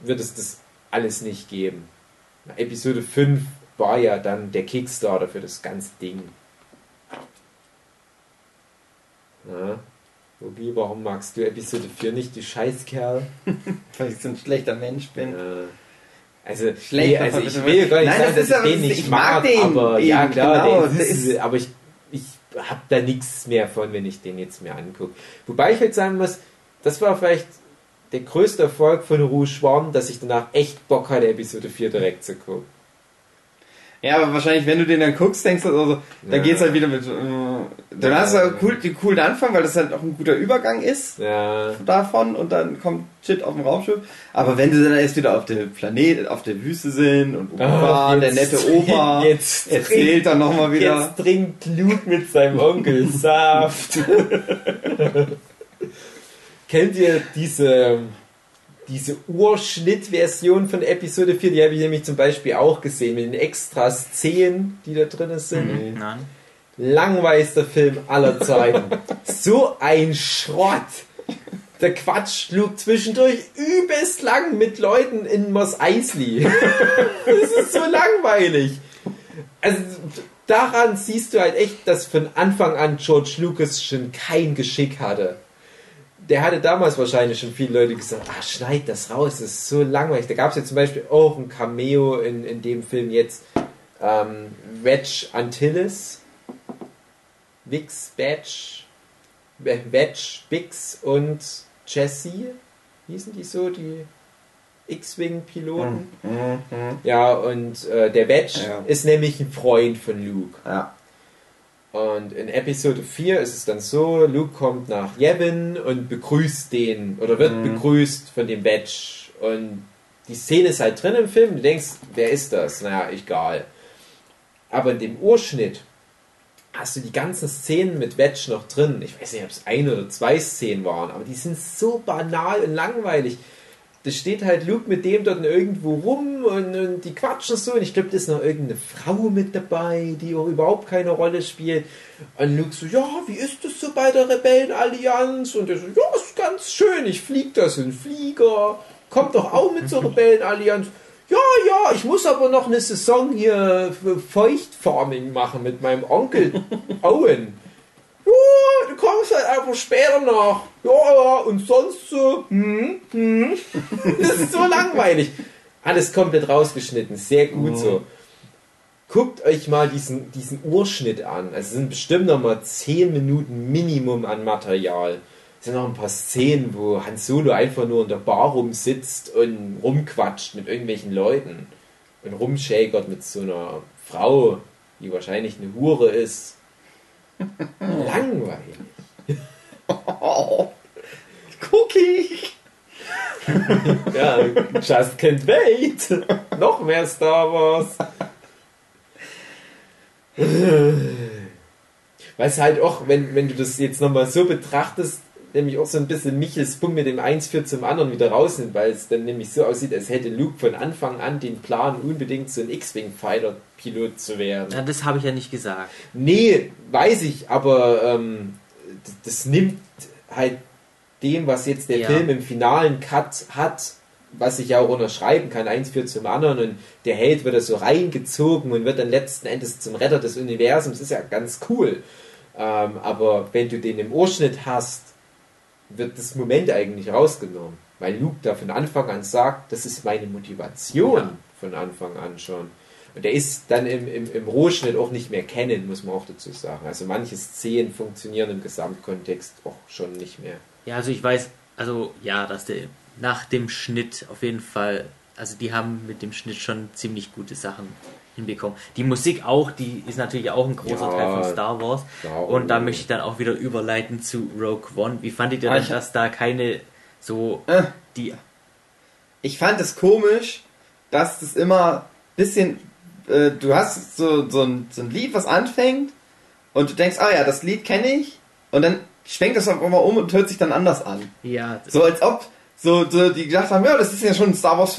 wird es das alles nicht geben. Episode 5 war ja dann der Kickstarter für das ganze Ding. Ja. Obi, warum magst du Episode 4 nicht, du Scheißkerl? Weil ich so ein schlechter Mensch bin. Ja. Also, Schlecht, nee, also ich will gar nicht Nein, sagen, das dass ich den nicht ich mag den aber eben, ja klar, genau, der ist, ist- aber ich, ich habe da nichts mehr von, wenn ich den jetzt mir angucke. Wobei ich halt sagen muss, das war vielleicht der größte Erfolg von Rouge One, dass ich danach echt Bock hatte, Episode 4 direkt zu gucken. Ja, aber wahrscheinlich, wenn du den dann guckst, denkst du, also, da Ja. geht's halt wieder mit. Äh, dann hast du halt cool, den coolen Anfang, weil das halt auch ein guter Übergang ist Ja, davon und dann kommt Shit auf dem Raumschiff. Aber wenn sie dann erst wieder auf der Planet, auf der Wüste sind und Opa, Ah, der nette Opa, jetzt erzählt dann nochmal wieder. Jetzt trinkt Luke mit seinem Onkel Saft. Kennt ihr diese, diese Urschnittversion von Episode 4? Die habe ich nämlich zum Beispiel auch gesehen, mit den extra Szenen, die da drin sind. Nein. Langweister Film aller Zeiten. so ein Schrott. Der Quatsch Luke zwischendurch übelst lang mit Leuten in Mos Eisley. das ist so langweilig. Also daran siehst du halt echt, dass von Anfang an George Lucas schon kein Geschick hatte. Der hatte damals wahrscheinlich schon viele Leute gesagt, ah, schneid das raus, das ist so langweilig. Da gab es ja zum Beispiel auch ein Cameo in, in dem Film jetzt, ähm, Wedge Antilles, Vix Badge, Wedge, Bix und Jesse, hießen die so, die X-Wing-Piloten? Mhm. Ja, und äh, der Wedge Ja. ist nämlich ein Freund von Luke. Ja. Und in Episode 4 ist es dann so, Luke kommt nach Yavin und begrüßt den, oder wird Mhm. begrüßt von dem Wedge. Und die Szene ist halt drin im Film, du denkst, wer ist das? Naja, egal. Aber in dem Urschnitt hast du die ganzen Szenen mit Wedge noch drin. Ich weiß nicht, ob es ein oder zwei Szenen waren, aber die sind so banal und langweilig. Da steht halt Luke mit dem dort irgendwo rum und, und die quatschen so. Und ich glaube, da ist noch irgendeine Frau mit dabei, die auch überhaupt keine Rolle spielt. Und Luke so, ja, wie ist das so bei der Rebellenallianz? Und er so, ja, ist ganz schön, ich flieg da so ein Flieger. Kommt doch auch mit zur Rebellenallianz. Ja, ja, ich muss aber noch eine Saison hier für Feuchtfarming machen mit meinem Onkel Owen. Du kommst halt einfach später nach. Ja, ja, und sonst so, hm, hm. Das ist so langweilig. Alles komplett rausgeschnitten, sehr gut so. Guckt euch mal diesen, diesen Urschnitt an. Also es sind bestimmt noch mal 10 Minuten Minimum an Material. Es sind noch ein paar Szenen, wo Han Solo einfach nur in der Bar rumsitzt und rumquatscht mit irgendwelchen Leuten. Und rumschäkert mit so einer Frau, die wahrscheinlich eine Hure ist. Langweilig. Cookie! Ja, just can't wait. Noch mehr Star Wars. Weil es halt auch, wenn, wenn du das jetzt nochmal so betrachtest, nämlich auch so ein bisschen Michels Punkt mit dem 1 führt zum anderen wieder rausnimmt, weil es dann nämlich so aussieht, als hätte Luke von Anfang an den Plan, unbedingt so ein X-Wing-Fighter-Pilot zu werden. Ja, das habe ich ja nicht gesagt. Nee, weiß ich, aber ähm, das, das nimmt halt dem, was jetzt der Ja. Film im finalen Cut hat, was ich ja auch unterschreiben kann, eins führt zum anderen und der Held wird da so reingezogen und wird dann letzten Endes zum Retter des Universums, ist ja ganz cool. Ähm, aber wenn du den im Ohrschnitt hast, wird das Moment eigentlich rausgenommen, weil Luke da von Anfang an sagt, das ist meine Motivation Ja. von Anfang an schon. Und der ist dann im, im, im Rohschnitt auch nicht mehr kennen, muss man auch dazu sagen. Also manche Szenen funktionieren im Gesamtkontext auch schon nicht mehr. Ja, also ich weiß, also ja, dass der nach dem Schnitt auf jeden Fall also die haben mit dem Schnitt schon ziemlich gute Sachen hinbekommen. Die Musik auch, die ist natürlich auch ein großer Ja. Teil von Star Wars. Ja, Und da möchte ich dann auch wieder überleiten zu Rogue One. Wie fandet ihr Ah, denn, ich- dass da keine so Äh. die ich fand es komisch, dass das immer bisschen, äh, du hast so, so, ein, so ein Lied, was anfängt und du denkst, ah ja, das Lied kenne ich und dann schwenkt das auf einmal um und hört sich dann anders an. ja So als ob so, so die gedacht haben, ja, das ist ja schon ein Star Wars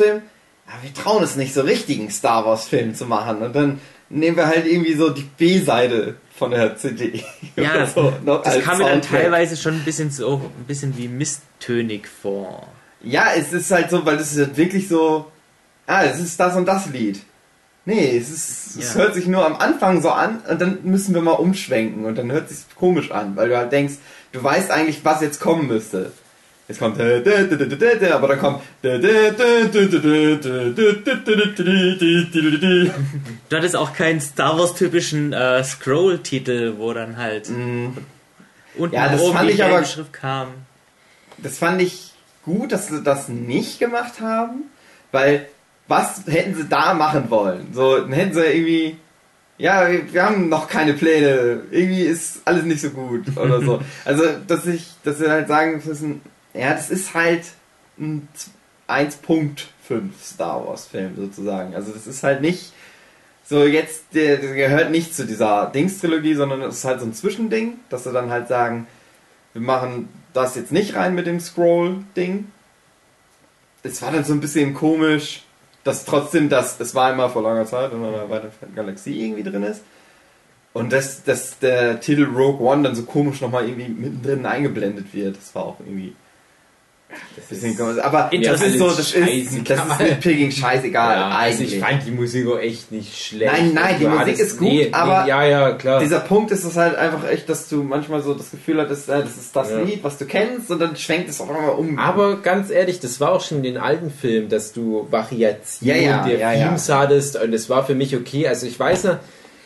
Film, aber wir trauen es nicht so richtigen Star Wars Film zu machen und dann nehmen wir halt irgendwie so die B-Seite von der CD. ja, so, das kam mir dann teilweise schon ein bisschen so ein bisschen wie misstönig vor. Ja, es ist halt so, weil es ist halt wirklich so, ah, es ist das und das Lied. Nee, es, ist, es Ja. hört sich nur am Anfang so an und dann müssen wir mal umschwenken und dann hört es sich komisch an, weil du halt denkst, du weißt eigentlich, was jetzt kommen müsste. Jetzt kommt aber dann kommt Du hattest auch keinen Star Wars typischen äh, Scroll-Titel, wo dann halt unten Mm. Ja, das oben fand die ich aber- Schrift kam. Das fand ich gut, dass sie das nicht gemacht haben, weil was hätten sie da machen wollen? So, dann hätten sie irgendwie, ja, wir wir haben noch keine Pläne, irgendwie ist alles nicht so gut oder so. Also, dass ich, dass sie halt sagen müssen, ja, das ist halt ein 1.5 Star Wars Film sozusagen. Also, das ist halt nicht so jetzt, der, der gehört nicht zu dieser Dings-Trilogie, sondern es ist halt so ein Zwischending, dass sie dann halt sagen, wir machen das jetzt nicht rein mit dem Scroll-Ding. Es war dann so ein bisschen komisch, dass trotzdem das, es war immer vor langer Zeit in einer weiteren Galaxie irgendwie drin ist. Und dass, dass der Titel Rogue One dann so komisch nochmal irgendwie mittendrin eingeblendet wird. Das war auch irgendwie Aber Ja, das ist so, das ist, das ist scheißegal. mit Picking scheißegal Ja, also ich fand die Musik auch echt nicht schlecht. Nein, nein, die Du Musik ist gut, aber ja, ja, klar. Dieser Punkt ist es halt einfach echt, dass du manchmal so das Gefühl hattest, äh, das ist das Ja. Lied, was du kennst, und dann schwenkt es auf einmal um. Aber ganz ehrlich, das war auch schon in den alten Filmen, dass du Variationen Ja, ja, der ja, ja. Themes hattest und das war für mich okay. Also ich weiß noch,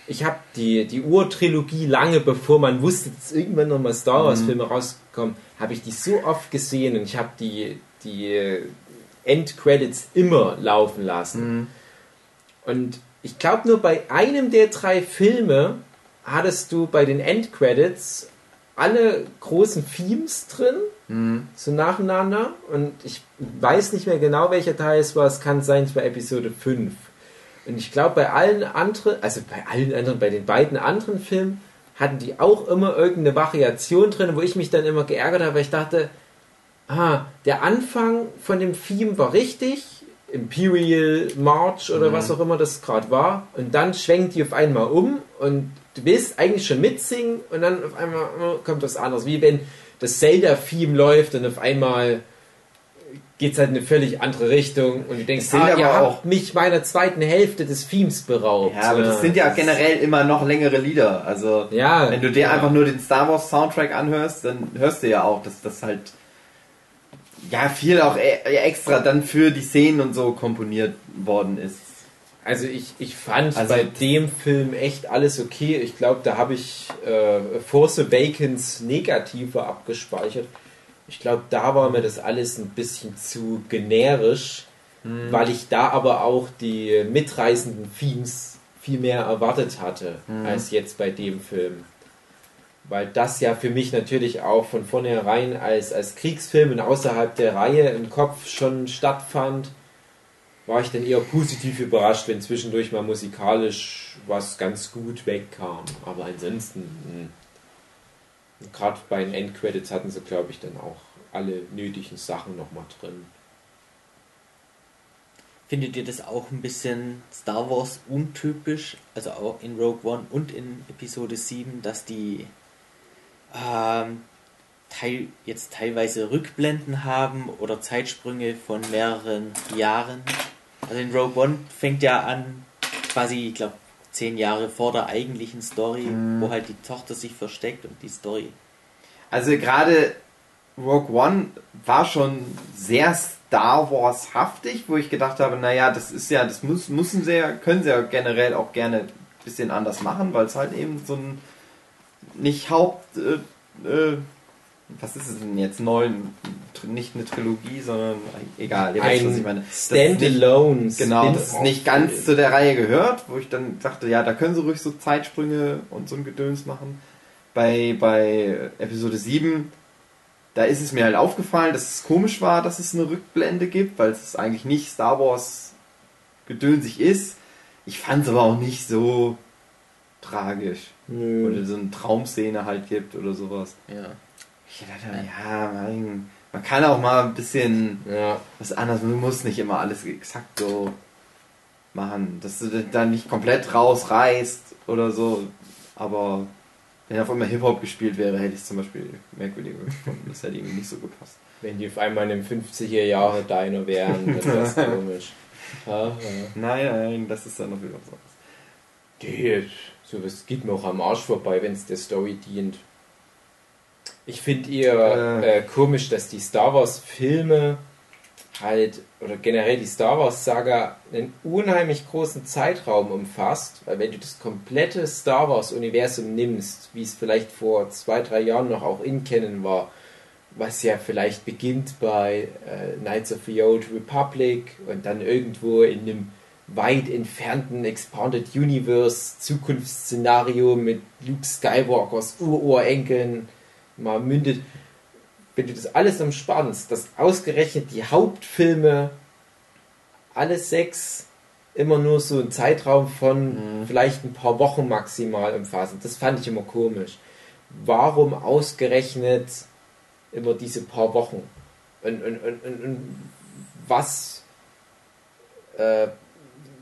ich habe die, die Urtrilogie lange bevor man wusste, dass irgendwann nochmal Star Wars Mhm. Filme rauskommen, habe ich die so oft gesehen und ich habe die, die Endcredits immer laufen lassen. Mhm. Und ich glaube nur bei einem der drei Filme hattest du bei den Endcredits alle großen Themes drin, Mhm. so nacheinander. Und ich weiß nicht mehr genau, welcher Teil es war. Es kann sein, es war Episode 5. Und ich glaube, bei allen anderen, also bei allen anderen, bei den beiden anderen Filmen, hatten die auch immer irgendeine Variation drin, wo ich mich dann immer geärgert habe, weil ich dachte, ah, der Anfang von dem Theme war richtig, Imperial March oder was auch immer das gerade war, und dann schwenkt die auf einmal um und du willst eigentlich schon mitsingen und dann auf einmal oh, kommt was anderes, wie wenn das Zelda-Theme läuft und auf einmal geht es halt in eine völlig andere Richtung und du denkst, ah, aber ihr auch- mich meiner zweiten Hälfte des Themes beraubt. Ja, aber das sind ja generell immer noch längere Lieder. Also, Ja, wenn du dir ja. einfach nur den Star Wars Soundtrack anhörst, dann hörst du ja auch, dass das halt ja viel auch e extra dann für die Szenen und so komponiert worden ist. Also ich, ich fand Also bei dem Film echt alles okay. Ich glaube, da habe ich äh, Force Awakens negativer abgespeichert. Ich glaube, da war mir das alles ein bisschen zu generisch, weil ich da aber auch die mitreißenden Themes viel mehr erwartet hatte als jetzt bei dem Film. Weil das ja für mich natürlich auch von vornherein als, als Kriegsfilm und außerhalb der Reihe im Kopf schon stattfand war ich dann eher positiv überrascht, wenn zwischendurch mal musikalisch was ganz gut wegkam. Aber ansonsten, gerade bei den Endcredits hatten sie, glaube ich, dann auch alle nötigen Sachen nochmal drin. Findet ihr das auch ein bisschen Star Wars untypisch, also auch in Rogue One und in Episode 7, dass die ähm, teil, jetzt teilweise Rückblenden haben oder Zeitsprünge von mehreren Jahren? Also in Rogue One fängt ja an, quasi, ich glaube, zehn Jahre vor der eigentlichen Story, wo halt die Tochter sich versteckt und die Story. Also gerade Rogue One war schon sehr Star Wars haftig, wo ich gedacht habe, naja, das ist ja, das muss, müssen sie ja, können sie ja generell auch gerne ein bisschen anders machen, weil es halt eben so ein nicht Haupt äh, äh, was ist es denn jetzt? Neun, nicht eine Trilogie, sondern egal, ihr wisst, was ich Ein meine. Standalone. Genau, das ist nicht ganz zu der Reihe gehört, wo ich dann dachte, ja, da können sie ruhig so Zeitsprünge und so ein Gedöns machen. Bei, bei Episode 7, da ist es mir halt aufgefallen, dass es komisch war, dass es eine Rückblende gibt, weil es eigentlich nicht Star Wars gedönsig ist. Ich fand es aber auch nicht so tragisch. Nö. Oder so eine Traumszene halt gibt oder sowas. Ja. Ich dachte, ja, mein, man kann auch mal ein bisschen Ja. was anderes. Du musst nicht immer alles exakt so machen, dass du dann nicht komplett rausreißt oder so. Aber wenn auf einmal Hip-Hop gespielt wäre, hätte ich es zum Beispiel merkwürdiger gefunden. Das hätte irgendwie nicht so gepasst. Wenn die auf einmal in den 50er Jahre Dino wären, dann wäre das komisch. Aha. Nein, nein, das ist dann noch wieder was anderes. Geht. So was geht mir auch am Arsch vorbei, wenn es der Story dient. Ich finde eher Äh. äh, komisch, dass die Star Wars Filme halt, oder generell die Star Wars Saga, einen unheimlich großen Zeitraum umfasst, weil wenn du das komplette Star Wars Universum nimmst, wie es vielleicht vor zwei, drei Jahren noch auch in Canon war, was ja vielleicht beginnt bei äh, Knights of the Old Republic und dann irgendwo in einem weit entfernten Expanded Universe Zukunftsszenario mit Luke Skywalkers Ururenkeln mal mündet. Wenn du das alles umspannst, dass ausgerechnet die Hauptfilme alle sechs immer nur so einen Zeitraum von Mhm. vielleicht ein paar Wochen maximal umfassen. Das fand ich immer komisch. Warum ausgerechnet immer diese paar Wochen? Und, und, und, und, was äh,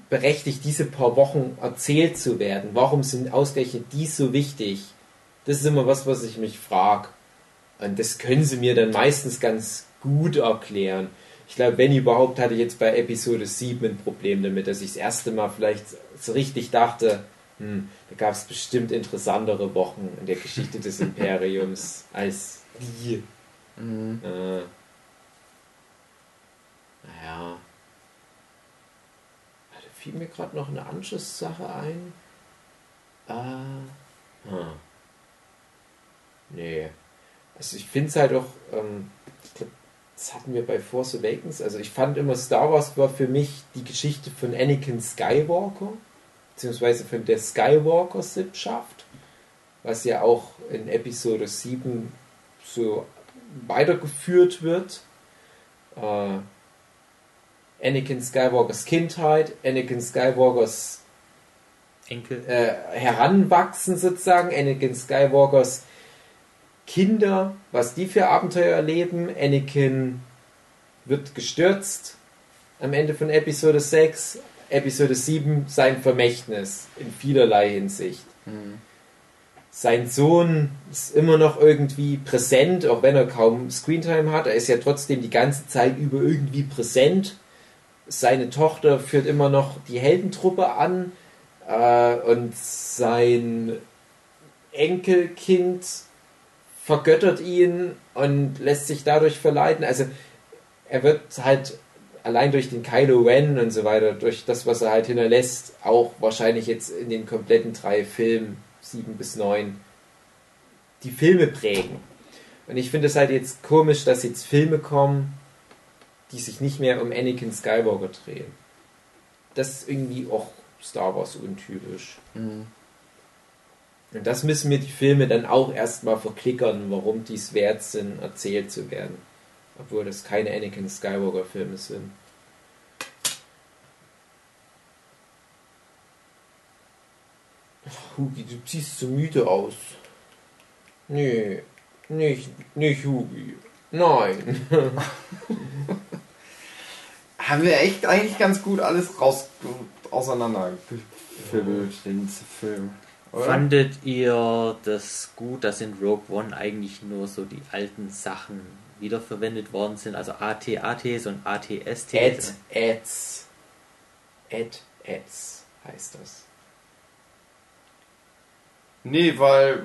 berechtigt, diese paar Wochen erzählt zu werden? Warum sind ausgerechnet die so wichtig? Das ist immer was, was ich mich frage. Und das können sie mir dann meistens ganz gut erklären. Ich glaube, wenn überhaupt, hatte ich jetzt bei Episode 7 ein Problem damit, dass ich das erste Mal vielleicht so richtig dachte, hm, da gab es bestimmt interessantere Wochen in der Geschichte des Imperiums als die. Mhm. Äh, naja. Da fiel mir gerade noch eine Anschlusssache ein. Äh, hm. Nee. Also ich finde es halt auch, ähm, das hatten wir bei Force Awakens, also ich fand immer Star Wars war für mich die Geschichte von Anakin Skywalker, beziehungsweise von der Skywalker-Sippschaft, was ja auch in Episode 7 so weitergeführt wird. Äh, Anakin Skywalkers Kindheit, Anakin Skywalkers Enkel. äh, Heranwachsen sozusagen, Anakin Skywalkers Kinder, was die für Abenteuer erleben. Anakin wird gestürzt am Ende von Episode 6, Episode 7 sein Vermächtnis in vielerlei Hinsicht. Mhm. Sein Sohn ist immer noch irgendwie präsent, auch wenn er kaum Screentime hat. Er ist ja trotzdem die ganze Zeit über irgendwie präsent. Seine Tochter führt immer noch die Heldentruppe an äh, und sein Enkelkind vergöttert ihn und lässt sich dadurch verleiten. Also er wird halt allein durch den Kylo Ren und so weiter, durch das, was er halt hinterlässt, auch wahrscheinlich jetzt in den kompletten drei Filmen, sieben bis neun, die Filme prägen. Und ich finde es halt jetzt komisch, dass jetzt Filme kommen, die sich nicht mehr um Anakin Skywalker drehen. Das ist irgendwie auch Star Wars untypisch. Mhm. Und das müssen mir die Filme dann auch erstmal verklickern, warum die es wert sind, erzählt zu werden. Obwohl das keine Anakin Skywalker Filme sind. Hugi, du siehst so müde aus. Nee, nicht, nicht Hugi. Nein. Haben wir echt eigentlich ganz gut alles raus auseinandergefilmt, den Film. Oder? Fandet ihr das gut, dass in Rogue One eigentlich nur so die alten Sachen wiederverwendet worden sind? Also AT-ATs und ATSTs? Ed, Eds. Ed, Eds heißt das. Nee, weil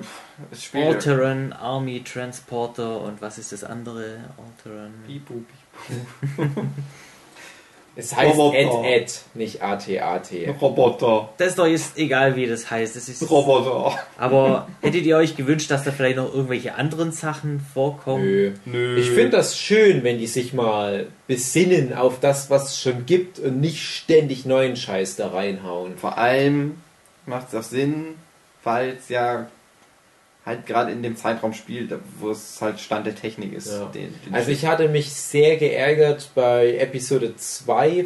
es spielt. Alteran, Army Transporter und was ist das andere? Alteran. Pipu, pipu. Es heißt Roboter. Ed Ed, nicht AT-AT. Roboter. Das ist doch jetzt egal, wie das heißt. Das ist, Roboter. aber hättet ihr euch gewünscht, dass da vielleicht noch irgendwelche anderen Sachen vorkommen? Nö. Nö. Ich finde das schön, wenn die sich mal besinnen auf das, was es schon gibt und nicht ständig neuen Scheiß da reinhauen. Vor allem macht es auch Sinn, es ja halt gerade in dem Zeitraum spielt, wo es halt Stand der Technik ist. Ja. Den, den Also ich hatte mich sehr geärgert bei Episode 2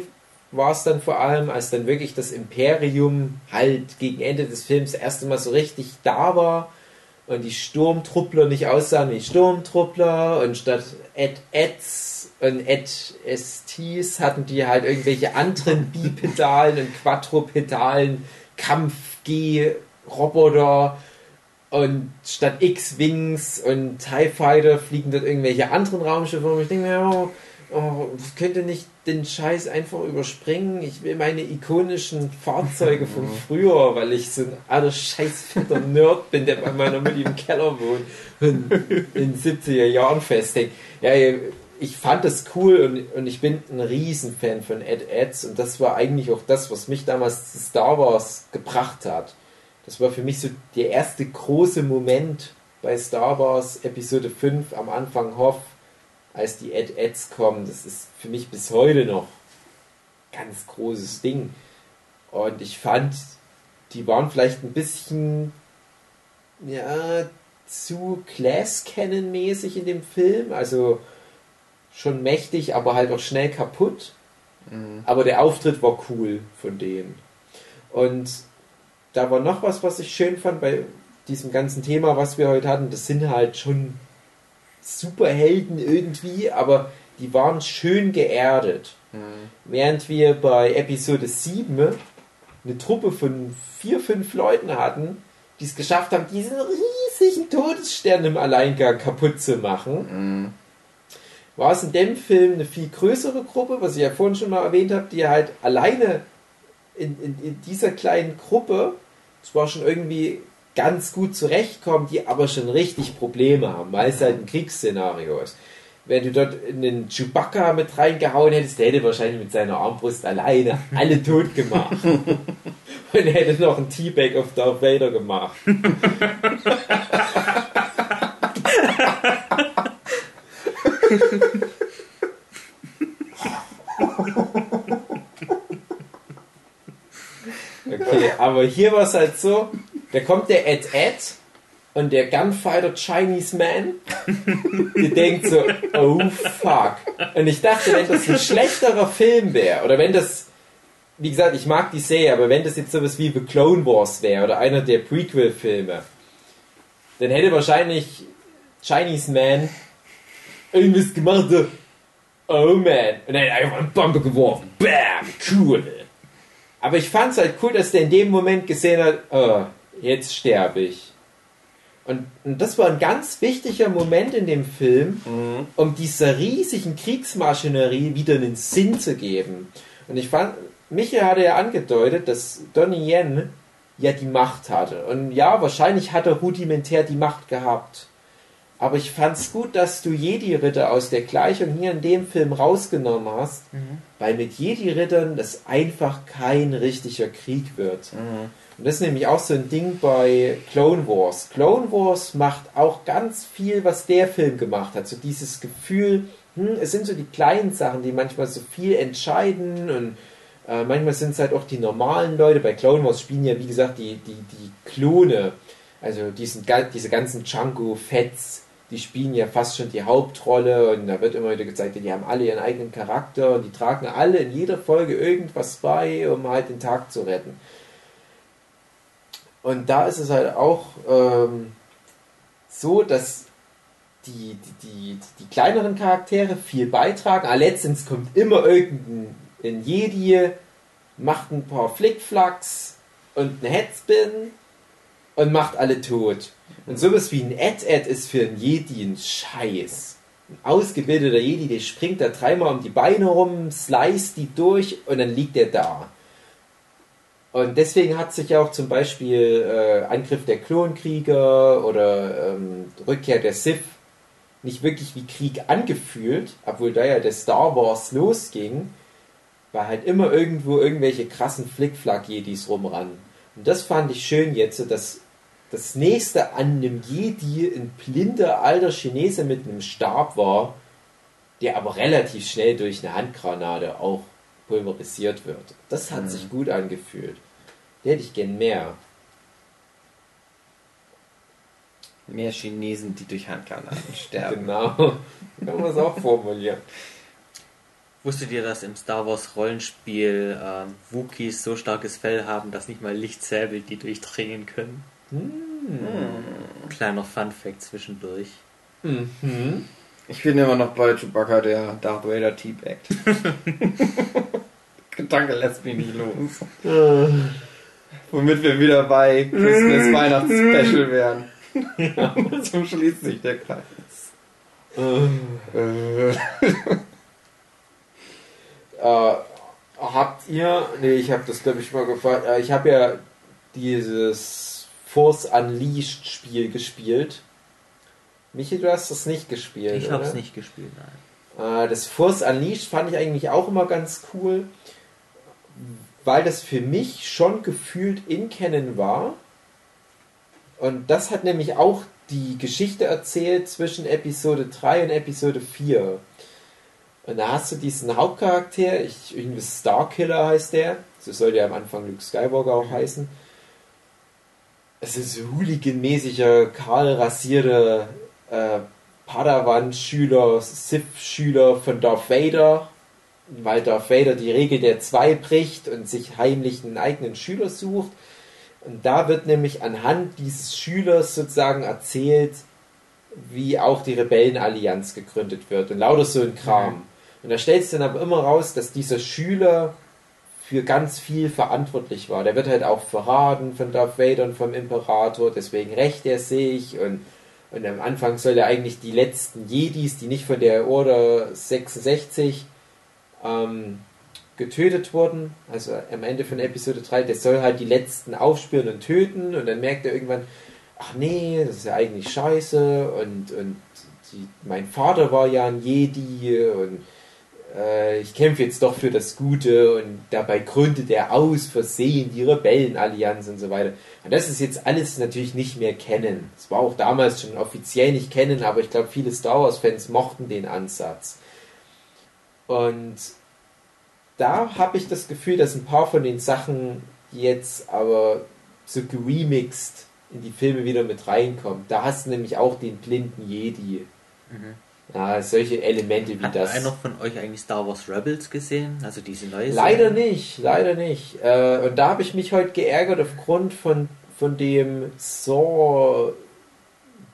war es dann vor allem, als dann wirklich das Imperium halt gegen Ende des Films das erste Mal so richtig da war und die Sturmtruppler nicht aussahen wie Sturmtruppler und statt Ed Eds und Ed STs hatten die halt irgendwelche anderen Bipedalen und Quadrupedalen Kampf-G-Roboter und statt X-Wings und TIE Fighter fliegen dort irgendwelche anderen Raumschiffe und ich denke mir, oh, oh, könnte nicht den Scheiß einfach überspringen. Ich will meine ikonischen Fahrzeuge von früher, weil ich so ein alter scheißfetter Nerd bin, der bei meiner Mutti im Keller wohnt und in den 70er Jahren festhängt. Ja, ich fand das cool und, und ich bin ein Riesenfan von Ed Eds und das war eigentlich auch das, was mich damals zu Star Wars gebracht hat. Das war für mich so der erste große Moment bei Star Wars Episode 5 am Anfang Hoff, als die Ed Eds kommen. Das ist für mich bis heute noch ein ganz großes Ding. Und ich fand, die waren vielleicht ein bisschen ja, zu Class Cannon mäßig in dem Film. Also schon mächtig, aber halt auch schnell kaputt. Aber der Auftritt war cool von denen. Und da war noch was, was ich schön fand bei diesem ganzen Thema, was wir heute hatten. Das sind halt schon Superhelden irgendwie, aber die waren schön geerdet. Während wir bei Episode 7 eine Truppe von vier, fünf Leuten hatten, die es geschafft haben, diesen riesigen Todesstern im Alleingang kaputt zu machen, war es in dem Film eine viel größere Gruppe, was ich ja vorhin schon mal erwähnt habe, die halt alleine in, in, in dieser kleinen Gruppe zwar schon irgendwie ganz gut zurechtkommen, die aber schon richtig Probleme haben, weil es halt ein Kriegsszenario ist. Wenn du dort in den Chewbacca mit reingehauen hättest, der hätte wahrscheinlich mit seiner Armbrust alleine alle tot gemacht. Und hätte noch einen Teabag auf Darth Vader gemacht. Okay, aber hier war es halt so, da kommt der Ed Ed und der Gunfighter Chinese Man, der denkt so, oh fuck. Und ich dachte, wenn das ein schlechterer Film wäre, oder wenn das, wie gesagt, ich mag die Serie, aber wenn das jetzt sowas wie The Clone Wars wäre, oder einer der Prequel-Filme, dann hätte wahrscheinlich Chinese Man irgendwas gemacht, so, oh man, und dann einfach eine Bombe geworfen, bam, cool. Aber ich fand es halt cool, dass der in dem Moment gesehen hat, oh, jetzt sterbe ich. Und, und das war ein ganz wichtiger Moment in dem Film, um dieser riesigen Kriegsmaschinerie wieder einen Sinn zu geben. Und ich fand, Michael hatte ja angedeutet, dass Donnie Yen ja die Macht hatte. Und ja, wahrscheinlich hat er rudimentär die Macht gehabt. Aber ich fand es gut, dass du Jedi-Ritter aus der Gleichung hier in dem Film rausgenommen hast, weil mit Jedi-Rittern das einfach kein richtiger Krieg wird. Und das ist nämlich auch so ein Ding bei Clone Wars. Clone Wars macht auch ganz viel, was der Film gemacht hat. So dieses Gefühl, hm, es sind so die kleinen Sachen, die manchmal so viel entscheiden und äh, manchmal sind es halt auch die normalen Leute. Bei Clone Wars spielen ja, wie gesagt, die, die, die Klone, also diesen, diese ganzen Django-Fets, die spielen ja fast schon die Hauptrolle und da wird immer wieder gezeigt, die haben alle ihren eigenen Charakter und die tragen alle in jeder Folge irgendwas bei, um halt den Tag zu retten. Und da ist es halt auch ähm, so, dass die, die, die, die kleineren Charaktere viel beitragen. Aber letztens kommt immer irgendein ein Jedi, macht ein paar Flickflacks und einen Headspin und macht alle tot. Und sowas wie ein Ed-Ed ist für einen Jedi ein Scheiß. Ein ausgebildeter Jedi, der springt da dreimal um die Beine rum, slice die durch und dann liegt er da. Und deswegen hat sich auch zum Beispiel äh, Angriff der Klonkrieger oder ähm, Rückkehr der Sith nicht wirklich wie Krieg angefühlt, obwohl da ja der Star Wars losging, weil halt immer irgendwo irgendwelche krassen Flickflack-Jedis rumrannen. Und das fand ich schön jetzt, dass das nächste an einem Jedi ein blinder alter Chinese mit einem Stab war, der aber relativ schnell durch eine Handgranate auch pulverisiert wird. Das hat Mhm. sich gut angefühlt. Der hätte ich gern mehr. Mehr Chinesen, die durch Handgranaten sterben. Genau. Kann man es auch formulieren. Wusstet ihr, dass im Star Wars Rollenspiel ähm, Wookies so starkes Fell haben, dass nicht mal Lichtsäbel die durchdringen können? Kleiner Fun Fact zwischendurch. Mhm. Ich bin immer noch bei Chewbacca, der Darth Vader teabaggt. Gedanke lässt mich nicht los. Womit wir wieder bei Christmas Weihnachts-Special wären. so schließt sich der Kreis. Äh, Äh, habt ihr, nee, ich habe das glaube ich mal gefragt, äh, ich habe ja dieses Force Unleashed Spiel gespielt. Michi, du hast das nicht gespielt. Ich habe es nicht gespielt, nein. Äh, das Force Unleashed fand ich eigentlich auch immer ganz cool, weil das für mich schon gefühlt in Canon war. Und das hat nämlich auch die Geschichte erzählt zwischen Episode 3 und Episode 4. Und da hast du diesen Hauptcharakter, ich, irgendwie Starkiller heißt der, so soll der am Anfang Luke Skywalker auch heißen. Es ist hooliganmäßiger, kahl rasierter äh, Padawan-Schüler, Sith-Schüler von Darth Vader, weil Darth Vader die Regel der zwei bricht und sich heimlich einen eigenen Schüler sucht. Und da wird nämlich anhand dieses Schülers sozusagen erzählt, wie auch die Rebellenallianz gegründet wird und lauter so ein Kram. Und da stellt sich dann aber immer raus, dass dieser Schüler für ganz viel verantwortlich war. Der wird halt auch verraten von Darth Vader und vom Imperator, deswegen rächt er sich und, und am Anfang soll er eigentlich die letzten Jedis, die nicht von der Order 66 ähm, getötet wurden, also am Ende von Episode 3, der soll halt die letzten aufspüren und töten und dann merkt er irgendwann, ach nee, das ist ja eigentlich scheiße und, und die, mein Vater war ja ein Jedi und äh, ich kämpfe jetzt doch für das Gute und dabei gründet er aus Versehen die Rebellenallianz und so weiter. Und das ist jetzt alles natürlich nicht mehr kennen. Es war auch damals schon offiziell nicht kennen, aber ich glaube, viele Star Wars-Fans mochten den Ansatz. Und da habe ich das Gefühl, dass ein paar von den Sachen jetzt aber so geremixed in die Filme wieder mit reinkommen. Da hast du nämlich auch den blinden Jedi. Ja, solche Elemente wie Hat das. einer von euch eigentlich Star Wars Rebels gesehen? Also diese neue Leider Serie? nicht, leider nicht. Äh, und da habe ich mich heute geärgert aufgrund von, von dem Saw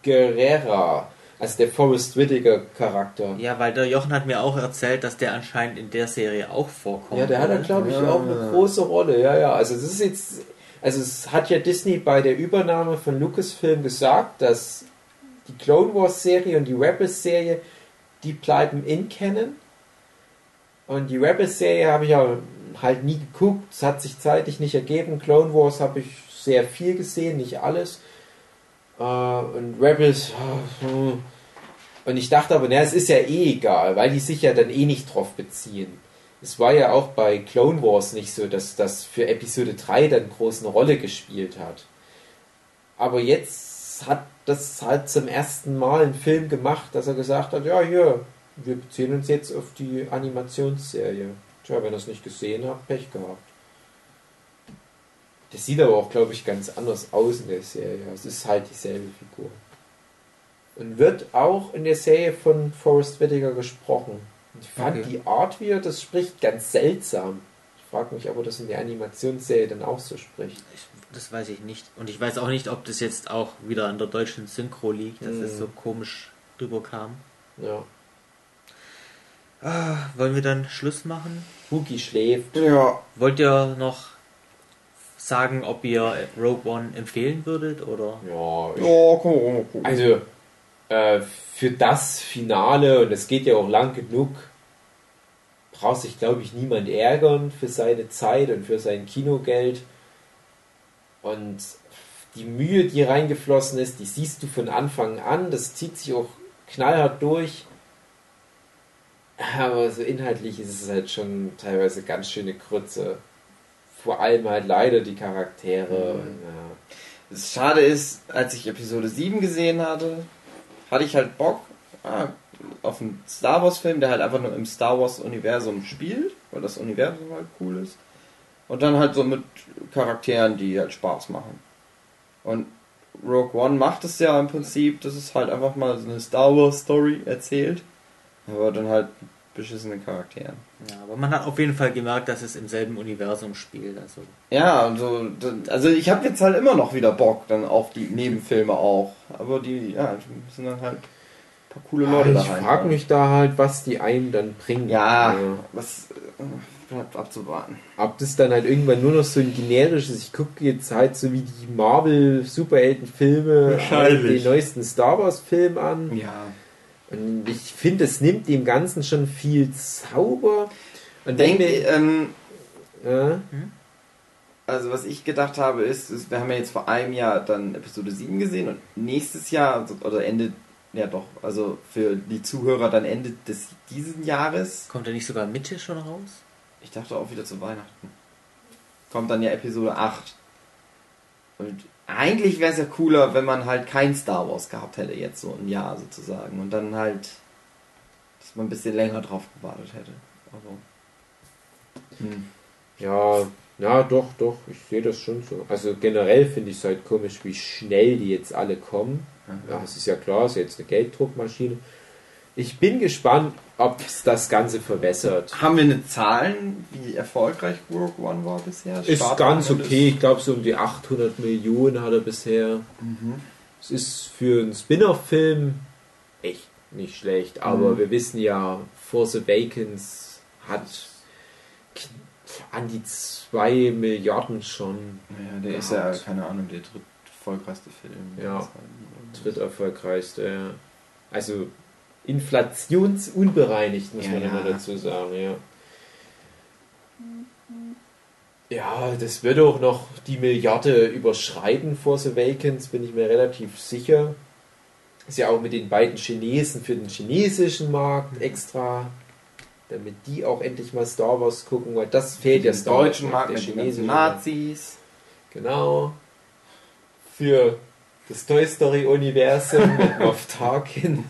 Guerrera, also der Forrest Whitaker Charakter. Ja, weil der Jochen hat mir auch erzählt, dass der anscheinend in der Serie auch vorkommt. Ja, der hat da, oder? glaube ich, Ja. auch eine große Rolle. Ja, ja. Also, das ist jetzt. Also, es hat ja Disney bei der Übernahme von Lucasfilm gesagt, dass die Clone Wars Serie und die Rebels Serie, die bleiben in Canon. Und die Rebels Serie habe ich ja halt nie geguckt. Es hat sich zeitlich nicht ergeben. Clone Wars habe ich sehr viel gesehen, nicht alles. Äh, und Rebels. hm. Und ich dachte aber, na, es ist ja eh egal, weil die sich ja dann eh nicht drauf beziehen. Es war ja auch bei Clone Wars nicht so, dass das für Episode 3 dann groß eine Rolle gespielt hat. Aber jetzt hat das halt zum ersten Mal einen Film gemacht, dass er gesagt hat, ja hier, wir beziehen uns jetzt auf die Animationsserie. Tja, wenn ihr es nicht gesehen habt, Pech gehabt. Das sieht aber auch, glaube ich, ganz anders aus in der Serie. Es ist halt dieselbe Figur. Und wird auch in der Serie von Forrest Whitaker gesprochen. Und ich fand Okay. die Art, wie er das spricht, ganz seltsam. Ich frage mich, ob er das in der Animationsserie dann auch so spricht. Ich, das weiß ich nicht. Und ich weiß auch nicht, ob das jetzt auch wieder an der deutschen Synchro liegt, dass es Mhm. so komisch rüberkam. Ja. Ah, wollen wir dann Schluss machen? Wookie schläft. ja, Wollt ihr noch sagen, ob ihr Rogue One empfehlen würdet oder? Ja, ich, ja, komm, komm, komm. Also, äh, für das Finale, und es geht ja auch lang genug, braucht sich, glaube ich, niemand ärgern für seine Zeit und für sein Kinogeld. Und die Mühe, die reingeflossen ist, die siehst du von Anfang an. Das zieht sich auch knallhart durch. Aber so inhaltlich ist es halt schon teilweise ganz schöne Krütze. Vor allem halt leider die Charaktere. Ja. Das Schade ist, als ich Episode 7 gesehen hatte, hatte ich halt Bock ah, auf einen Star Wars Film, der halt einfach nur im Star Wars Universum spielt, weil das Universum halt cool ist. Und dann halt so mit Charakteren, die halt Spaß machen. Und Rogue One macht es ja im Prinzip, das ist halt einfach mal so eine Star Wars Story erzählt, aber dann halt mit beschissenen Charakteren. Ja, aber man hat auf jeden Fall gemerkt, dass es im selben Universum spielt. Also Ja, und so, also ich habe jetzt halt immer noch wieder Bock dann auf die Nebenfilme auch, aber die, ja, müssen dann halt ein paar coole Leute da ich frage mich da halt, was die einen dann bringen. Ja, was äh, bleibt abzuwarten. Ob das dann halt irgendwann nur noch so ein generisches, ich gucke jetzt halt so wie die Marvel Superheldenfilme Wahrscheinlich. den neuesten Star Wars Film an. Ja. Und ich finde, es nimmt dem Ganzen schon viel Zauber. Und Denk, wenn mir, ähm, ja, also was ich gedacht habe ist, ist, wir haben ja jetzt vor einem Jahr dann Episode 7 gesehen und nächstes Jahr, also- oder Ende, ja doch, also für die Zuhörer dann Ende des diesen Jahres, kommt er nicht sogar Mitte schon raus? Ich dachte auch wieder zu Weihnachten, kommt dann ja Episode 8. Und eigentlich wäre es ja cooler, wenn man halt kein Star Wars gehabt hätte, jetzt so ein Jahr sozusagen. Und dann halt, dass man ein bisschen länger drauf gewartet hätte. Aber. Hm. ja, ja, doch, doch, ich sehe das schon so. Also generell finde ich es halt komisch, wie schnell die jetzt alle kommen. Ja, es ist ja klar, es ist jetzt eine Gelddruckmaschine. Ich bin gespannt, ob es das Ganze verbessert. Haben wir eine Zahlen, wie erfolgreich Rogue One war bisher? Ist Start- ganz okay. Ich glaube, so um die 800 Millionen hat er bisher. Es ist für einen Spin-off-Film echt nicht schlecht. Aber Mhm. wir wissen ja, Force Awakens hat an die 2 Milliarden schon Ja, der ist ja, keine Ahnung, der dritt erfolgreichste Film. Ja. dritterfolgreichste. ja. Also inflationsunbereinigt, muss Ja, man immer ja. dazu sagen, ja. Ja, das wird auch noch die Milliarde überschreiten, Force Awakens, bin ich mir relativ sicher. Ist ja auch mit den beiden Chinesen für den chinesischen Markt extra, damit die auch endlich mal Star Wars gucken, weil das fehlt ja Star Wars deutschen Markt der mit den ganzen chinesische Markt. Nazis. Genau. Für das Toy Story Universum mit Moff Tarkin.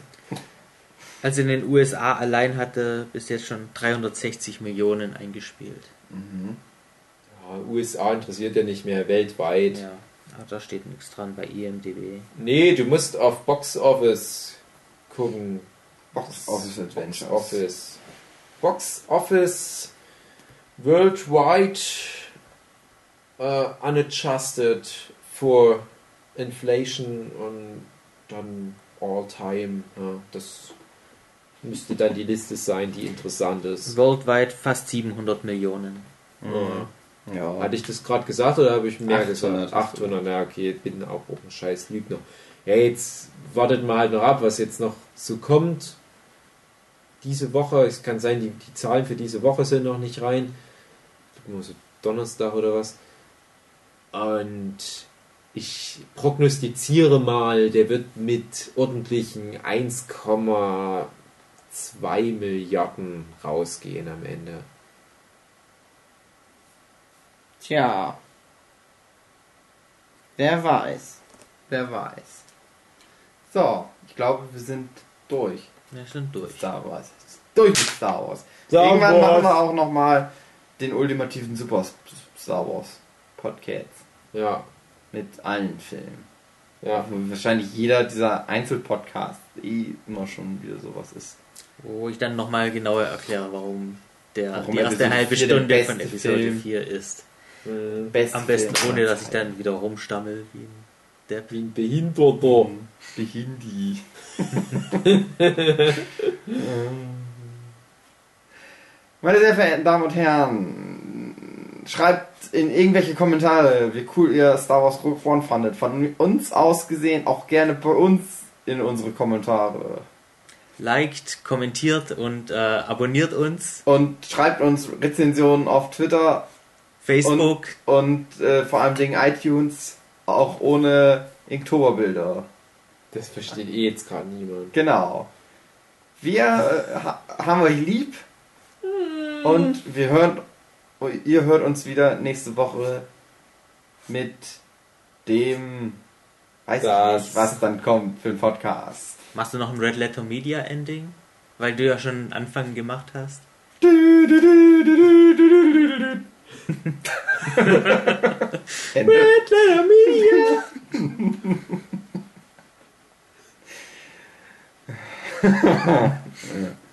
Also in den USA allein hatte bis jetzt schon 360 Millionen eingespielt. Ja, USA interessiert ja nicht mehr weltweit. Ja, aber da steht nichts dran bei IMDb. Nee, du musst auf Box Office gucken. Box Office Box Adventures. Office. Box Office worldwide uh, unadjusted for inflation und dann all time. Ja, das müsste dann die Liste sein, die interessant ist. Worldwide fast 700 Millionen. Ja. Ja. Hatte ich das gerade gesagt oder habe ich mehr 800 gesagt? hast du. 800, ja, okay, bin auch ein scheiß Lügner. Ja, jetzt wartet mal halt noch ab, was jetzt noch so kommt. Diese Woche, es kann sein, die, die Zahlen für diese Woche sind noch nicht rein. So Donnerstag oder was. Und ich prognostiziere mal, der wird mit ordentlichen 1,2 Milliarden rausgehen am Ende. Tja. Wer weiß. Wer weiß. So, ich glaube, wir sind durch. Ja, schon durch. Star Wars. Durch mit Star Wars. Star Irgendwann Wars. machen wir auch nochmal den ultimativen Super Star Wars Podcast. Ja, Mit allen Filmen. ja. Wo wahrscheinlich jeder dieser Einzelpodcast eh immer schon wieder sowas ist. Wo ich dann nochmal genauer erkläre, warum der Warum die erste halbe 4 der Stunde von Episode Film. 4 ist. Mhm. Beste Am besten Film ohne, dass ich dann wieder rumstammel wie ein Depp. Wie ein Behinderter. Behindi. Meine sehr verehrten Damen und Herren, schreibt in irgendwelche Kommentare, wie cool ihr Star Wars Rogue One fandet. Von uns aus gesehen auch gerne bei uns in unsere Kommentare. Liked, kommentiert und äh, abonniert uns. Und schreibt uns Rezensionen auf Twitter Facebook. und äh, vor allem Dingen iTunes, auch ohne Inktoberbilder. Das versteht eh jetzt gerade niemand. Genau. Wir äh, ha haben euch lieb. Und wir hören, ihr hört uns wieder nächste Woche mit dem, weiß ich nicht, was dann kommt für ein Podcast. Machst du noch ein Red Letter Media Ending? Weil du ja schon einen Anfang gemacht hast. Ende. Letter Media! Ja.